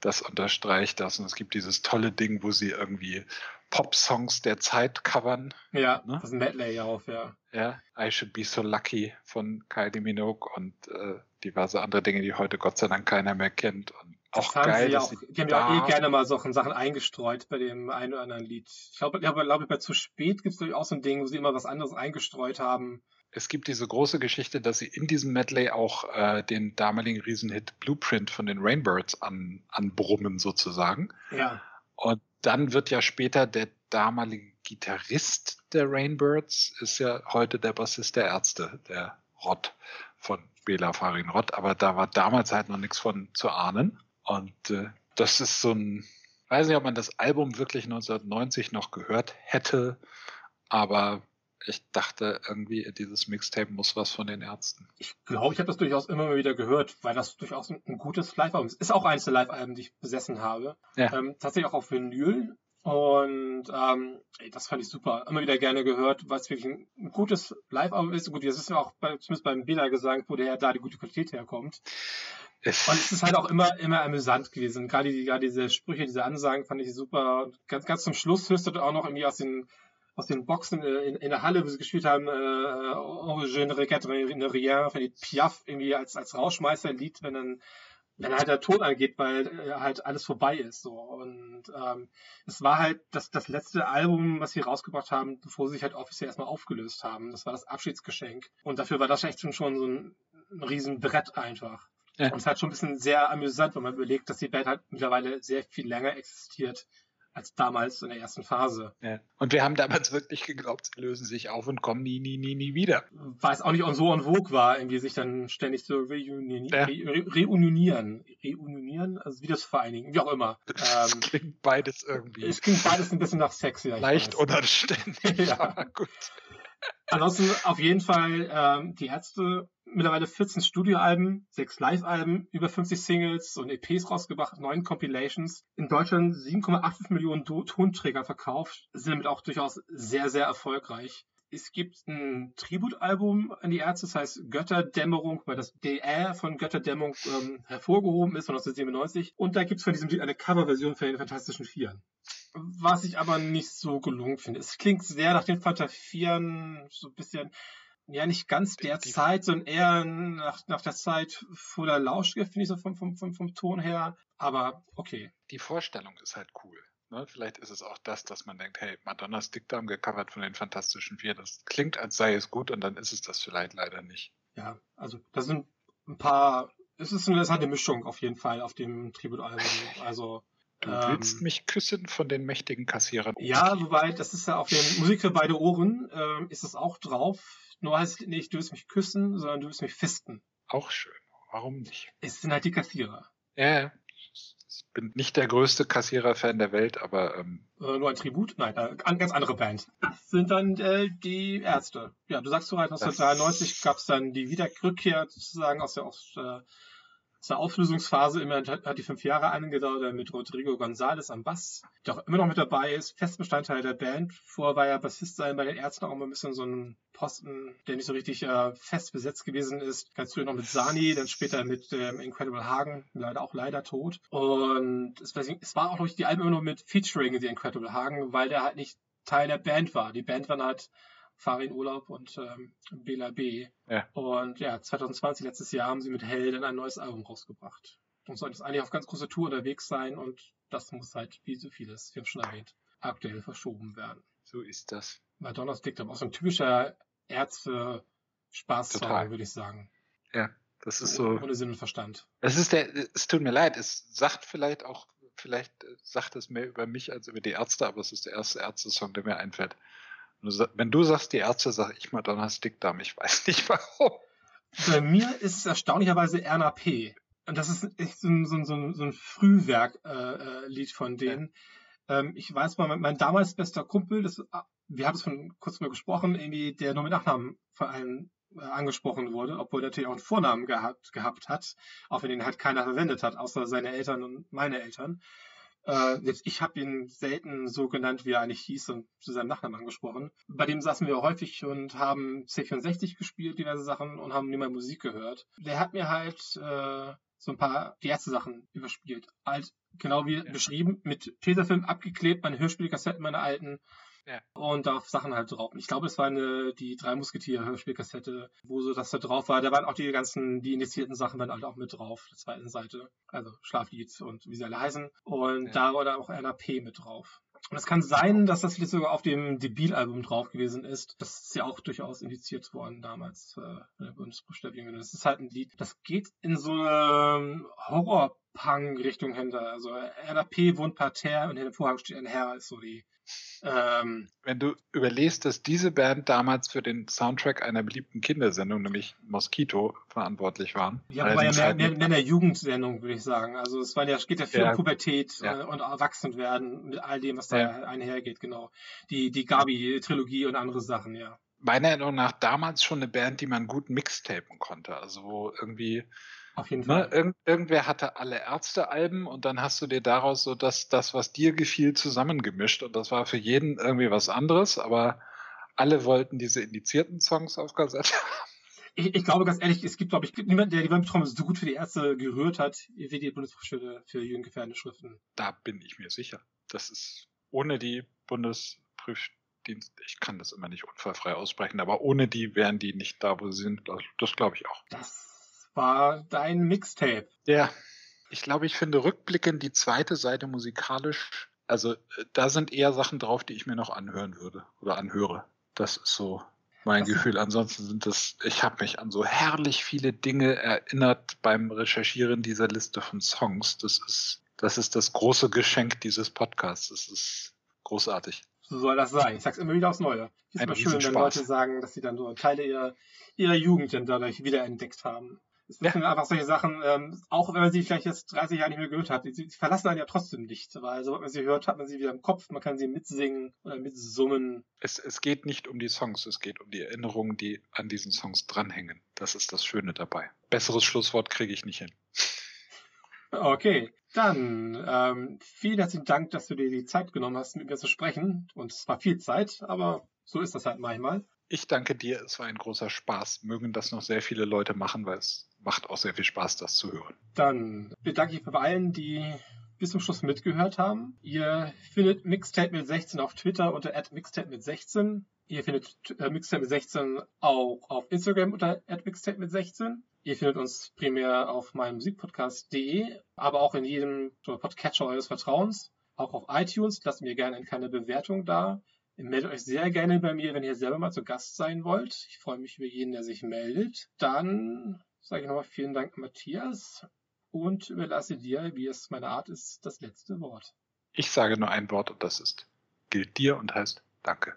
das unterstreicht das und es gibt dieses tolle Ding, wo sie irgendwie Pop-Songs der Zeit covern, Ja, Ne? das ist ein Medley auf, ja. ja, I Should Be So Lucky von Kylie Minogue und äh, diverse andere Dinge, die heute Gott sei Dank keiner mehr kennt und auch Das geil, ja auch, die haben ja auch eh gerne mal solche Sachen eingestreut bei dem einen oder anderen Lied. Ich glaube, ich glaube, glaube bei zu spät gibt es auch so ein Ding, wo sie immer was anderes eingestreut haben. es gibt diese große Geschichte, dass sie in diesem Medley auch äh, den damaligen Riesenhit Blueprint von den Rainbirds an, anbrummen sozusagen. Ja. Und dann wird ja später der damalige Gitarrist der Rainbirds, ist ja heute der Bassist der Ärzte, der Rott von Bela Farin Rott. Aber da war damals halt noch nichts von zu ahnen. Und äh, das ist so ein, weiß nicht, ob man das Album wirklich 1990 noch gehört hätte, aber ich dachte irgendwie, dieses Mixtape muss was von den Ärzten. Ich glaube, ich habe das durchaus immer mal wieder gehört, weil das durchaus ein, ein gutes Live-Album ist. Ist auch eines der Live-Alben, die ich besessen habe. Ja. Ähm, tatsächlich auch auf Vinyl. Und ähm, ey, das fand ich super. Immer wieder gerne gehört, weil es wirklich ein, ein gutes Live-Album ist. Gut, das ist ja auch bei, zumindest beim Bildergesang, wo der ja da die gute Qualität herkommt. Und es ist halt auch immer, immer amüsant gewesen. Gerade, die, gerade diese Sprüche, diese Ansagen fand ich super. Und ganz, ganz zum Schluss hörte auch noch irgendwie aus den, aus den Boxen äh, in, in der Halle, wo sie gespielt haben, äh, Oh, je ne regrette rien, von Piaf irgendwie als, als Rauschmeister-Lied, wenn dann, wenn halt der Ton angeht, weil äh, halt alles vorbei ist, so. Und, ähm, es war halt das, das letzte Album, was sie rausgebracht haben, bevor sie sich halt offiziell erstmal aufgelöst haben. Das war das Abschiedsgeschenk. Und dafür war das echt schon, schon so ein, ein riesen Brett einfach. Ja. Und es ist halt schon ein bisschen sehr amüsant, wenn man überlegt, dass die Band halt mittlerweile sehr viel länger existiert als damals in der ersten Phase. ja. Und wir haben damals wirklich geglaubt, sie lösen sich auf und kommen nie, nie, nie, nie wieder. Weil es auch nicht so en vogue war, irgendwie sich dann ständig zu reunioni Ja. re re reunionieren. Reunionieren? Also wieder zu vereinigen, wie auch immer. Das Ähm, klingt beides irgendwie es klingt beides ein bisschen nach Sex, ja. leicht weiß. unanständig. <laughs> Ja. Aber <laughs> gut. Ansonsten auf jeden Fall ähm, die Ärzte mittlerweile 14 Studioalben, 6 Live-Alben, über 50 Singles und EPs rausgebracht, 9 Compilations. In Deutschland 7,85 Millionen Tonträger verkauft, sind damit auch durchaus sehr, sehr erfolgreich. Es gibt ein Tributalbum an die Ärzte, das heißt Götterdämmerung, weil das DR von Götterdämmerung ähm, hervorgehoben ist von 1997. Und da gibt es von diesem Lied eine Coverversion für den Fantastischen Vieren. Was ich aber nicht so gelungen finde. Es klingt sehr nach den Fantavieren, so ein bisschen, ja, nicht ganz der Die- Zeit, sondern eher nach, nach der Zeit voller Lauschgier, finde ich so vom, vom, vom, vom Ton her. Aber okay. Die Vorstellung ist halt cool. Ne? Vielleicht ist es auch das, dass man denkt, hey, Madonnas Dickdarm gecovert von den Fantastischen Vier. Das klingt, als sei es gut und dann ist es das vielleicht leider nicht. Ja, also da sind ein paar, es ist eine interessante Mischung auf jeden Fall auf dem Tributalbum. Also Du Ähm, willst mich küssen von den mächtigen Kassierern. Ja, wobei, das ist ja auf dem Musik für beide Ohren, ähm, ist das auch drauf. Nur heißt es nicht, du wirst mich küssen, sondern du wirst mich fisten. Auch schön. Warum nicht? Es sind halt die Kassierer. Ja, ich bin nicht der größte Kassierer-Fan der Welt, aber ähm, Äh, nur ein Tribut? Nein, äh, ganz andere Band. Das sind dann äh, die Ärzte. Ja, du sagst so halt, 1993 gab es dann die Wiederrückkehr sozusagen aus der, aus, äh, der Auflösungsphase. Immerhin hat, die fünf Jahre angedauert mit Rodrigo González am Bass, der auch immer noch mit dabei ist, Festbestandteil der Band. Vorher war ja Bassist sein bei den Ärzten auch immer ein bisschen so ein Posten, der nicht so richtig äh, fest besetzt gewesen ist. Ganz früher noch mit Sani, dann später mit ähm, Incredible Hagen, leider auch leider tot. Und es, war- es war auch, ich, die Alben immer nur mit Featuring The Incredible Hagen, weil der halt nicht Teil der Band war. Die Band waren halt Farin Urlaub und ähm, Bela B. Ja. Und ja, 2020, letztes Jahr, haben sie mit Hell dann ein neues Album rausgebracht. Und soll jetzt eigentlich auf ganz große Tour unterwegs sein und das muss halt, wie so vieles, wir haben schon erwähnt, aktuell verschoben werden. so ist das. Madonnas Dictum, auch so ein typischer Ärzte-Spaß-Song, Total. würde ich sagen. Ja, das ist so. Ohne Sinn und Verstand. Es ist der, es tut mir leid, es sagt vielleicht auch, vielleicht sagt es mehr über mich als über die Ärzte, aber es ist der erste Ärzte-Song, der mir einfällt. Du Wenn du sagst die Ärzte, sag ich Madonnas Dickdarm. Ich weiß <laughs> nicht warum. Bei mir ist es erstaunlicherweise RNAP. Und das ist echt so ein, so ein, so ein, Frühwerk-Lied äh, Lied von denen. Ähm, ich weiß mal, mein, mein damals bester Kumpel, das, ah, wir haben es von kurz mal gesprochen, irgendwie, der nur mit Nachnamen von einem äh, angesprochen wurde, obwohl er natürlich auch einen Vornamen gehabt, gehabt hat, auch wenn ihn halt keiner verwendet hat, außer seine Eltern und meine Eltern. Äh, selbst ich habe ihn selten so genannt, wie er eigentlich hieß und zu seinem Nachnamen angesprochen. Bei dem saßen wir häufig und haben C64 gespielt, diverse Sachen und haben nie mal Musik gehört. Der hat mir halt äh, so ein paar die erste Sachen überspielt. Halt, genau wie beschrieben, mit Tesafilm abgeklebt, meine Hörspielkassetten, meine alten. Ja. Und da Sachen halt drauf. Ich glaube, es war eine, die drei Musketiere Hörspielkassette, wo so das da drauf war. Da waren auch die ganzen, die indizierten Sachen waren halt auch mit drauf, der zweiten Seite. Also Schlaflied und wie sie alle heißen. Und Ja. da war da auch RNAP mit drauf. Und es kann sein, dass das vielleicht sogar auf dem Debil-Album drauf gewesen ist. Das ist ja auch durchaus indiziert worden damals äh, in der Bundesbuchstabigung. Das ist halt ein Lied, das geht in so eine Horror-Punk-Richtung hinter. Also RAP wohnt parterre und in dem Vorhang steht ein Herr, ist so die. Ähm, Wenn du überlegst, dass diese Band damals für den Soundtrack einer beliebten Kindersendung, nämlich Mosquito, verantwortlich waren. ja, aber ja mehr, mehr, mehr in der Jugendsendung, würde ich sagen. Also es war ja, geht ja viel Ja. um Pubertät Ja. äh, und Erwachsenwerden mit all dem, was da Ja. einhergeht, genau. Die, die Gabi-Trilogie und andere Sachen, ja. meiner Erinnerung nach damals schon eine Band, die man gut mixtapen konnte. Also wo irgendwie, Auf jeden ne, Fall. irgend, irgendwer hatte alle Ärztealben und dann hast du dir daraus so das, das, was dir gefiel, zusammengemischt. Und das war für jeden irgendwie was anderes, aber alle wollten diese indizierten Songs auf Kassette. Ich, ich glaube ganz ehrlich, es gibt, glaube ich, niemanden, der die Wärmetrommel so gut für die Ärzte gerührt hat, wie die Bundesprüfstelle für jugendgefährdende Schriften. Da bin ich mir sicher. Das ist ohne die Bundesprüfdienst, ich kann das immer nicht unfallfrei aussprechen, aber ohne die wären die nicht da, wo sie sind. Das, das glaube ich auch. Das war dein Mixtape. Ja, ich glaube, ich finde rückblickend die zweite Seite musikalisch, also äh, da sind eher Sachen drauf, die ich mir noch anhören würde oder anhöre. Das ist so mein Das Gefühl. Ansonsten sind das, ich habe mich an so herrlich viele Dinge erinnert beim Recherchieren dieser Liste von Songs. Das ist, das ist das große Geschenk dieses Podcasts. Das ist großartig. So soll das sein. Ich sag's immer wieder aufs Neue. Ist Ein immer schön, wenn. Leute sagen, dass sie dann so Teile ihrer, ihrer Jugend dann dadurch wiederentdeckt haben. Es sind einfach solche Sachen, ähm, auch wenn man sie vielleicht jetzt 30 Jahre nicht mehr gehört hat, sie, sie verlassen einen ja trotzdem nicht, weil sobald man sie hört, hat man sie wieder im Kopf, man kann sie mitsingen oder mitsummen. Es, es geht nicht um die Songs, es geht um die Erinnerungen, die an diesen Songs dranhängen. Das ist das Schöne dabei. Besseres Schlusswort kriege ich nicht hin. Okay, dann ähm, vielen herzlichen Dank, dass du dir die Zeit genommen hast, mit mir zu sprechen. Und es war viel Zeit, aber so ist das halt manchmal. Ich danke dir, es war ein großer Spaß. Mögen das noch sehr viele Leute machen, weil es macht auch sehr viel Spaß, das zu hören. Dann bedanke ich mich bei allen, die bis zum Schluss mitgehört haben. Ihr findet Mixtape mit 16 auf Twitter unter Mixtape mit 16. Ihr findet äh, Mixtape mit 16 auch auf Instagram unter Mixtape mit 16. Ihr findet uns primär auf meinem Musikpodcast.de, aber auch in jedem Podcatcher eures Vertrauens. Auch auf iTunes. Lasst mir gerne eine Bewertung da. Meldet euch sehr gerne bei mir, wenn ihr selber mal zu Gast sein wollt. Ich freue mich über jeden, der sich meldet. Dann sage ich nochmal vielen Dank, Matthias, und überlasse dir, wie es meine Art ist, das letzte Wort. Ich sage nur ein Wort und das ist, gilt dir und heißt Danke.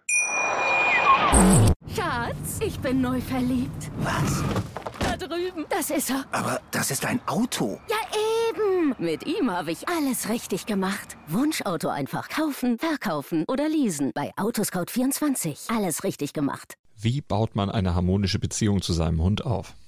Schatz, ich bin neu verliebt. Was? Da drüben. Das ist er. Aber das ist ein Auto. Ja, eben. Mit ihm habe ich alles richtig gemacht. Wunschauto einfach kaufen, verkaufen oder leasen. Bei Autoscout24. Alles richtig gemacht. Wie baut man eine harmonische Beziehung zu seinem Hund auf?